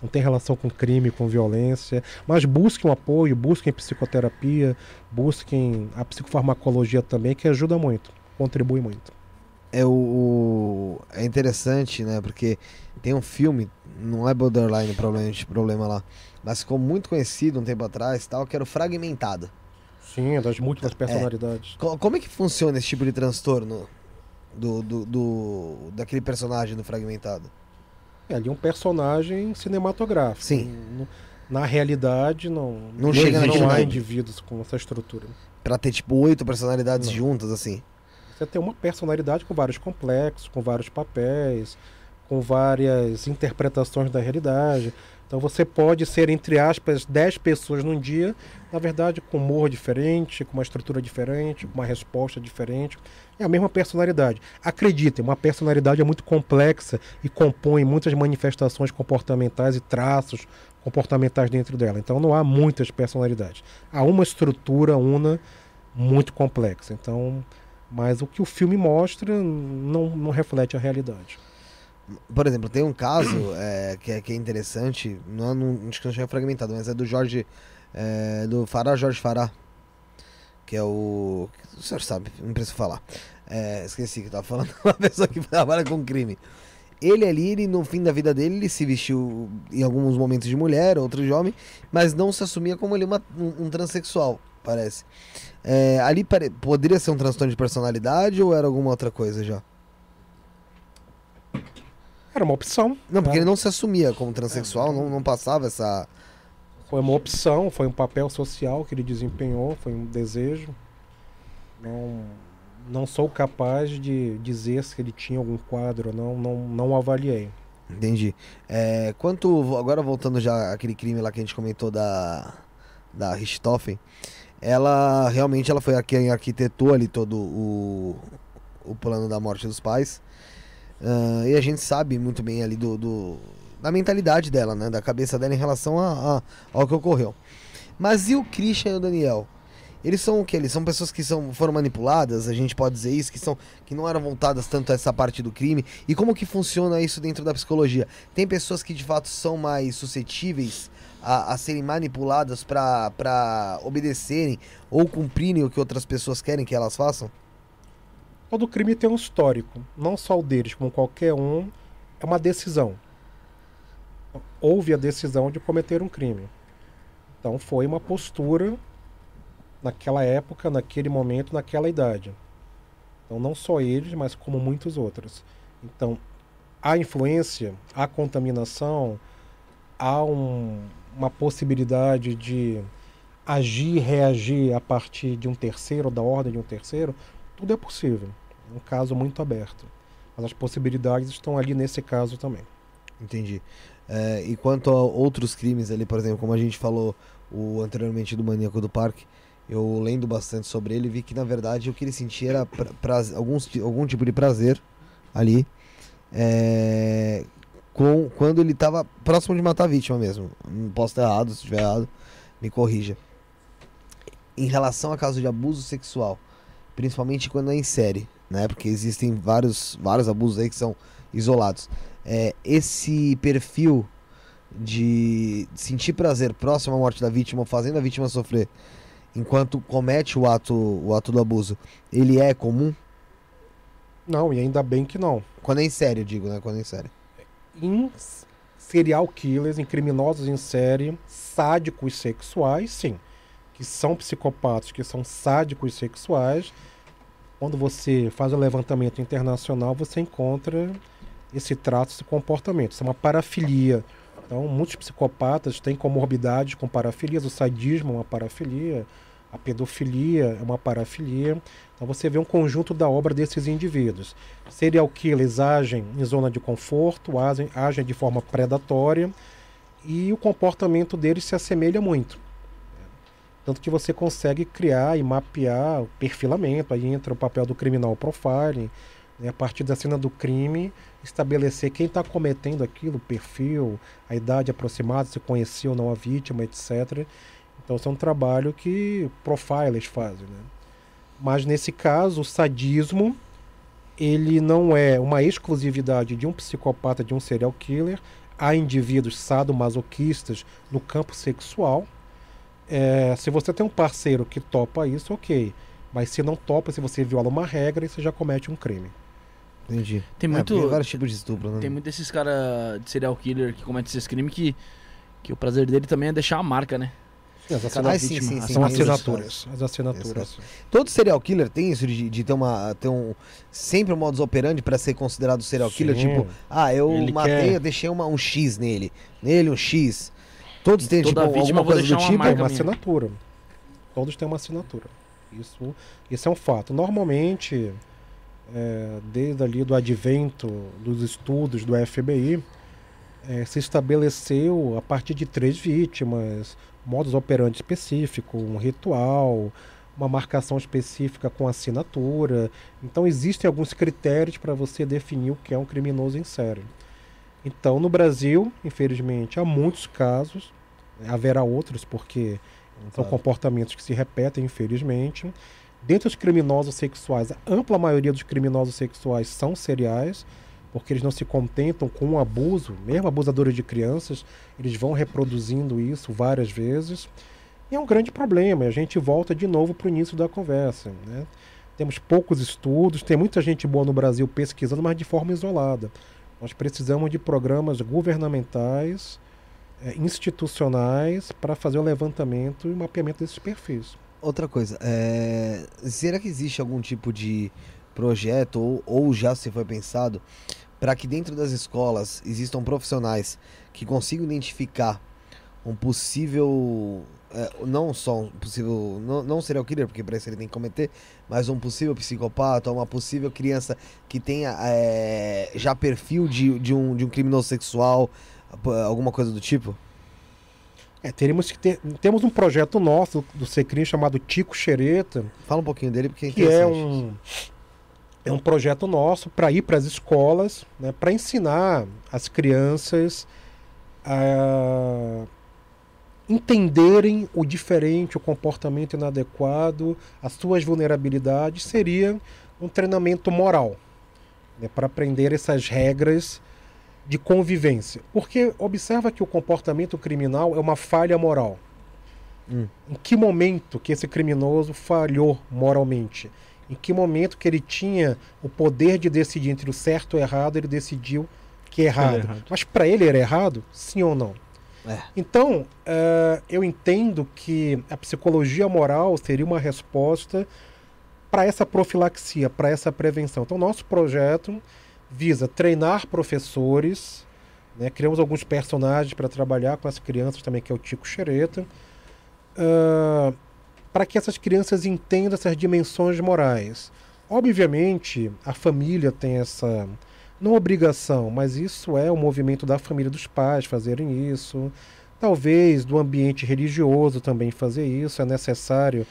não tem relação com crime, com violência. Mas busquem um apoio, busquem psicoterapia, busquem a psicofarmacologia também, que ajuda muito, contribui muito. É o, é interessante, né? Porque tem um filme, não é borderline problema, problema lá, mas ficou muito conhecido um tempo atrás, tal, que era o Fragmentado. Sim, é das múltiplas personalidades. Co- como é que funciona esse tipo de transtorno do, do, do- daquele personagem do Fragmentado? É ali um personagem cinematográfico. Sim. N- Na realidade, não, Não chega não há indivíduos com essa estrutura. Pra ter tipo oito personalidades Não. juntas, assim. Você tem uma personalidade com vários complexos, com vários papéis, com várias interpretações da realidade. Então você pode ser, entre aspas, 10 pessoas num dia, na verdade com humor diferente, com uma estrutura diferente, com uma resposta diferente. É a mesma personalidade. Acreditem, uma personalidade é muito complexa e compõe muitas manifestações comportamentais e traços comportamentais dentro dela. Então não há muitas personalidades. Há uma estrutura una muito complexa. Então, mas o que o filme mostra não, não reflete a realidade. Por exemplo, tem um caso é, que, é, que é interessante, não, é num- acho que não chama fragmentado, mas é do Jorge, é, do Fará Jorge Fará, que é o. O senhor sabe, não preciso falar. É, esqueci que eu tava falando, uma pessoa que trabalha com crime. Ele ali, ele, no fim da vida dele, ele se vestiu em alguns momentos de mulher, outros de homem, mas não se assumia como ele uma, um, um transexual, parece. É, ali pare- poderia ser um transtorno de personalidade ou era alguma outra coisa já? Era uma opção. Não, porque né? ele não se assumia como transexual, não, não passava essa. Foi uma opção, foi um papel social que ele desempenhou, foi um desejo. Não, não sou capaz de dizer se ele tinha algum quadro, não, não, não avaliei. Entendi. É, quanto. Agora voltando já àquele crime lá que a gente comentou da. Da Richthofen, ela realmente ela foi a quem arquitetou ali todo o. O plano da morte dos pais. Ah, e a gente sabe muito bem ali do, do- da mentalidade dela, né? Da cabeça dela em relação a, a- ao que ocorreu. Mas e o Christian e o Daniel? Eles são o que? Eles são pessoas que são, foram manipuladas, a gente pode dizer isso, que, são, que não eram voltadas tanto a essa parte do crime. E como que funciona isso dentro da psicologia? Tem pessoas que de fato são mais suscetíveis a, a serem manipuladas para obedecerem ou cumprirem o que outras pessoas querem que elas façam? Todo crime tem um histórico, não só o deles, como qualquer um, é uma decisão. Houve a decisão de cometer um crime. Então foi uma postura naquela época, naquele momento, naquela idade. Então não só eles, mas como muitos outros. Então há influência, há contaminação, há um- uma possibilidade de agir, reagir a partir de um terceiro, da ordem de um terceiro, tudo é possível. É um caso muito aberto. Mas as possibilidades estão ali nesse caso também. Entendi. É, e quanto a outros crimes ali, por exemplo, como a gente falou o, anteriormente do maníaco do parque, eu lendo bastante sobre ele, vi que na verdade o que ele sentia era pra, praz- alguns algum tipo de prazer ali, é, com, quando ele estava próximo de matar a vítima mesmo. Não posso estar errado, se estiver errado, me corrija. Em relação a caso de abuso sexual, principalmente quando é em série, né? Porque existem vários, vários abusos aí que são isolados é, esse perfil de sentir prazer próximo à morte da vítima, fazendo a vítima sofrer, enquanto comete o ato, o ato do abuso, ele é comum? Não, e ainda bem que não. Quando é em série, eu digo, né? Quando é em série. Em serial killers, em criminosos em série, sádicos sexuais, sim. Que são psicopatas, que são sádicos sexuais. Quando você faz o levantamento internacional, você encontra esse traço, esse comportamento. Isso é uma parafilia. Então, muitos psicopatas têm comorbidades com parafilias. O sadismo é uma parafilia. A pedofilia é uma parafilia. Então, você vê um conjunto da obra desses indivíduos. Serial killers agem em zona de conforto, agem, agem de forma predatória e o comportamento deles se assemelha muito. Tanto que você consegue criar e mapear o perfilamento, aí entra o papel do criminal profiling, né, a partir da cena do crime, estabelecer quem está cometendo aquilo, o perfil, a idade aproximada, se conheceu ou não a vítima, etc. Então, isso é um trabalho que profilers fazem. Né? Mas nesse caso, o sadismo ele não é uma exclusividade de um psicopata, de um serial killer. Há indivíduos sadomasoquistas no campo sexual. É, se você tem um parceiro que topa isso, ok. Mas se não topa, se você viola uma regra, você já comete um crime. Entendi. Tem É, muito. porque vários tipos de estupro, né? Tem muito desses caras de serial killer que cometem esses crimes que, que o prazer dele também é deixar a marca, né? As Ah, assina- sim, sim, sim, São assinaturas. As assinaturas. Todo serial killer tem isso de, de ter uma ter um sempre um modus operandi para ser considerado serial killer, Sim. tipo, ah, eu Ele matei, quer- eu deixei uma, um X nele, nele um X. Todos têm Toda tipo alguma coisa do uma tipo. É uma minha. assinatura. Todos têm uma assinatura. Isso, isso é um fato. Normalmente, é, desde ali do advento dos estudos do FBI, é, se estabeleceu a partir de três vítimas, modus operandi específico, um ritual, uma marcação específica com assinatura. Então existem alguns critérios para você definir o que é um criminoso em série. Então, no Brasil, infelizmente, há muitos casos, haverá outros porque são comportamentos que se repetem, infelizmente. Dentre os criminosos sexuais, a ampla maioria dos criminosos sexuais são seriais, porque eles não se contentam com o abuso, mesmo abusadores de crianças, eles vão reproduzindo isso várias vezes. E é um grande problema, e a gente volta de novo para o início da conversa. Né? Temos poucos estudos, tem muita gente boa no Brasil pesquisando, mas de forma isolada. Nós precisamos de programas governamentais, eh, institucionais, para fazer o levantamento e o mapeamento desses perfis. Outra coisa, é, será que existe algum tipo de projeto ou, ou já se foi pensado para que dentro das escolas existam profissionais que consigam identificar um possível é, não só um possível não, não serial killer porque para isso ele tem que cometer mas um possível psicopata uma possível criança que tenha é, já perfil de, de, um, de um criminoso sexual alguma coisa do tipo é, teríamos que ter, temos um projeto nosso do Secrim chamado Tico Xereta. Fala um pouquinho dele porque é que é um é um projeto nosso para ir para as escolas, né, para ensinar as crianças a entenderem o diferente, o comportamento inadequado, as suas vulnerabilidades, seria um treinamento moral, né, para aprender essas regras de convivência. Porque observa que o comportamento criminal é uma falha moral. Hum. Em que momento que esse criminoso falhou moralmente? Em que momento que ele tinha o poder de decidir entre o certo e o errado, ele decidiu que é errado. É errado. Mas para ele era errado? Sim ou não? É. Então, uh, eu entendo que a psicologia moral seria uma resposta para essa profilaxia, para essa prevenção. Então, nosso projeto visa treinar professores, né? criamos alguns personagens para trabalhar com as crianças também, que é o Tico Xereta, uh, para que essas crianças entendam essas dimensões morais. Obviamente, a família tem essa, não obrigação, mas isso é o movimento da família dos pais fazerem isso. Talvez do ambiente religioso também fazer isso, é necessário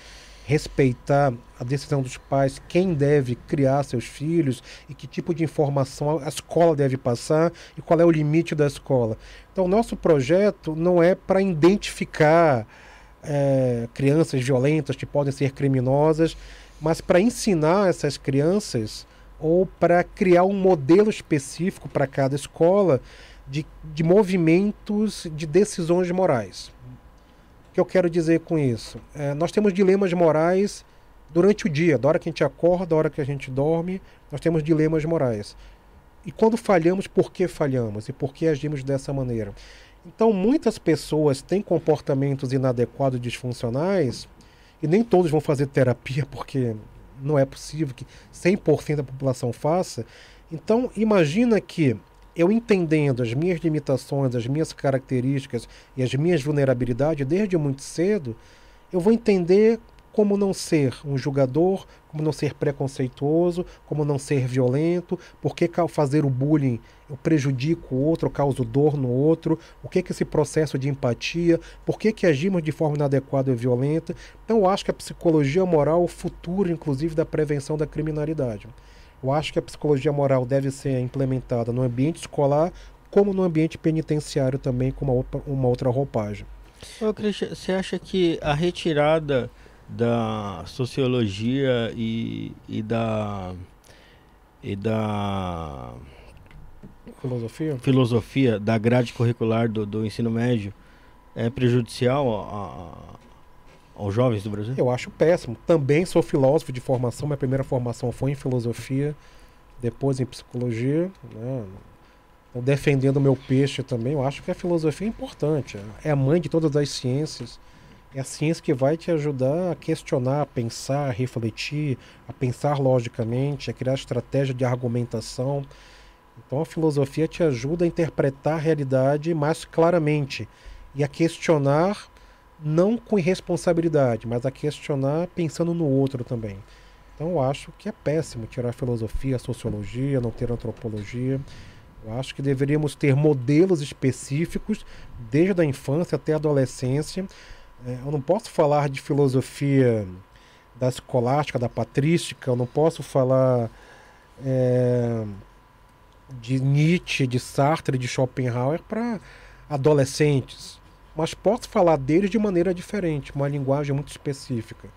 respeitar a decisão dos pais, quem deve criar seus filhos e que tipo de informação a escola deve passar e qual é o limite da escola. Então, nosso projeto não é para identificar é, crianças violentas que podem ser criminosas, mas para ensinar essas crianças ou para criar um modelo específico para cada escola de, de movimentos de decisões morais que eu quero dizer com isso? É, nós temos dilemas morais durante o dia, da hora que a gente acorda, da hora que a gente dorme, nós temos dilemas morais. E quando falhamos, por que falhamos? E por que agimos dessa maneira? Então, muitas pessoas têm comportamentos inadequados, disfuncionais, e nem todos vão fazer terapia, porque não é possível que 100% da população faça. Então, imagina que eu entendendo as minhas limitações, as minhas características e as minhas vulnerabilidades desde muito cedo, eu vou entender como não ser um julgador, como não ser preconceituoso, como não ser violento, por que fazer o bullying eu prejudico o outro, eu causo dor no outro, o que é esse processo de empatia, por que, que agimos de forma inadequada e violenta. Então eu acho que a psicologia moral é o futuro, inclusive, da prevenção da criminalidade. Eu acho que a psicologia moral deve ser implementada no ambiente escolar, como no ambiente penitenciário também, com uma outra, uma outra roupagem. Ô, você acha que a retirada da sociologia e, e da e da filosofia filosofia da grade curricular do, do ensino médio é prejudicial a, aos jovens do Brasil? Eu acho péssimo. Também sou filósofo de formação, minha primeira formação foi em filosofia, depois em psicologia. Né? Então, defendendo o meu peixe também, eu acho que a filosofia é importante. É a mãe de todas as ciências. É a ciência que vai te ajudar a questionar, a pensar, a refletir, a pensar logicamente, a criar estratégia de argumentação. Então a filosofia te ajuda a interpretar a realidade mais claramente e a questionar não com irresponsabilidade, mas a questionar pensando no outro também. Então eu acho que é péssimo tirar filosofia, sociologia, não ter antropologia. Eu acho que deveríamos ter modelos específicos desde a infância até a adolescência. É, eu não posso falar de filosofia da escolástica, da patrística, eu não posso falar é, de Nietzsche, de Sartre, de Schopenhauer para adolescentes mas posso falar deles de maneira diferente, uma linguagem muito específica.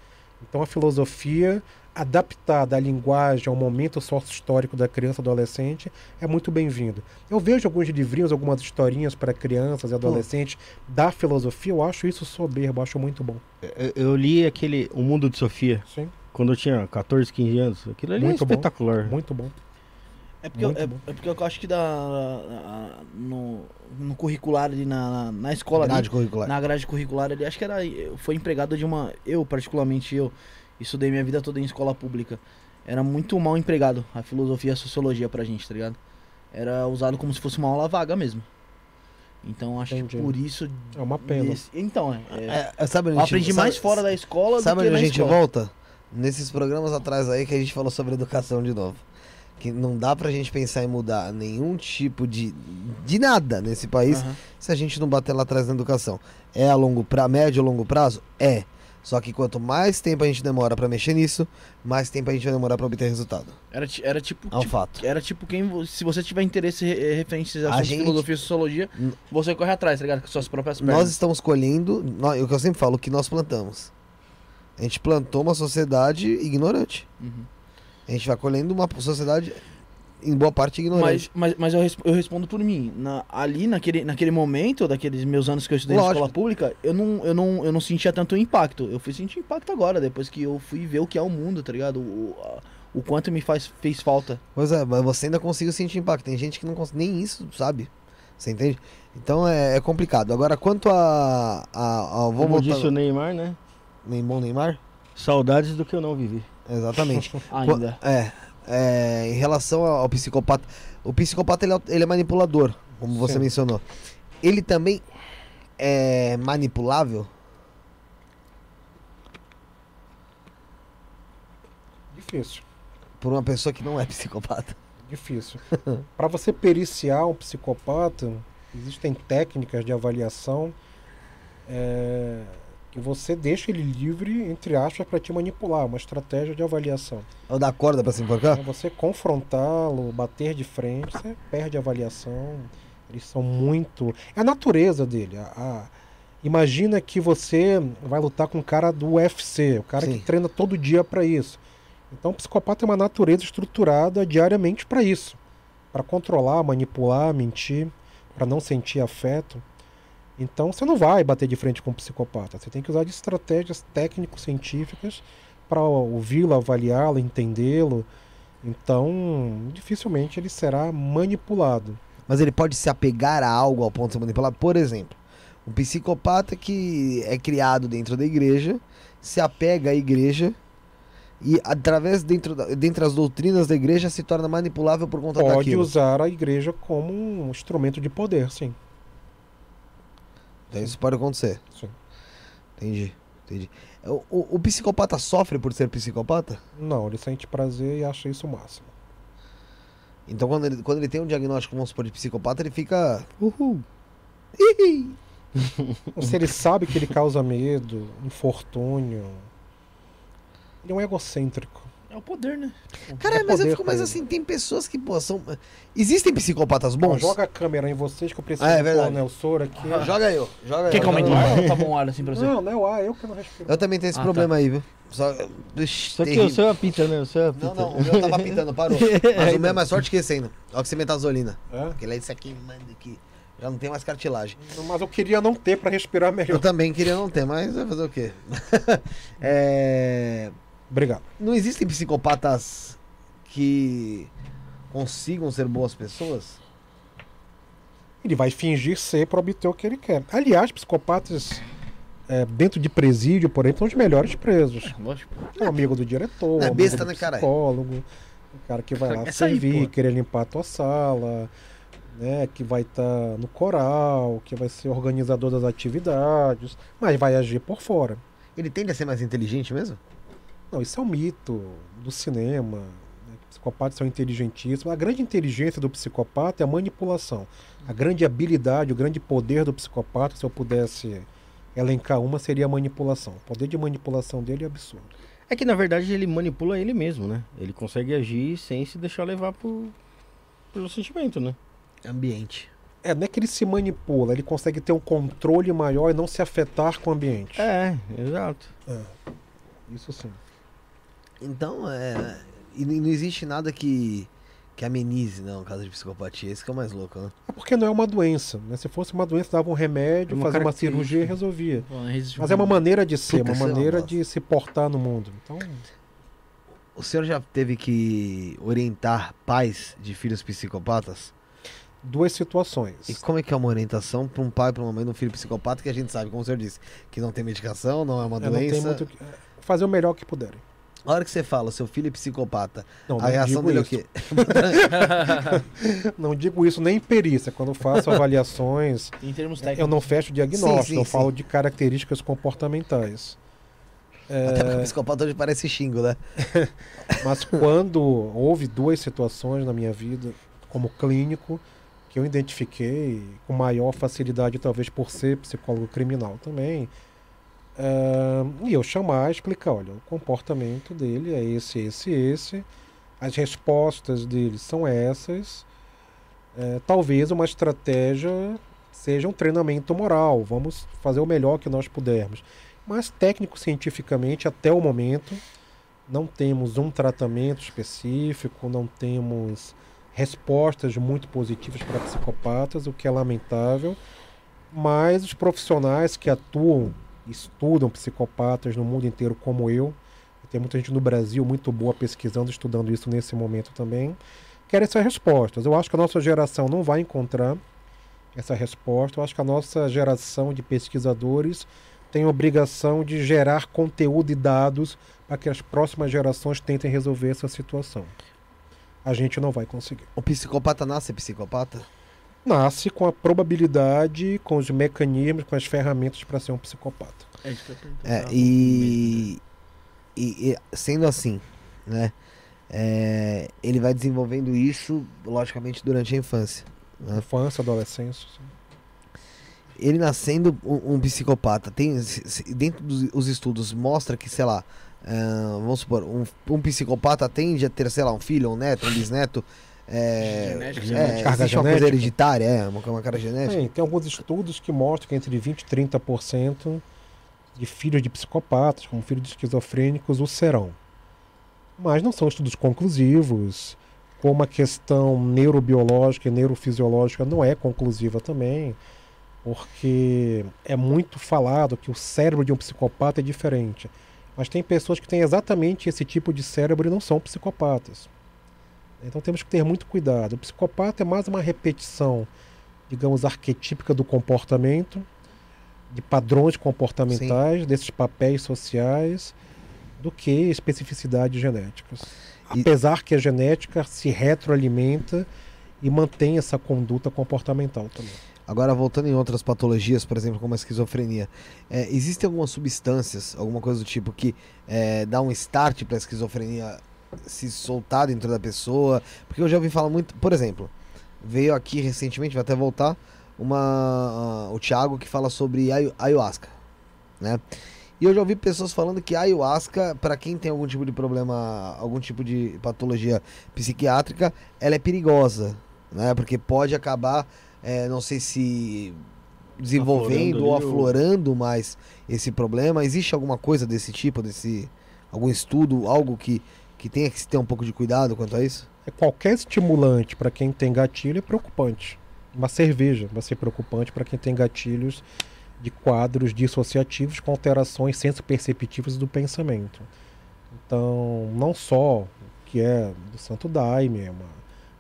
Então a filosofia adaptada à linguagem, ao momento sócio-histórico da criança e adolescente é muito bem-vindo. Eu vejo alguns livrinhos, algumas historinhas para crianças e adolescentes hum. da filosofia, eu acho isso soberbo, acho muito bom. Eu, eu, li aquele O Mundo de Sofia. Sim. Quando eu tinha 14, 15 anos. Aquilo ali é muito é espetacular. Bom. Muito bom. É porque, eu, é, é, porque eu acho que da, no, no curricular ali na, na escola grade ali, curricular. na grade curricular ali, acho que era foi empregado de uma eu particularmente eu estudei minha vida toda em escola pública. Era muito mal empregado a filosofia e a sociologia pra gente, tá ligado? era usado como se fosse uma aula vaga mesmo. Então acho Entendi. que por isso. É uma pena. nesse- Então, é. é- É, é, sabe onde eu a gente- aprendi sabe- mais fora da escola Sabe do que onde a gente escola. volta? Nesses programas atrás aí que a gente falou sobre educação de novo. Que não dá pra gente pensar em mudar nenhum tipo de, de nada nesse país Aham. se a gente não bater lá atrás na educação. É a longo pra médio ou longo prazo? É. Só que quanto mais tempo a gente demora pra mexer nisso, mais tempo a gente vai demorar pra obter resultado. Era, era tipo. É um tipo- fato. Era tipo quem. Se você tiver interesse re- referente a gente- filosofia e sociologia, você corre atrás, tá ligado? Com suas próprias pernas. Nós estamos colhendo, nó- é o que eu sempre falo, o que nós plantamos. A gente plantou uma sociedade ignorante. Uhum. A gente vai colhendo uma sociedade, em boa parte, ignorante. Mas, mas, mas eu, eu respondo por mim. Na- ali, naquele, naquele momento, daqueles meus anos que eu estudei Lógico. na escola pública, eu não, eu, não, eu não sentia tanto impacto. Eu fui sentir impacto agora, depois que eu fui ver o que é o mundo, tá ligado? O, a- o quanto me faz, fez falta. Pois é, mas você ainda conseguiu sentir impacto. Tem gente que não consegue, nem isso sabe. Você entende? Então é, é complicado. Agora, quanto a. a, a Como vamos disse o. Neymar, né? Nem bom Neymar? Saudades do que eu não vivi. Exatamente. Ainda. É, é, em relação ao psicopata, o psicopata ele é, ele é manipulador, como você Sim. mencionou. Ele também é manipulável? Difícil. por uma pessoa que não é psicopata. Difícil. Para você periciar um psicopata, existem técnicas de avaliação é, você deixa ele livre, entre aspas, para te manipular, uma estratégia de avaliação. Ou dar corda pra se enforcar? É você confrontá-lo, bater de frente, você perde a avaliação. Eles são muito. É a natureza dele. A, a- Imagina que você vai lutar com um cara do UFC, o cara Sim. que treina todo dia para isso. Então, o psicopata é uma natureza estruturada diariamente para isso para controlar, manipular, mentir, para não sentir afeto. Então, você não vai bater de frente com um psicopata. Você tem que usar de estratégias técnico-científicas para ouvi-lo, avaliá-lo, entendê-lo. Então, dificilmente ele será manipulado. Mas ele pode se apegar a algo ao ponto de ser manipulado. Por exemplo, um psicopata que é criado dentro da igreja se apega à igreja e através dentro da, dentre as doutrinas da igreja se torna manipulável por conta Pode daquilo. usar a igreja como um instrumento de poder, sim. Então isso pode acontecer. Sim. Entendi, entendi. O, o- o psicopata sofre por ser psicopata? Não, ele sente prazer e acha isso o máximo. Então quando ele, quando ele tem um diagnóstico, vamos supor, de psicopata, ele fica. Uhul. "Ih". Se ele sabe que ele causa medo, infortúnio. Ele é um egocêntrico. É o poder, né? Cara, É mas eu poder fico, pra mas ele. assim, tem pessoas que, pô, são. Existem psicopatas bons? joga a câmera em vocês que eu preciso Ah, é pôr verdade. o Nelsor aqui. Joga eu, joga Quer eu. que aumente o joga eu. ar ou tá bom ar assim pra você? Não, não é o ar, eu que não respiro. Eu também tenho esse Ah, problema aí, viu? Só. Só que o seu apita, né? O seu apita. Não, não, o meu tava apitando, parou. Mas o meu é mais forte que esse ainda. Oximetazolina. É? Aquele é isso aqui, manda aqui. Já não tem mais cartilagem. Mas eu queria não ter pra respirar Eu melhor. também queria não ter, mas vai fazer o quê? é... Obrigado. Não existem psicopatas que consigam ser boas pessoas? Ele vai fingir ser pra obter o que ele quer. Aliás, psicopatas é, dentro de presídio, por exemplo, são os melhores presos. Lógico. É um amigo do diretor, é amigo besta, do né, psicólogo, o cara que vai lá Essa aí, servir, pô. querer limpar a tua sala, né, que vai estar no coral, que vai ser organizador das atividades, mas vai agir por fora. Ele tende a ser mais inteligente mesmo? Não, isso é um mito do cinema. Né? Psicopatas são inteligentíssimos. A grande inteligência do psicopata é a manipulação. A grande habilidade, o grande poder do psicopata, se eu pudesse elencar uma, seria a manipulação. O poder de manipulação dele é absurdo. É que na verdade ele manipula ele mesmo, né? Ele consegue agir sem se deixar levar por, pelo sentimento, né? Ambiente. É, não é que ele se manipula, ele consegue ter um controle maior e não se afetar com o ambiente. É, exato. Isso sim. Então, é. E não existe nada que, que amenize, não, caso de psicopatia. Esse que é o mais louco, né? É porque não é uma doença. Né? Se fosse uma doença, dava um remédio, uma fazia uma cirurgia e resolvia. Bom, Mas é uma um- maneira de ser, Puta, uma isso é uma maneira de se portar no mundo. Então, O senhor já teve que orientar pais de filhos psicopatas? duas situações. E como é que é uma orientação para um pai, para uma mãe de um filho psicopata que a gente sabe, como o senhor disse, que não tem medicação, não é uma É, não tem doença? muito o que- é, fazer o melhor que puderem. A hora que você fala, seu filho é psicopata, Não, a reação dele é o isso. quê? Não digo isso nem em perícia. Quando faço avaliações, Em termos técnicos. eu não fecho diagnóstico, Sim, sim, eu sim. falo de características comportamentais. Até porque É, psicopata hoje parece xingo, né? mas quando houve duas situações na minha vida, como clínico, que eu identifiquei com maior facilidade, talvez por ser psicólogo criminal também, é, e eu chamar, explicar, olha, o comportamento dele é esse, esse, esse, as respostas dele são essas, é, talvez uma estratégia seja um treinamento moral, vamos fazer o melhor que nós pudermos. Mas técnico-cientificamente, até o momento, não temos um tratamento específico, não temos respostas muito positivas para psicopatas, o que é lamentável. Mas os profissionais que atuam, estudam psicopatas no mundo inteiro, como eu, tem muita gente no Brasil muito boa pesquisando, estudando isso nesse momento também, querem essas respostas. Eu acho que a nossa geração não vai encontrar essa resposta. Eu acho que a nossa geração de pesquisadores tem obrigação de gerar conteúdo e dados para que as próximas gerações tentem resolver essa situação. A gente não vai conseguir. O psicopata nasce psicopata? Nasce com a probabilidade, com os mecanismos, com as ferramentas para ser um psicopata. É isso que eu ia perguntar. É, e, e- e sendo assim, né? é, ele vai desenvolvendo isso, logicamente, durante a infância. né? Infância, adolescência. sim. Ele nascendo um, um psicopata, tem se- dentro dos os estudos mostra que, sei lá, ah, vamos supor, um, um psicopata tende a ter, sei lá, um filho, um neto, um bisneto. É, Genética, é, carga existe uma coisa genética. hereditária, é, uma, uma cara genética. Tem, tem alguns estudos que mostram que entre 20% e 30% de filhos de psicopatas, como filhos de esquizofrênicos, o serão. Mas não são estudos conclusivos, como a questão neurobiológica e neurofisiológica não é conclusiva também, porque é muito falado que o cérebro de um psicopata é diferente. Mas tem pessoas que têm exatamente esse tipo de cérebro e não são psicopatas. Então temos que ter muito cuidado. O psicopata é mais uma repetição digamos, arquetípica do comportamento, de padrões comportamentais, desses papéis sociais, do que especificidades genéticas. E- Apesar que a genética se retroalimenta e mantém essa conduta comportamental também. Agora, voltando em outras patologias, por exemplo, como a esquizofrenia, é, existem algumas substâncias, alguma coisa do tipo, que é, dá um start para a esquizofrenia se soltar dentro da pessoa? Porque eu já ouvi falar muito, por exemplo, veio aqui recentemente, vai até voltar, uma, ah, o Thiago que fala sobre ayahuasca, né? E eu já ouvi pessoas falando que a ayahuasca, para quem tem algum tipo de problema, algum tipo de patologia psiquiátrica, ela é perigosa, né? Porque pode acabar, é, não sei se desenvolvendo Aflorando ou aflorando mais esse problema. Existe alguma coisa desse tipo, desse algum estudo, algo que que tenha que se ter um pouco de cuidado quanto a isso? É, Qualquer estimulante para quem tem gatilho é preocupante. Uma cerveja vai ser preocupante para quem tem gatilhos de quadros dissociativos com alterações senso-perceptivas do pensamento. Então, não só o que é do Santo Daime, é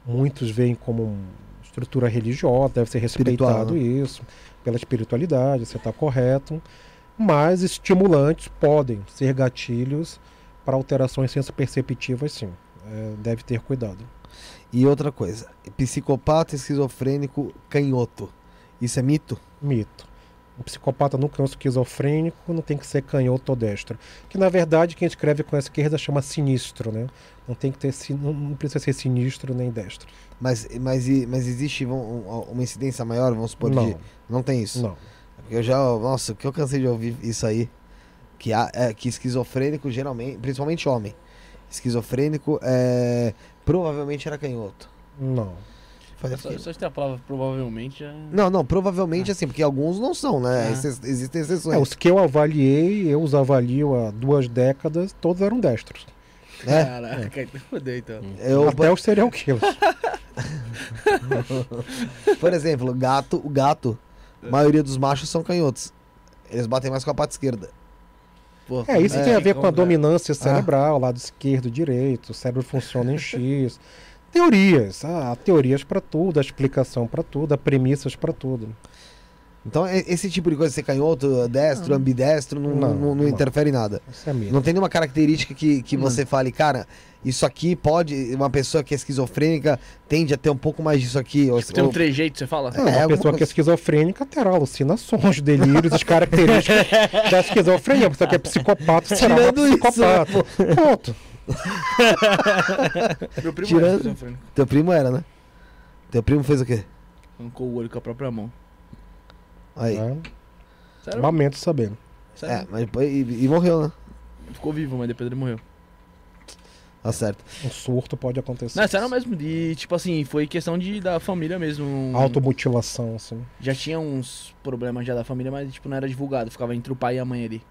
muitos veem como estrutura religiosa, deve ser respeitado isso, pela espiritualidade, você está correto. Mas estimulantes podem ser gatilhos para alterações senso-perceptivas, sim. É, deve ter cuidado. E outra coisa, psicopata, esquizofrênico, canhoto. Isso é mito? Mito. Um psicopata nunca é um esquizofrênico, não tem que ser canhoto ou destro. Que na verdade quem escreve com a esquerda chama sinistro, né? Não tem que ter não- precisa ser sinistro nem destro. Mas, mas, mas existe um- um- uma incidência maior, vamos supor, não, de... Não tem isso? não. Eu já, nossa, que eu cansei de ouvir isso aí. Que, é, que esquizofrênico, geralmente, principalmente homem, esquizofrênico é, provavelmente era canhoto. Não. Só, só de ter a palavra provavelmente já. Não, não, provavelmente assim, porque alguns não são, né? Ah. Exce- Existem exceções. É, os que eu avaliei, eu os avalio há duas décadas, todos eram destros. né? Caraca, então fodeu então. Eu, Até os serial killers. Por exemplo, gato, o gato, a maioria dos machos são canhotos. Eles batem mais com a pata esquerda. Pô, É, isso é, tem a ver com a né? dominância cerebral, lado esquerdo, direito, o cérebro funciona em X. Teorias, ah, há teorias para tudo, há explicação para tudo, há premissas para tudo. Então, esse tipo de coisa, ser canhoto, destro, ambidestro, não, Não, não, não não. interfere em nada. Isso é. Não tem nenhuma característica que, que Não. você fale, cara, isso aqui pode. Uma pessoa que é esquizofrênica tende a ter um pouco mais disso aqui. Ou, Tem um trejeito, você fala? É, uma alguma pessoa que é coisa- esquizofrênica terá alucinações, delírios, as características da esquizofrenia. A pessoa que é psicopata será uma Tirando isso, psicopata. Ponto. Meu primo Tirando- é esquizofrênico. Teu primo era, né? Teu primo fez o quê? Arrancou o olho com a própria mão. Aí. Né? Sério? Lamento saber. Sério? É, mas depois. E, e morreu, né? Ficou vivo, mas depois ele morreu. Tá certo. Um surto pode acontecer. Não, é sério mesmo. E, tipo assim, foi questão de, da família mesmo. um- Automutilação, assim. Já tinha uns problemas já da família, mas, tipo, não era divulgado. Ficava entre o pai e a mãe ali.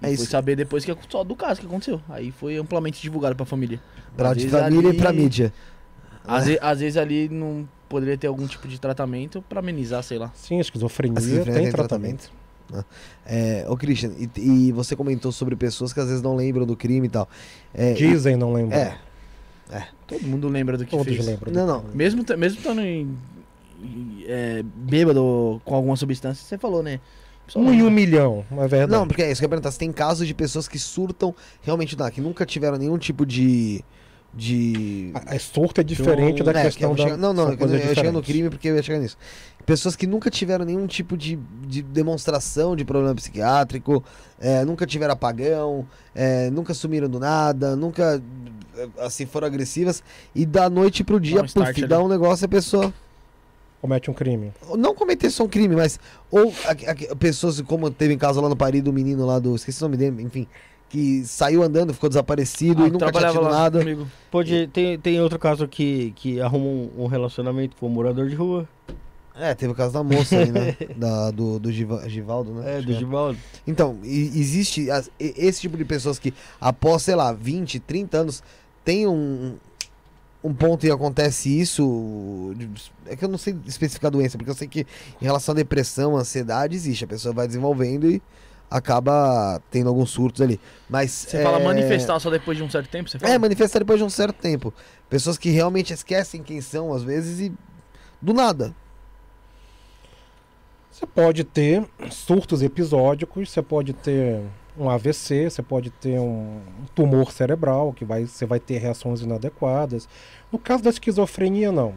E É foi isso. saber depois que, só do caso que aconteceu. Aí foi amplamente divulgado pra família. Pra de família ali- e pra mídia. Às, É. ve- às vezes ali não poderia ter algum tipo de tratamento pra amenizar, sei lá. Sim, esquizofrenia, A esquizofrenia tem tratamento. né? É, ô Christian, e, e você comentou sobre pessoas que às vezes não lembram do crime e tal. É, Dizem, não lembro. É, Todo mundo lembra do que Todos fez. lembram. Não, do não. Mesmo mesmo estando em, é, bêbado com alguma substância, você falou, né? Só Um em um milhão, não é verdade. Não, porque é isso que eu ia perguntar. Se tem casos de pessoas que surtam realmente lá, que nunca tiveram nenhum tipo de. De. A, a surto é diferente da É, que questão da... Não, não, são eu, eu ia chegar no crime porque eu ia chegar nisso. Pessoas que nunca tiveram nenhum tipo de, de demonstração de problema psiquiátrico, é, nunca tiveram apagão, é, nunca sumiram do nada, nunca é, assim foram agressivas e da noite pro dia, um start puf, ali. dá um negócio e a pessoa Comete um crime. não cometer só um crime, mas ou a- a- pessoas como teve em casa lá no Paris do menino lá do, esqueci o nome dele, enfim, que saiu andando, ficou desaparecido Ah, e nunca tinha tido nada. comigo. Pode, tem, tem outro caso que, que arruma um, um relacionamento com um morador de rua. É, teve o caso da moça aí, né? da, do, do Giva- Givaldo, né? É, Acho do que Givaldo. Então, e- existe as- e- esse tipo de pessoas que após, sei lá, 20, 30 anos tem um, um ponto e acontece isso. É que eu não sei especificar a doença, porque eu sei que em relação à depressão, ansiedade, existe. A pessoa vai desenvolvendo e acaba tendo alguns surtos ali. Mas. Você é, fala manifestar só depois de um certo tempo, você fala? É, manifestar depois de um certo tempo. Pessoas que realmente esquecem quem são, às vezes, e do nada. Você pode ter surtos episódicos, você pode ter um AVC, você pode ter um tumor cerebral, que vai, você vai ter reações inadequadas. No caso da esquizofrenia, não.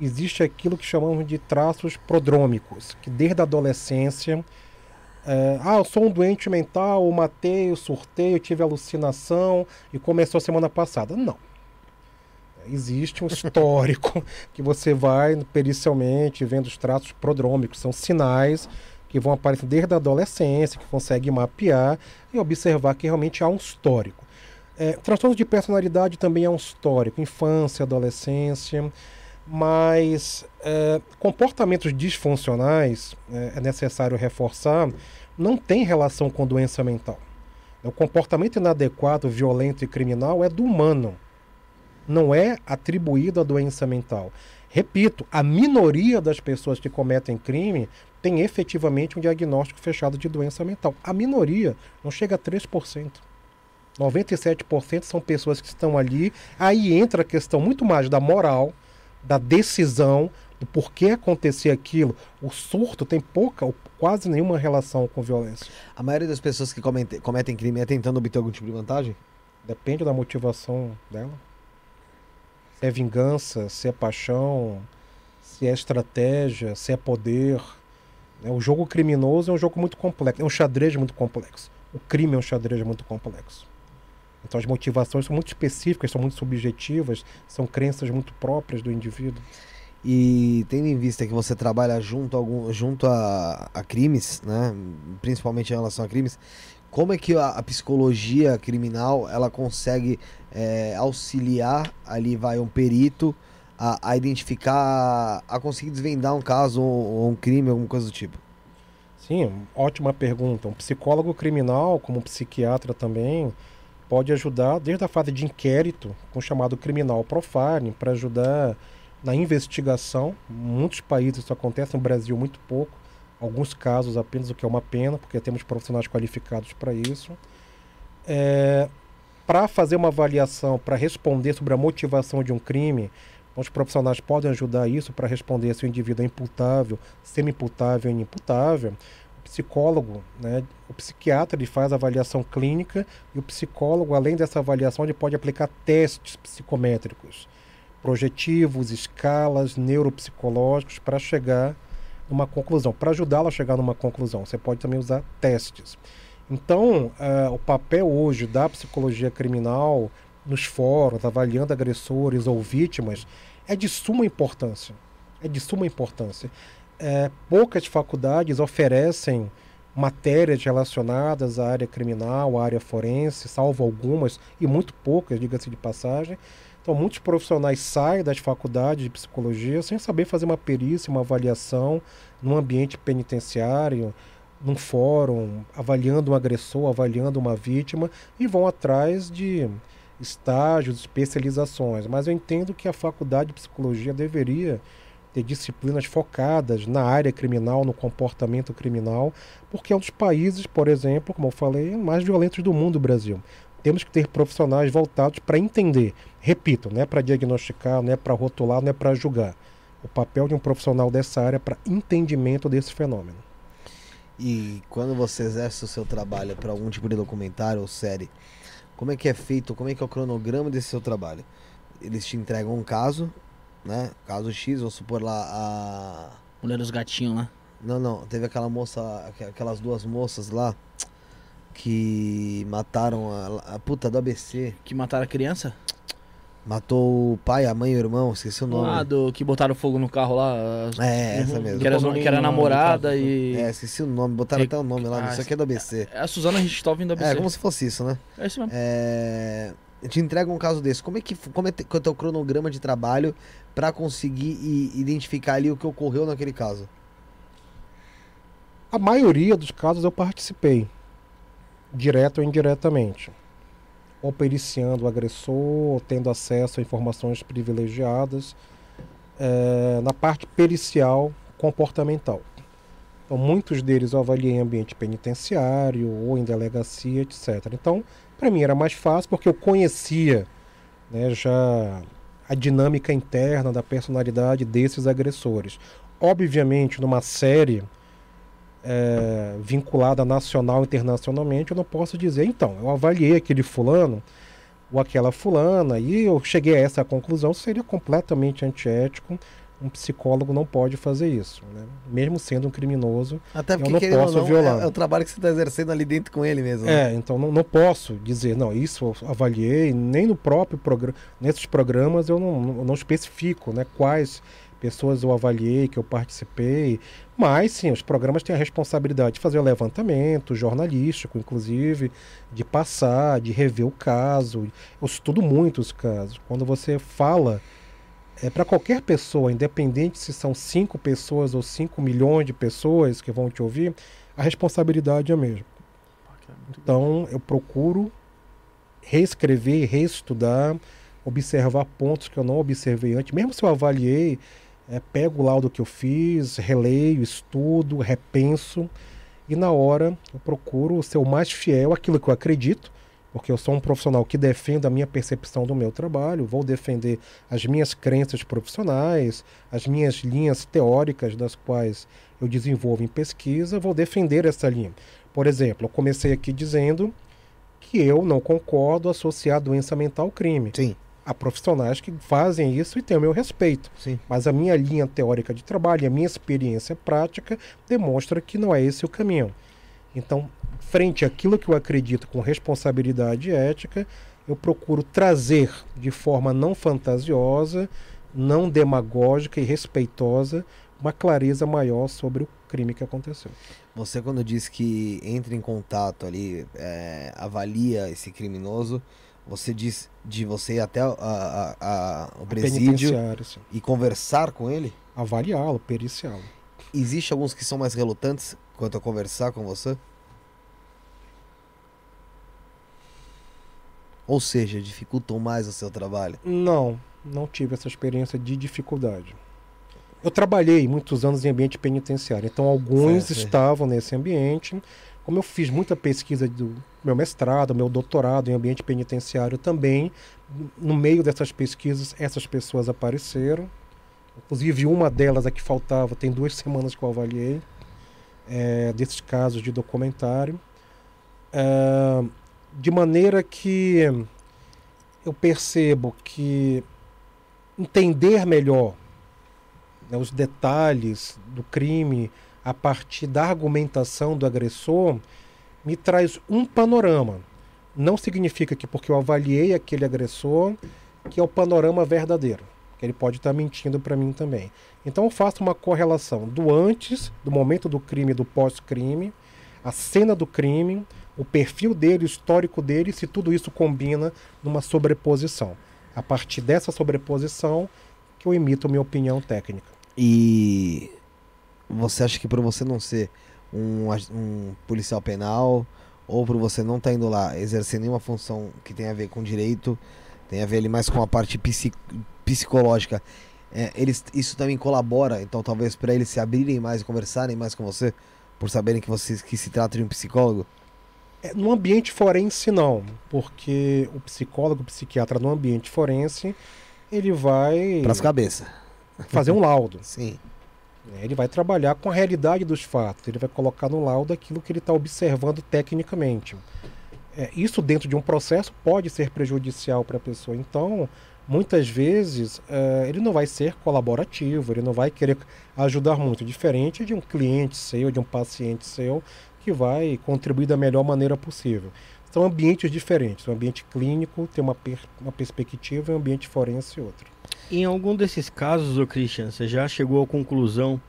Existe aquilo que chamamos de traços prodrômicos, que desde a adolescência. É, ah, eu sou um doente mental, eu matei, eu surtei, eu tive alucinação e começou semana passada. Não. Existe um histórico que você vai pericialmente vendo os traços prodrômicos, são sinais que vão aparecer desde a adolescência, que consegue mapear e observar que realmente há um histórico. É, transtorno de personalidade também é um histórico, infância, adolescência, mas é, comportamentos disfuncionais, é, é necessário reforçar, não tem relação com doença mental. O comportamento inadequado, violento e criminal é do humano não é atribuído à doença mental. Repito, a minoria das pessoas que cometem crime tem efetivamente um diagnóstico fechado de doença mental. A minoria não chega a 3%. 97% são pessoas que estão ali. Aí entra a questão muito mais da moral, da decisão, do porquê acontecer aquilo. O surto tem pouca ou quase nenhuma relação com violência. A maioria das pessoas que cometem, cometem crime é tentando obter algum tipo de vantagem? Depende da motivação dela. Se é vingança, se é paixão, se é estratégia, se é poder. né? O jogo criminoso é um jogo muito complexo, é um xadrez muito complexo. O crime é um xadrez muito complexo. Então as motivações são muito específicas, são muito subjetivas, são crenças muito próprias do indivíduo. E tendo em vista que você trabalha junto a, algum, junto a, a crimes, né? Principalmente em relação a crimes, como é que a, a psicologia criminal ela consegue é, auxiliar ali vai um perito a, a identificar, a conseguir desvendar um caso ou, ou um crime, alguma coisa do tipo? Sim, ótima pergunta. Um psicólogo criminal, como um psiquiatra também, pode ajudar desde a fase de inquérito, com o chamado criminal profiling, para ajudar na investigação. Muitos países isso acontece, no Brasil muito pouco. Alguns casos apenas, o que é uma pena, porque temos profissionais qualificados para isso. É, para fazer uma avaliação, para responder sobre a motivação de um crime, os profissionais podem ajudar isso para responder se o indivíduo é imputável, semi-imputável inimputável. Psicólogo, né, o psiquiatra, ele faz a avaliação clínica e o psicólogo, além dessa avaliação, ele pode aplicar testes psicométricos, projetivos, escalas neuropsicológicos para chegar numa conclusão, para ajudá-lo a chegar numa conclusão. Você pode também usar testes. Então, uh, o papel hoje da psicologia criminal nos fóruns, avaliando agressores ou vítimas, é de suma importância. É de suma importância. É, poucas faculdades oferecem matérias relacionadas à área criminal, à área forense, salvo algumas, e muito poucas, diga-se de passagem. Então, muitos profissionais saem das faculdades de psicologia sem saber fazer uma perícia, uma avaliação num ambiente penitenciário, num fórum, avaliando um agressor, avaliando uma vítima, e vão atrás de estágios, especializações. Mas eu entendo que a faculdade de psicologia deveria ter disciplinas focadas na área criminal, no comportamento criminal, porque é um dos países, por exemplo, como eu falei, mais violentos do mundo, o Brasil temos que ter profissionais voltados para entender. Repito, não é para diagnosticar, não é para rotular, não é para julgar. O papel de um profissional dessa área é para entendimento desse fenômeno. E quando você exerce o seu trabalho para algum tipo de documentário ou série, como é que é feito, como é que é o cronograma desse seu trabalho? Eles te entregam um caso, né? Caso X, vou supor lá a. Mulher dos gatinhos lá. Não, não, teve aquela moça, aquelas duas moças lá que mataram a, a puta do ABC. Que mataram a criança? Matou o pai, a mãe e o irmão, esqueci o nome. Ah, do que botaram fogo no carro lá. É, essa mesmo. Que era, que era namorada e. É, esqueci o nome, botaram Re... até o nome lá, ah, isso aqui é do ABC. É a Suzana Richthofen do ABC. É, como se fosse isso, né? É isso mesmo. É... Te entrega um caso desse. Como é que como é, é o teu cronograma de trabalho para conseguir identificar ali o que ocorreu naquele caso? A maioria dos casos eu participei direto ou indiretamente, ou periciando o agressor, ou tendo acesso a informações privilegiadas é, na parte pericial comportamental. Então, muitos deles eu avaliei em ambiente penitenciário ou em delegacia, etc. Então, para mim era mais fácil porque eu conhecia né, já a dinâmica interna da personalidade desses agressores. Obviamente, numa série é, vinculada nacional e internacionalmente, eu não posso dizer, então, eu avaliei aquele fulano ou aquela fulana e eu cheguei a essa conclusão, seria completamente antiético. Um psicólogo não pode fazer isso, né? mesmo sendo um criminoso. Até porque eu não posso não, violar. É, é, o trabalho que você está exercendo ali dentro com ele mesmo. Né? É, então não, não posso dizer, não, isso eu avaliei, nem no próprio programa, nesses programas eu não, não, não especifico né, quais pessoas eu avaliei, que eu participei. Mas sim, os programas têm a responsabilidade de fazer o levantamento jornalístico, inclusive, de passar, de rever o caso. Eu estudo muito os casos. Quando você fala é, para qualquer pessoa, independente se são cinco pessoas ou cinco milhões de pessoas que vão te ouvir, a responsabilidade é a mesma. Então eu procuro reescrever, reestudar, observar pontos que eu não observei antes, mesmo se eu avaliei é, pego o laudo que eu fiz, releio, estudo, repenso e na hora eu procuro ser o mais fiel àquilo que eu acredito, porque eu sou um profissional que defende a minha percepção do meu trabalho, vou defender as minhas crenças profissionais, as minhas linhas teóricas das quais eu desenvolvo em pesquisa, vou defender essa linha. Por exemplo, eu comecei aqui dizendo que eu não concordo associar doença mental ao crime. Sim há profissionais que fazem isso e têm o meu respeito. Sim. Mas a minha linha teórica de trabalho, a minha experiência prática demonstra que não é esse o caminho. Então, frente àquilo que eu acredito com responsabilidade ética, eu procuro trazer de forma não fantasiosa, não demagógica e respeitosa uma clareza maior sobre o crime que aconteceu. Você, quando diz que entra em contato ali, é, avalia esse criminoso, você diz de você ir até a, a, a, o presídio e conversar com ele? Avaliá-lo, periciá-lo. Existe alguns que são mais relutantes quanto a conversar com você? Ou seja, dificultam mais o seu trabalho? Não, não tive essa experiência de dificuldade. Eu trabalhei muitos anos em ambiente penitenciário, então alguns certo, estavam nesse ambiente. Como eu fiz muita pesquisa do meu mestrado, meu doutorado em ambiente penitenciário também. No meio dessas pesquisas, essas pessoas apareceram. Inclusive, uma delas, a que faltava, tem duas semanas que eu avaliei, é, desses casos de documentário. É, de maneira que eu percebo que entender melhor né, os detalhes do crime a partir da argumentação do agressor me traz um panorama. Não significa que porque eu avaliei aquele agressor que é o panorama verdadeiro, que ele pode estar mentindo para mim também. Então eu faço uma correlação do antes, do momento do crime do pós-crime, a cena do crime, o perfil dele, o histórico dele, se tudo isso combina numa sobreposição. A partir dessa sobreposição que eu emito minha opinião técnica. E você acha que por você não ser um, um policial penal, ou por você não estar indo lá exercer nenhuma função que tenha a ver com direito, tem a ver ali mais com a parte psi- psicológica, é, eles, isso também colabora, então talvez para eles se abrirem mais e conversarem mais com você, por saberem que, você, que se trata de um psicólogo? É, no ambiente forense, não, porque o psicólogo, o psiquiatra no ambiente forense, ele vai Pras cabeças. fazer um laudo. Sim. né? Ele vai trabalhar com a realidade dos fatos, ele vai colocar no laudo aquilo que ele está observando tecnicamente. É, isso dentro de um processo pode ser prejudicial para a pessoa. Então, muitas vezes, é, ele não vai ser colaborativo, ele não vai querer ajudar muito, diferente de um cliente seu, de um paciente seu, que vai contribuir da melhor maneira possível. São ambientes diferentes. O ambiente clínico tem uma, per- uma perspectiva e o ambiente forense outra. Em algum desses casos, ô Christian, você já chegou à conclusão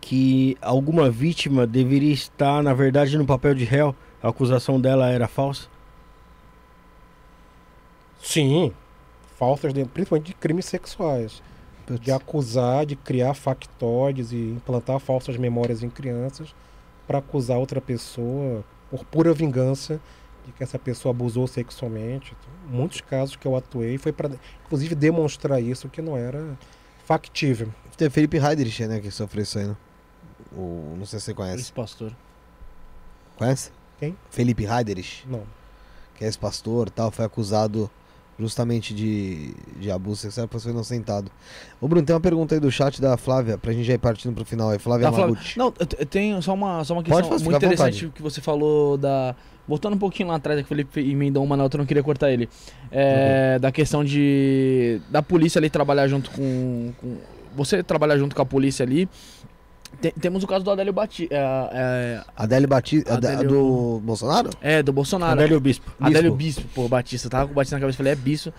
que alguma vítima deveria estar, na verdade, no papel de réu? A acusação dela era falsa? Sim, faltas, de, principalmente de crimes sexuais. De acusar, de criar factóides e implantar falsas memórias em crianças para acusar outra pessoa por pura vingança de que essa pessoa abusou sexualmente. Muitos casos que eu atuei foi para, inclusive, demonstrar isso que não era factível. Tem Felipe Heidrich, né, que sofreu isso aí, né? O, não sei se você conhece. Esse pastor. Conhece? Quem? Felipe Heiderich, Não. que é ex-pastor tal, foi acusado justamente de, de abuso sexual, depois foi inocentado. Ô Bruno, tem uma pergunta aí do chat da Flávia, pra gente já ir partindo pro final aí. Flávia? Maguchi. Não, eu te- eu tenho só uma, só uma Pode questão fazer, muito interessante que você falou da. Voltando um pouquinho lá atrás, que o Felipe emendou uma na outra, eu não queria cortar ele. É, Da questão de. Da polícia ali trabalhar junto com. com- você trabalhar junto com a polícia ali. Tem- temos o caso do Adélio Batista. É, Adélio Batista, Adélio- do Bolsonaro? é, é, do Bolsonaro. Adélio Bispo. Adélio Bispo, pô, Batista. Tava com o Batista na cabeça, falei, é Bispo.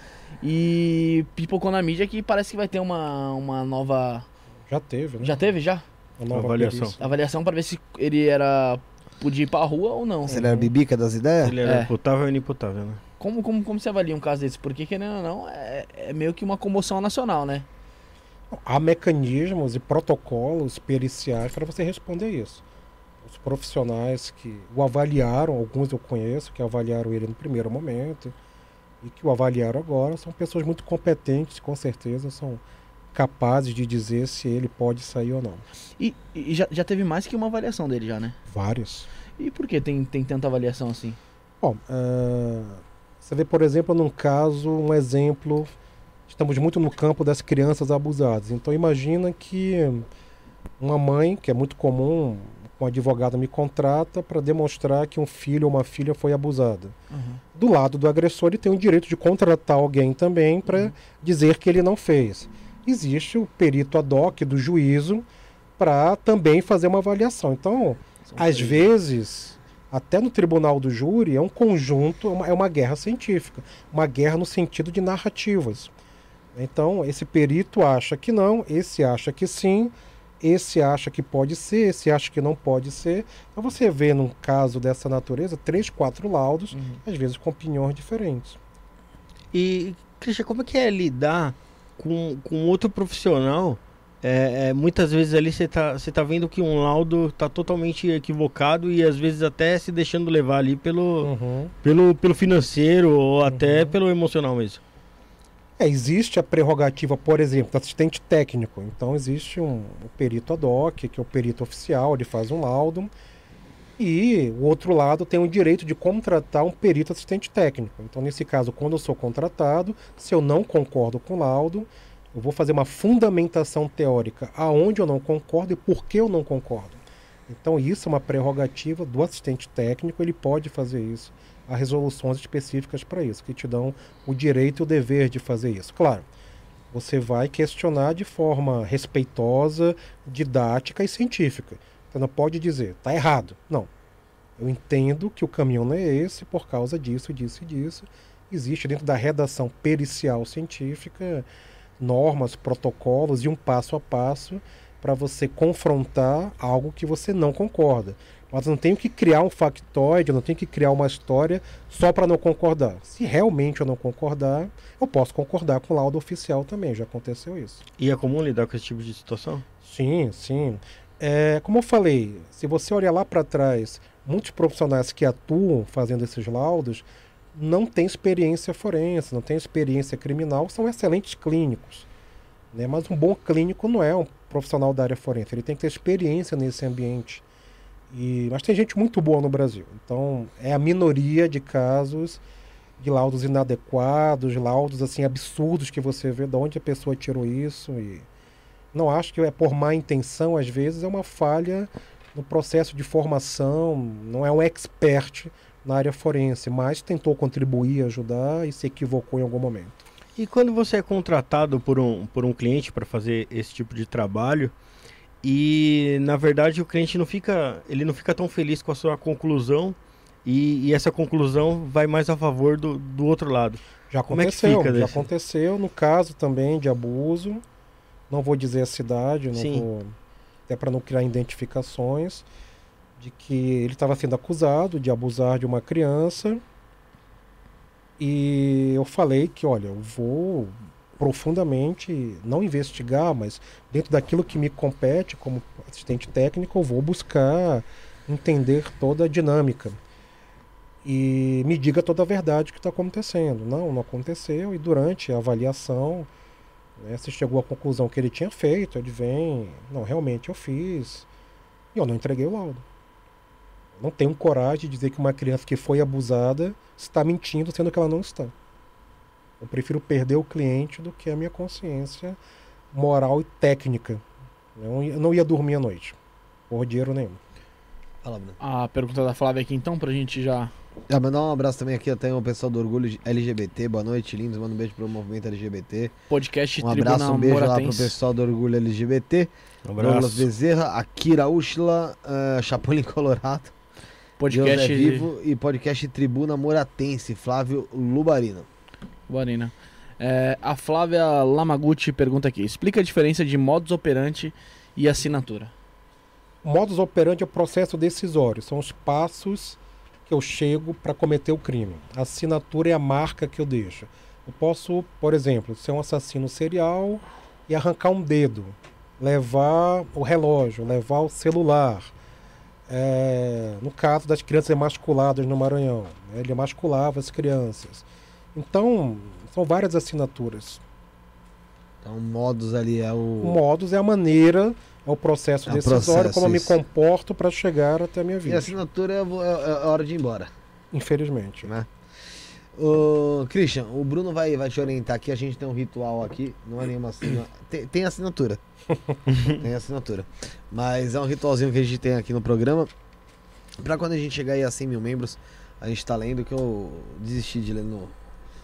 E pipocou na mídia que parece que vai ter uma, uma nova. Já teve, né? Já teve já? Uma nova Avaliação. perícia. Avaliação pra ver se ele era. Podia ir pra rua ou não. Se ele era bibica das ideias? Ele era É. imputável e inimputável, né? Como, como, como você avalia um caso desse? Porque, querendo ou não, é, é meio que uma comoção nacional, né? Há mecanismos e protocolos periciais para você responder isso. Os profissionais que o avaliaram, alguns eu conheço, que avaliaram ele no primeiro momento e que o avaliaram agora, são pessoas muito competentes, com certeza são capazes de dizer se ele pode sair ou não. E, e já, já teve mais que uma avaliação dele já, né? Vários. E por que tem, tem tanta avaliação assim? Bom, ah, você vê, por exemplo, num caso, um exemplo, estamos muito no campo das crianças abusadas. Então imagina que uma mãe, que é muito comum, um advogado me contrata para demonstrar que um filho ou uma filha foi abusada. Do lado do agressor, ele tem o direito de contratar alguém também para dizer que ele não fez. Existe o perito ad hoc do juízo para também fazer uma avaliação. Então, São às vezes, até no tribunal do júri, é um conjunto, é uma, é uma guerra científica, uma guerra no sentido de narrativas. Então, esse perito acha que não, esse acha que sim, esse acha que pode ser, esse acha que não pode ser. Então, você vê num caso dessa natureza três, quatro laudos, Uhum. às vezes com opiniões diferentes. E, Christian, como é que é lidar com, com outro profissional? É, é, muitas vezes ali você tá, você tá vendo que um laudo tá totalmente equivocado e às vezes até se deixando levar ali pelo, Uhum. pelo, pelo financeiro ou até Uhum. pelo emocional mesmo. É, existe a prerrogativa, por exemplo, do assistente técnico. Então existe um, o perito ad hoc, que é o perito oficial, ele faz um laudo. E o outro lado tem o direito de contratar um perito assistente técnico. Então, nesse caso, quando eu sou contratado, se eu não concordo com o laudo, eu vou fazer uma fundamentação teórica aonde eu não concordo e por que eu não concordo. Então, isso é uma prerrogativa do assistente técnico, ele pode fazer isso. Há resoluções específicas para isso, que te dão o direito e o dever de fazer isso. Claro, você vai questionar de forma respeitosa, didática e científica. Você não pode dizer, tá errado. Não. Eu entendo que o caminho não é esse por causa disso, disso e disso. Existe dentro da redação pericial científica normas, protocolos e um passo a passo para você confrontar algo que você não concorda. Mas eu não tenho que criar um factoide, eu não tenho que criar uma história só para não concordar. Se realmente eu não concordar, eu posso concordar com o laudo oficial também, já aconteceu isso. E é comum lidar com esse tipo de situação? Sim, sim. É, como eu falei, se você olhar lá para trás, muitos profissionais que atuam fazendo esses laudos não têm experiência forense, não têm experiência criminal, são excelentes clínicos. Né? Mas um bom clínico não é um profissional da área forense, ele tem que ter experiência nesse ambiente. E, mas tem gente muito boa no Brasil. Então, é a minoria de casos de laudos inadequados, laudos assim absurdos que você vê de onde a pessoa tirou isso e não acho que é por má intenção, às vezes é uma falha no processo de formação, não é um expert na área forense, mas tentou contribuir, ajudar e se equivocou em algum momento. E quando você é contratado por um, por um cliente para fazer esse tipo de trabalho, e na verdade o cliente não fica, ele não fica tão feliz com a sua conclusão e, e essa conclusão vai mais a favor do, do outro lado. Já Como é que aconteceu, fica já desse? aconteceu no caso também de abuso. Não vou dizer a cidade, vou, até para não criar identificações, de que ele estava sendo acusado de abusar de uma criança. E eu falei que, olha, eu vou profundamente não investigar, mas dentro daquilo que me compete como assistente técnico, eu vou buscar entender toda a dinâmica. E me diga toda a verdade que está acontecendo. Não, não aconteceu. E durante a avaliação, né, se chegou à conclusão que ele tinha feito, ele vem, não, realmente eu fiz. E eu não entreguei o laudo. Não tenho coragem de dizer que uma criança que foi abusada está mentindo, sendo que ela não está. Eu prefiro perder o cliente do que a minha consciência moral e técnica. Eu não ia- dormir à noite, por dinheiro nenhum. Fala, Bruno. A pergunta da Flávia aqui então, pra gente já. Ah, mandar um abraço também aqui, tem o pessoal do Orgulho LGBT. Boa noite, lindos. Manda um beijo pro movimento LGBT. Podcast Um abraço, Tribuna um beijo lá pro Moratense. pessoal do Orgulho LGBT. Um Douglas abraço. Bezerra, Akira Ushla, uh, Chapolin Colorado, Podcast Deus é Vivo e podcast Tribuna Moratense, Flávio Lubarino. Barina. É, a Flávia Lamaguchi pergunta aqui: explica a diferença de modus operandi e assinatura. Modus operandi é o processo decisório, são os passos que eu chego para cometer o crime. A assinatura é a marca que eu deixo. Eu posso, por exemplo, ser um assassino serial e arrancar um dedo, levar o relógio, levar o celular. É, no caso das crianças emasculadas no Maranhão, né, ele emasculava as crianças. Então, são várias assinaturas. Então, modus ali é O o. modus é a maneira, é o processo É o decisório, processo, como eu me comporto para chegar até a minha E vida. a assinatura é, é- é hora de ir embora, Infelizmente. né? Ô, Christian, o Bruno vai, vai te orientar aqui. A gente tem um ritual aqui, não é nenhuma assinatura. Tem, tem assinatura. tem assinatura. Mas é um ritualzinho que a gente tem aqui no programa. Pra quando a gente chegar aí a 100 mil membros, a gente tá lendo que eu desisti de ler no.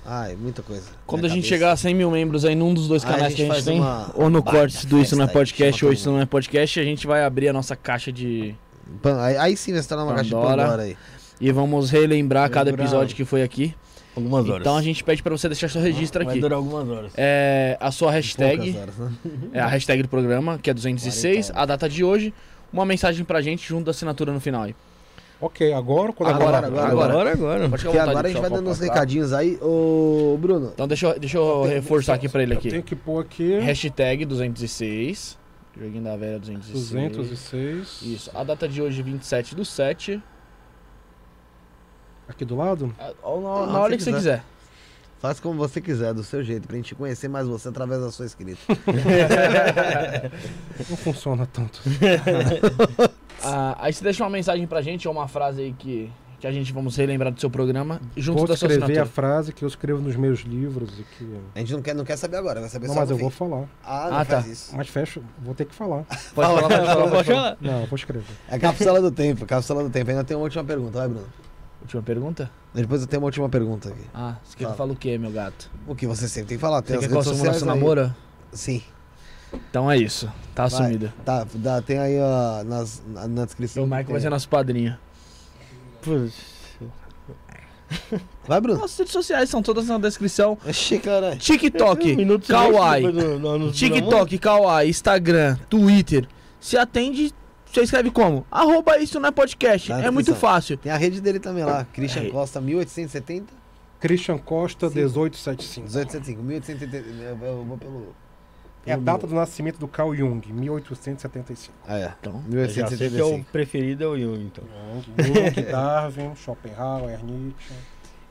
Ai, muita coisa. Quando a gente cabeça. chegar a 100 mil membros aí num dos dois a canais que a gente tem, uma ou no Cortes do Isso Não é Podcast ou Isso Não é Podcast, a gente vai abrir a nossa caixa de. Pan- Aí, aí sim vai estar numa caixa de Pandora. Pandora aí. E vamos relembrar cada durar- episódio que foi aqui. Algumas horas. Então a gente pede pra você deixar seu registro Vai aqui. durar algumas horas. É, a sua hashtag, Poucas horas, né? é a hashtag do programa, que é 206, 40 a data de hoje, uma mensagem pra gente junto da assinatura no final aí. Ok, agora quando Agora, agora. Agora, agora. Pode à vontade, agora a gente vai dando uns recadinhos aí. Ô, Bruno, Então deixa eu, deixa eu reforçar aqui pra ele Eu aqui. tenho que pôr aqui Hashtag 206. Joguinho da velha 206. 206. Isso. A data de hoje, 27 do 7. Aqui do lado? Ah, Ou na, Ah, na hora que você quiser. Faz como você quiser, do seu jeito, pra gente conhecer mais você através da sua escrita. Não funciona tanto. Ah, aí você deixa uma mensagem pra gente ou uma frase aí que, que a gente vamos relembrar do seu programa junto Vou da sua escrever a assinatura. frase que eu escrevo nos meus livros e que. A gente não quer, não quer saber agora, vai saber Não, só mas no eu fim. vou falar. Ah, não Ah, faz tá. isso. Mas fecha, vou ter que falar. Pode falar, pode falar, pode falar. Não, vou escrever. É cápsula do tempo, cápsula do tempo. Ainda tem uma última pergunta, vai, Bruno. Última pergunta? Depois eu tenho uma última pergunta aqui. Ah, você quer que Fala. eu fale o quê, meu gato? O que você sempre tem que falar, tem Você as quer que eu assuma nosso namoro? Sim. Então é isso. Tá Vai. assumido. Tá, dá- tem aí ó, nas, na, na descrição. O Michael vai ser nosso padrinho. Putz, Vai, Bruno. Nossas redes sociais são todas na descrição. Oxi, caralho. TikTok, um Kawaii. silêncio depois do- no- no- TikTok, Kawaii, Instagram, Twitter. Se atende, você escreve como? Arroba isso não é podcast. Tá na é muito descrição. fácil. Tem a rede dele também lá, Christian É. Costa, 1870, Christian Costa, Sim. 1875. 1875, 1870. Eu, eu vou pelo. É a data do nascimento do Carl Jung, 1875. Ah, é. Então, Eu já sei que é o 1875. preferido é o Jung, então. Jung, Darwin, Schopenhauer, Nietzsche.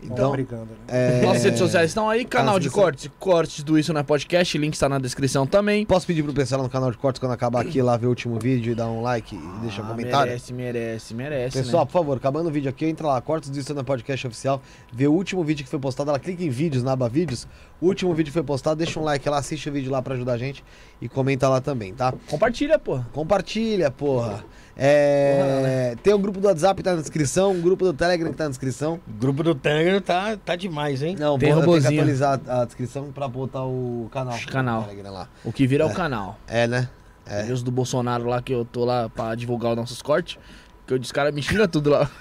Então, brigando ali. é... Nossas redes sociais estão aí, canal de cortes, cortes do Isso Não é Podcast, link está na descrição também. Posso pedir pro pessoal no canal de cortes quando acabar aqui lá ver o último vídeo e dar um like e deixar um Ah, comentário? Merece, merece, merece. Pessoal, né? por favor, acabando o vídeo aqui, entra lá, Cortes do Instagram Podcast Oficial, vê o último vídeo que foi postado, ela clica em vídeos, na aba vídeos, o último vídeo que foi postado, deixa um like lá, assiste o vídeo lá pra ajudar a gente e comenta lá também, tá? Compartilha, porra. Compartilha, porra. É, Tem o grupo do WhatsApp que tá na descrição, o grupo do Telegram que tá na descrição. O grupo do Telegram tá, tá demais, hein? Não, Tem eu tenho que atualizar a descrição pra botar o canal. Canal. do Telegram lá. O que vira é o canal. É, né? É. É. Os do Bolsonaro lá que eu tô lá pra divulgar os nossos cortes. Que os caras me xingam tudo lá.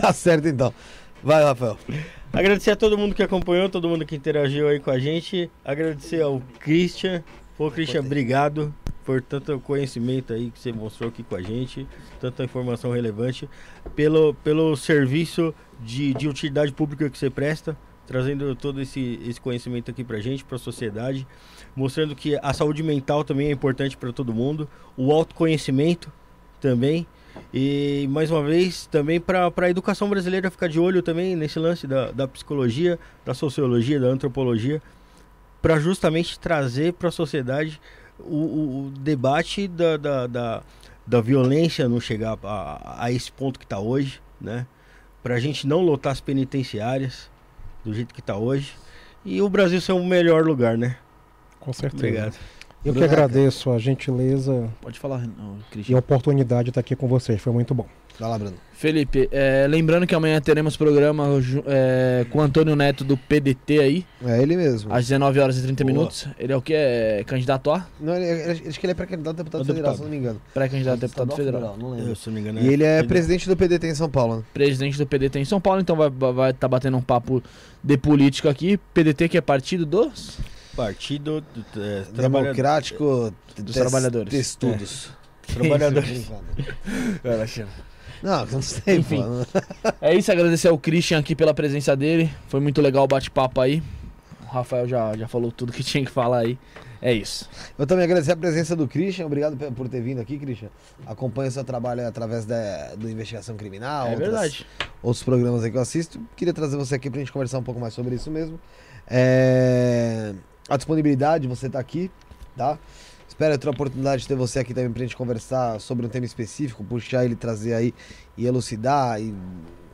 Tá certo então. Vai, Rafael. Agradecer a todo mundo que acompanhou, todo mundo que interagiu aí com a gente. Agradecer ao Christian. Pô, Christian, obrigado por tanto conhecimento aí que você mostrou aqui com a gente, tanta informação relevante, pelo, pelo serviço de, de utilidade pública que você presta, trazendo todo esse, esse conhecimento aqui pra gente, pra sociedade, mostrando que a saúde mental também é importante para todo mundo, o autoconhecimento também. E mais uma vez, também para a educação brasileira ficar de olho também nesse lance da, da psicologia, da sociologia, da antropologia, para justamente trazer para a sociedade o, o- o debate da, da, da, da violência não chegar a, a esse ponto que está hoje, né? Para a gente não lotar as penitenciárias do jeito que está hoje. E o Brasil ser um melhor lugar, né? Com certeza. Obrigado. Eu que agradeço a gentileza Pode falar, não, e a oportunidade de estar aqui com vocês. Foi muito bom. Vai lá, Bruno. Felipe, é, lembrando que amanhã teremos programa é, com o Antônio Neto do PDT aí, É ele mesmo. às 19 horas e 30 Boa. minutos. Ele é o que? É candidato a? Não, ele, ele- acho que ele é pré-candidato a deputado Ô, federal, deputado. se não me engano. Pré-candidato a deputado ou federal. Não lembro. Eu, se não me engano, E ele é ele- presidente do PDT em São Paulo, né? Presidente do PDT em São Paulo, então vai estar vai tá batendo um papo de política aqui. PDT que é partido dos... Partido do, é. Democrático Dos trabalhadores. Testudos. Trabalhadores. Não, não sei, Enfim. pô. É isso, agradecer ao Christian aqui pela presença dele. Foi muito legal o bate-papo aí. O Rafael já, já falou tudo que tinha que falar aí. É isso. Eu também agradecer a presença do Christian. Obrigado por ter vindo aqui, Christian. Acompanho o seu trabalho através da, do Investigação Criminal. é outras- verdade. outros programas aí que eu assisto. Queria trazer você aqui pra gente conversar um pouco mais sobre isso mesmo. É... A disponibilidade, você tá aqui, tá? Espero ter a oportunidade de ter você aqui também pra gente conversar sobre um tema específico, puxar ele, trazer aí e elucidar e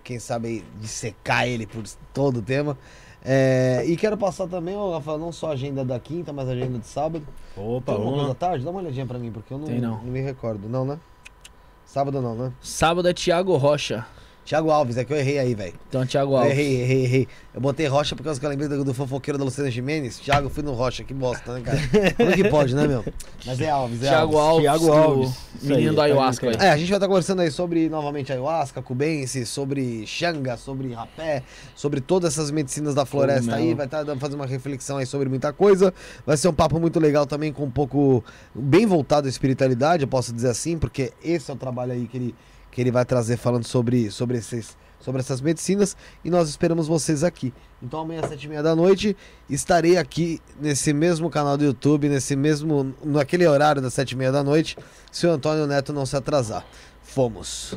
quem sabe dissecar ele por todo o tema. É, E quero passar também, Rafael, não só a agenda da quinta, mas a agenda de sábado. Opa, Tem alguma à tarde? Dá uma olhadinha pra mim, porque eu não, Tem não. me recordo. Não, né? Sábado não, né? Sábado é Thiago Rocha. Thiago Alves, é que eu errei aí, velho. Então, Thiago Eu Alves. Errei, errei, errei. Eu botei Rocha por causa que eu lembrei do, do fofoqueiro da Luciana Gimenez. Thiago, fui no Rocha, que bosta, né, cara? Como que pode, né, meu? Mas é Alves, é Thiago Alves. Alves. Thiago do Alves. Isso Menino aí, do tá ayahuasca aí. indo É, a gente vai estar conversando aí sobre, novamente, ayahuasca, cubense, sobre xanga, sobre rapé, sobre todas essas medicinas da floresta aí. Cogumelo. Vai estar fazendo uma reflexão aí sobre muita coisa. Vai ser um papo muito legal também, com um pouco, bem voltado à espiritualidade, eu posso dizer assim, porque esse é o trabalho aí que ele, que ele vai trazer falando sobre, sobre esses sobre essas medicinas e nós esperamos vocês aqui. Então amanhã às sete e meia da noite estarei aqui nesse mesmo canal do YouTube, nesse mesmo, naquele horário das sete e meia da noite, se o Antônio Neto não se atrasar. Fomos.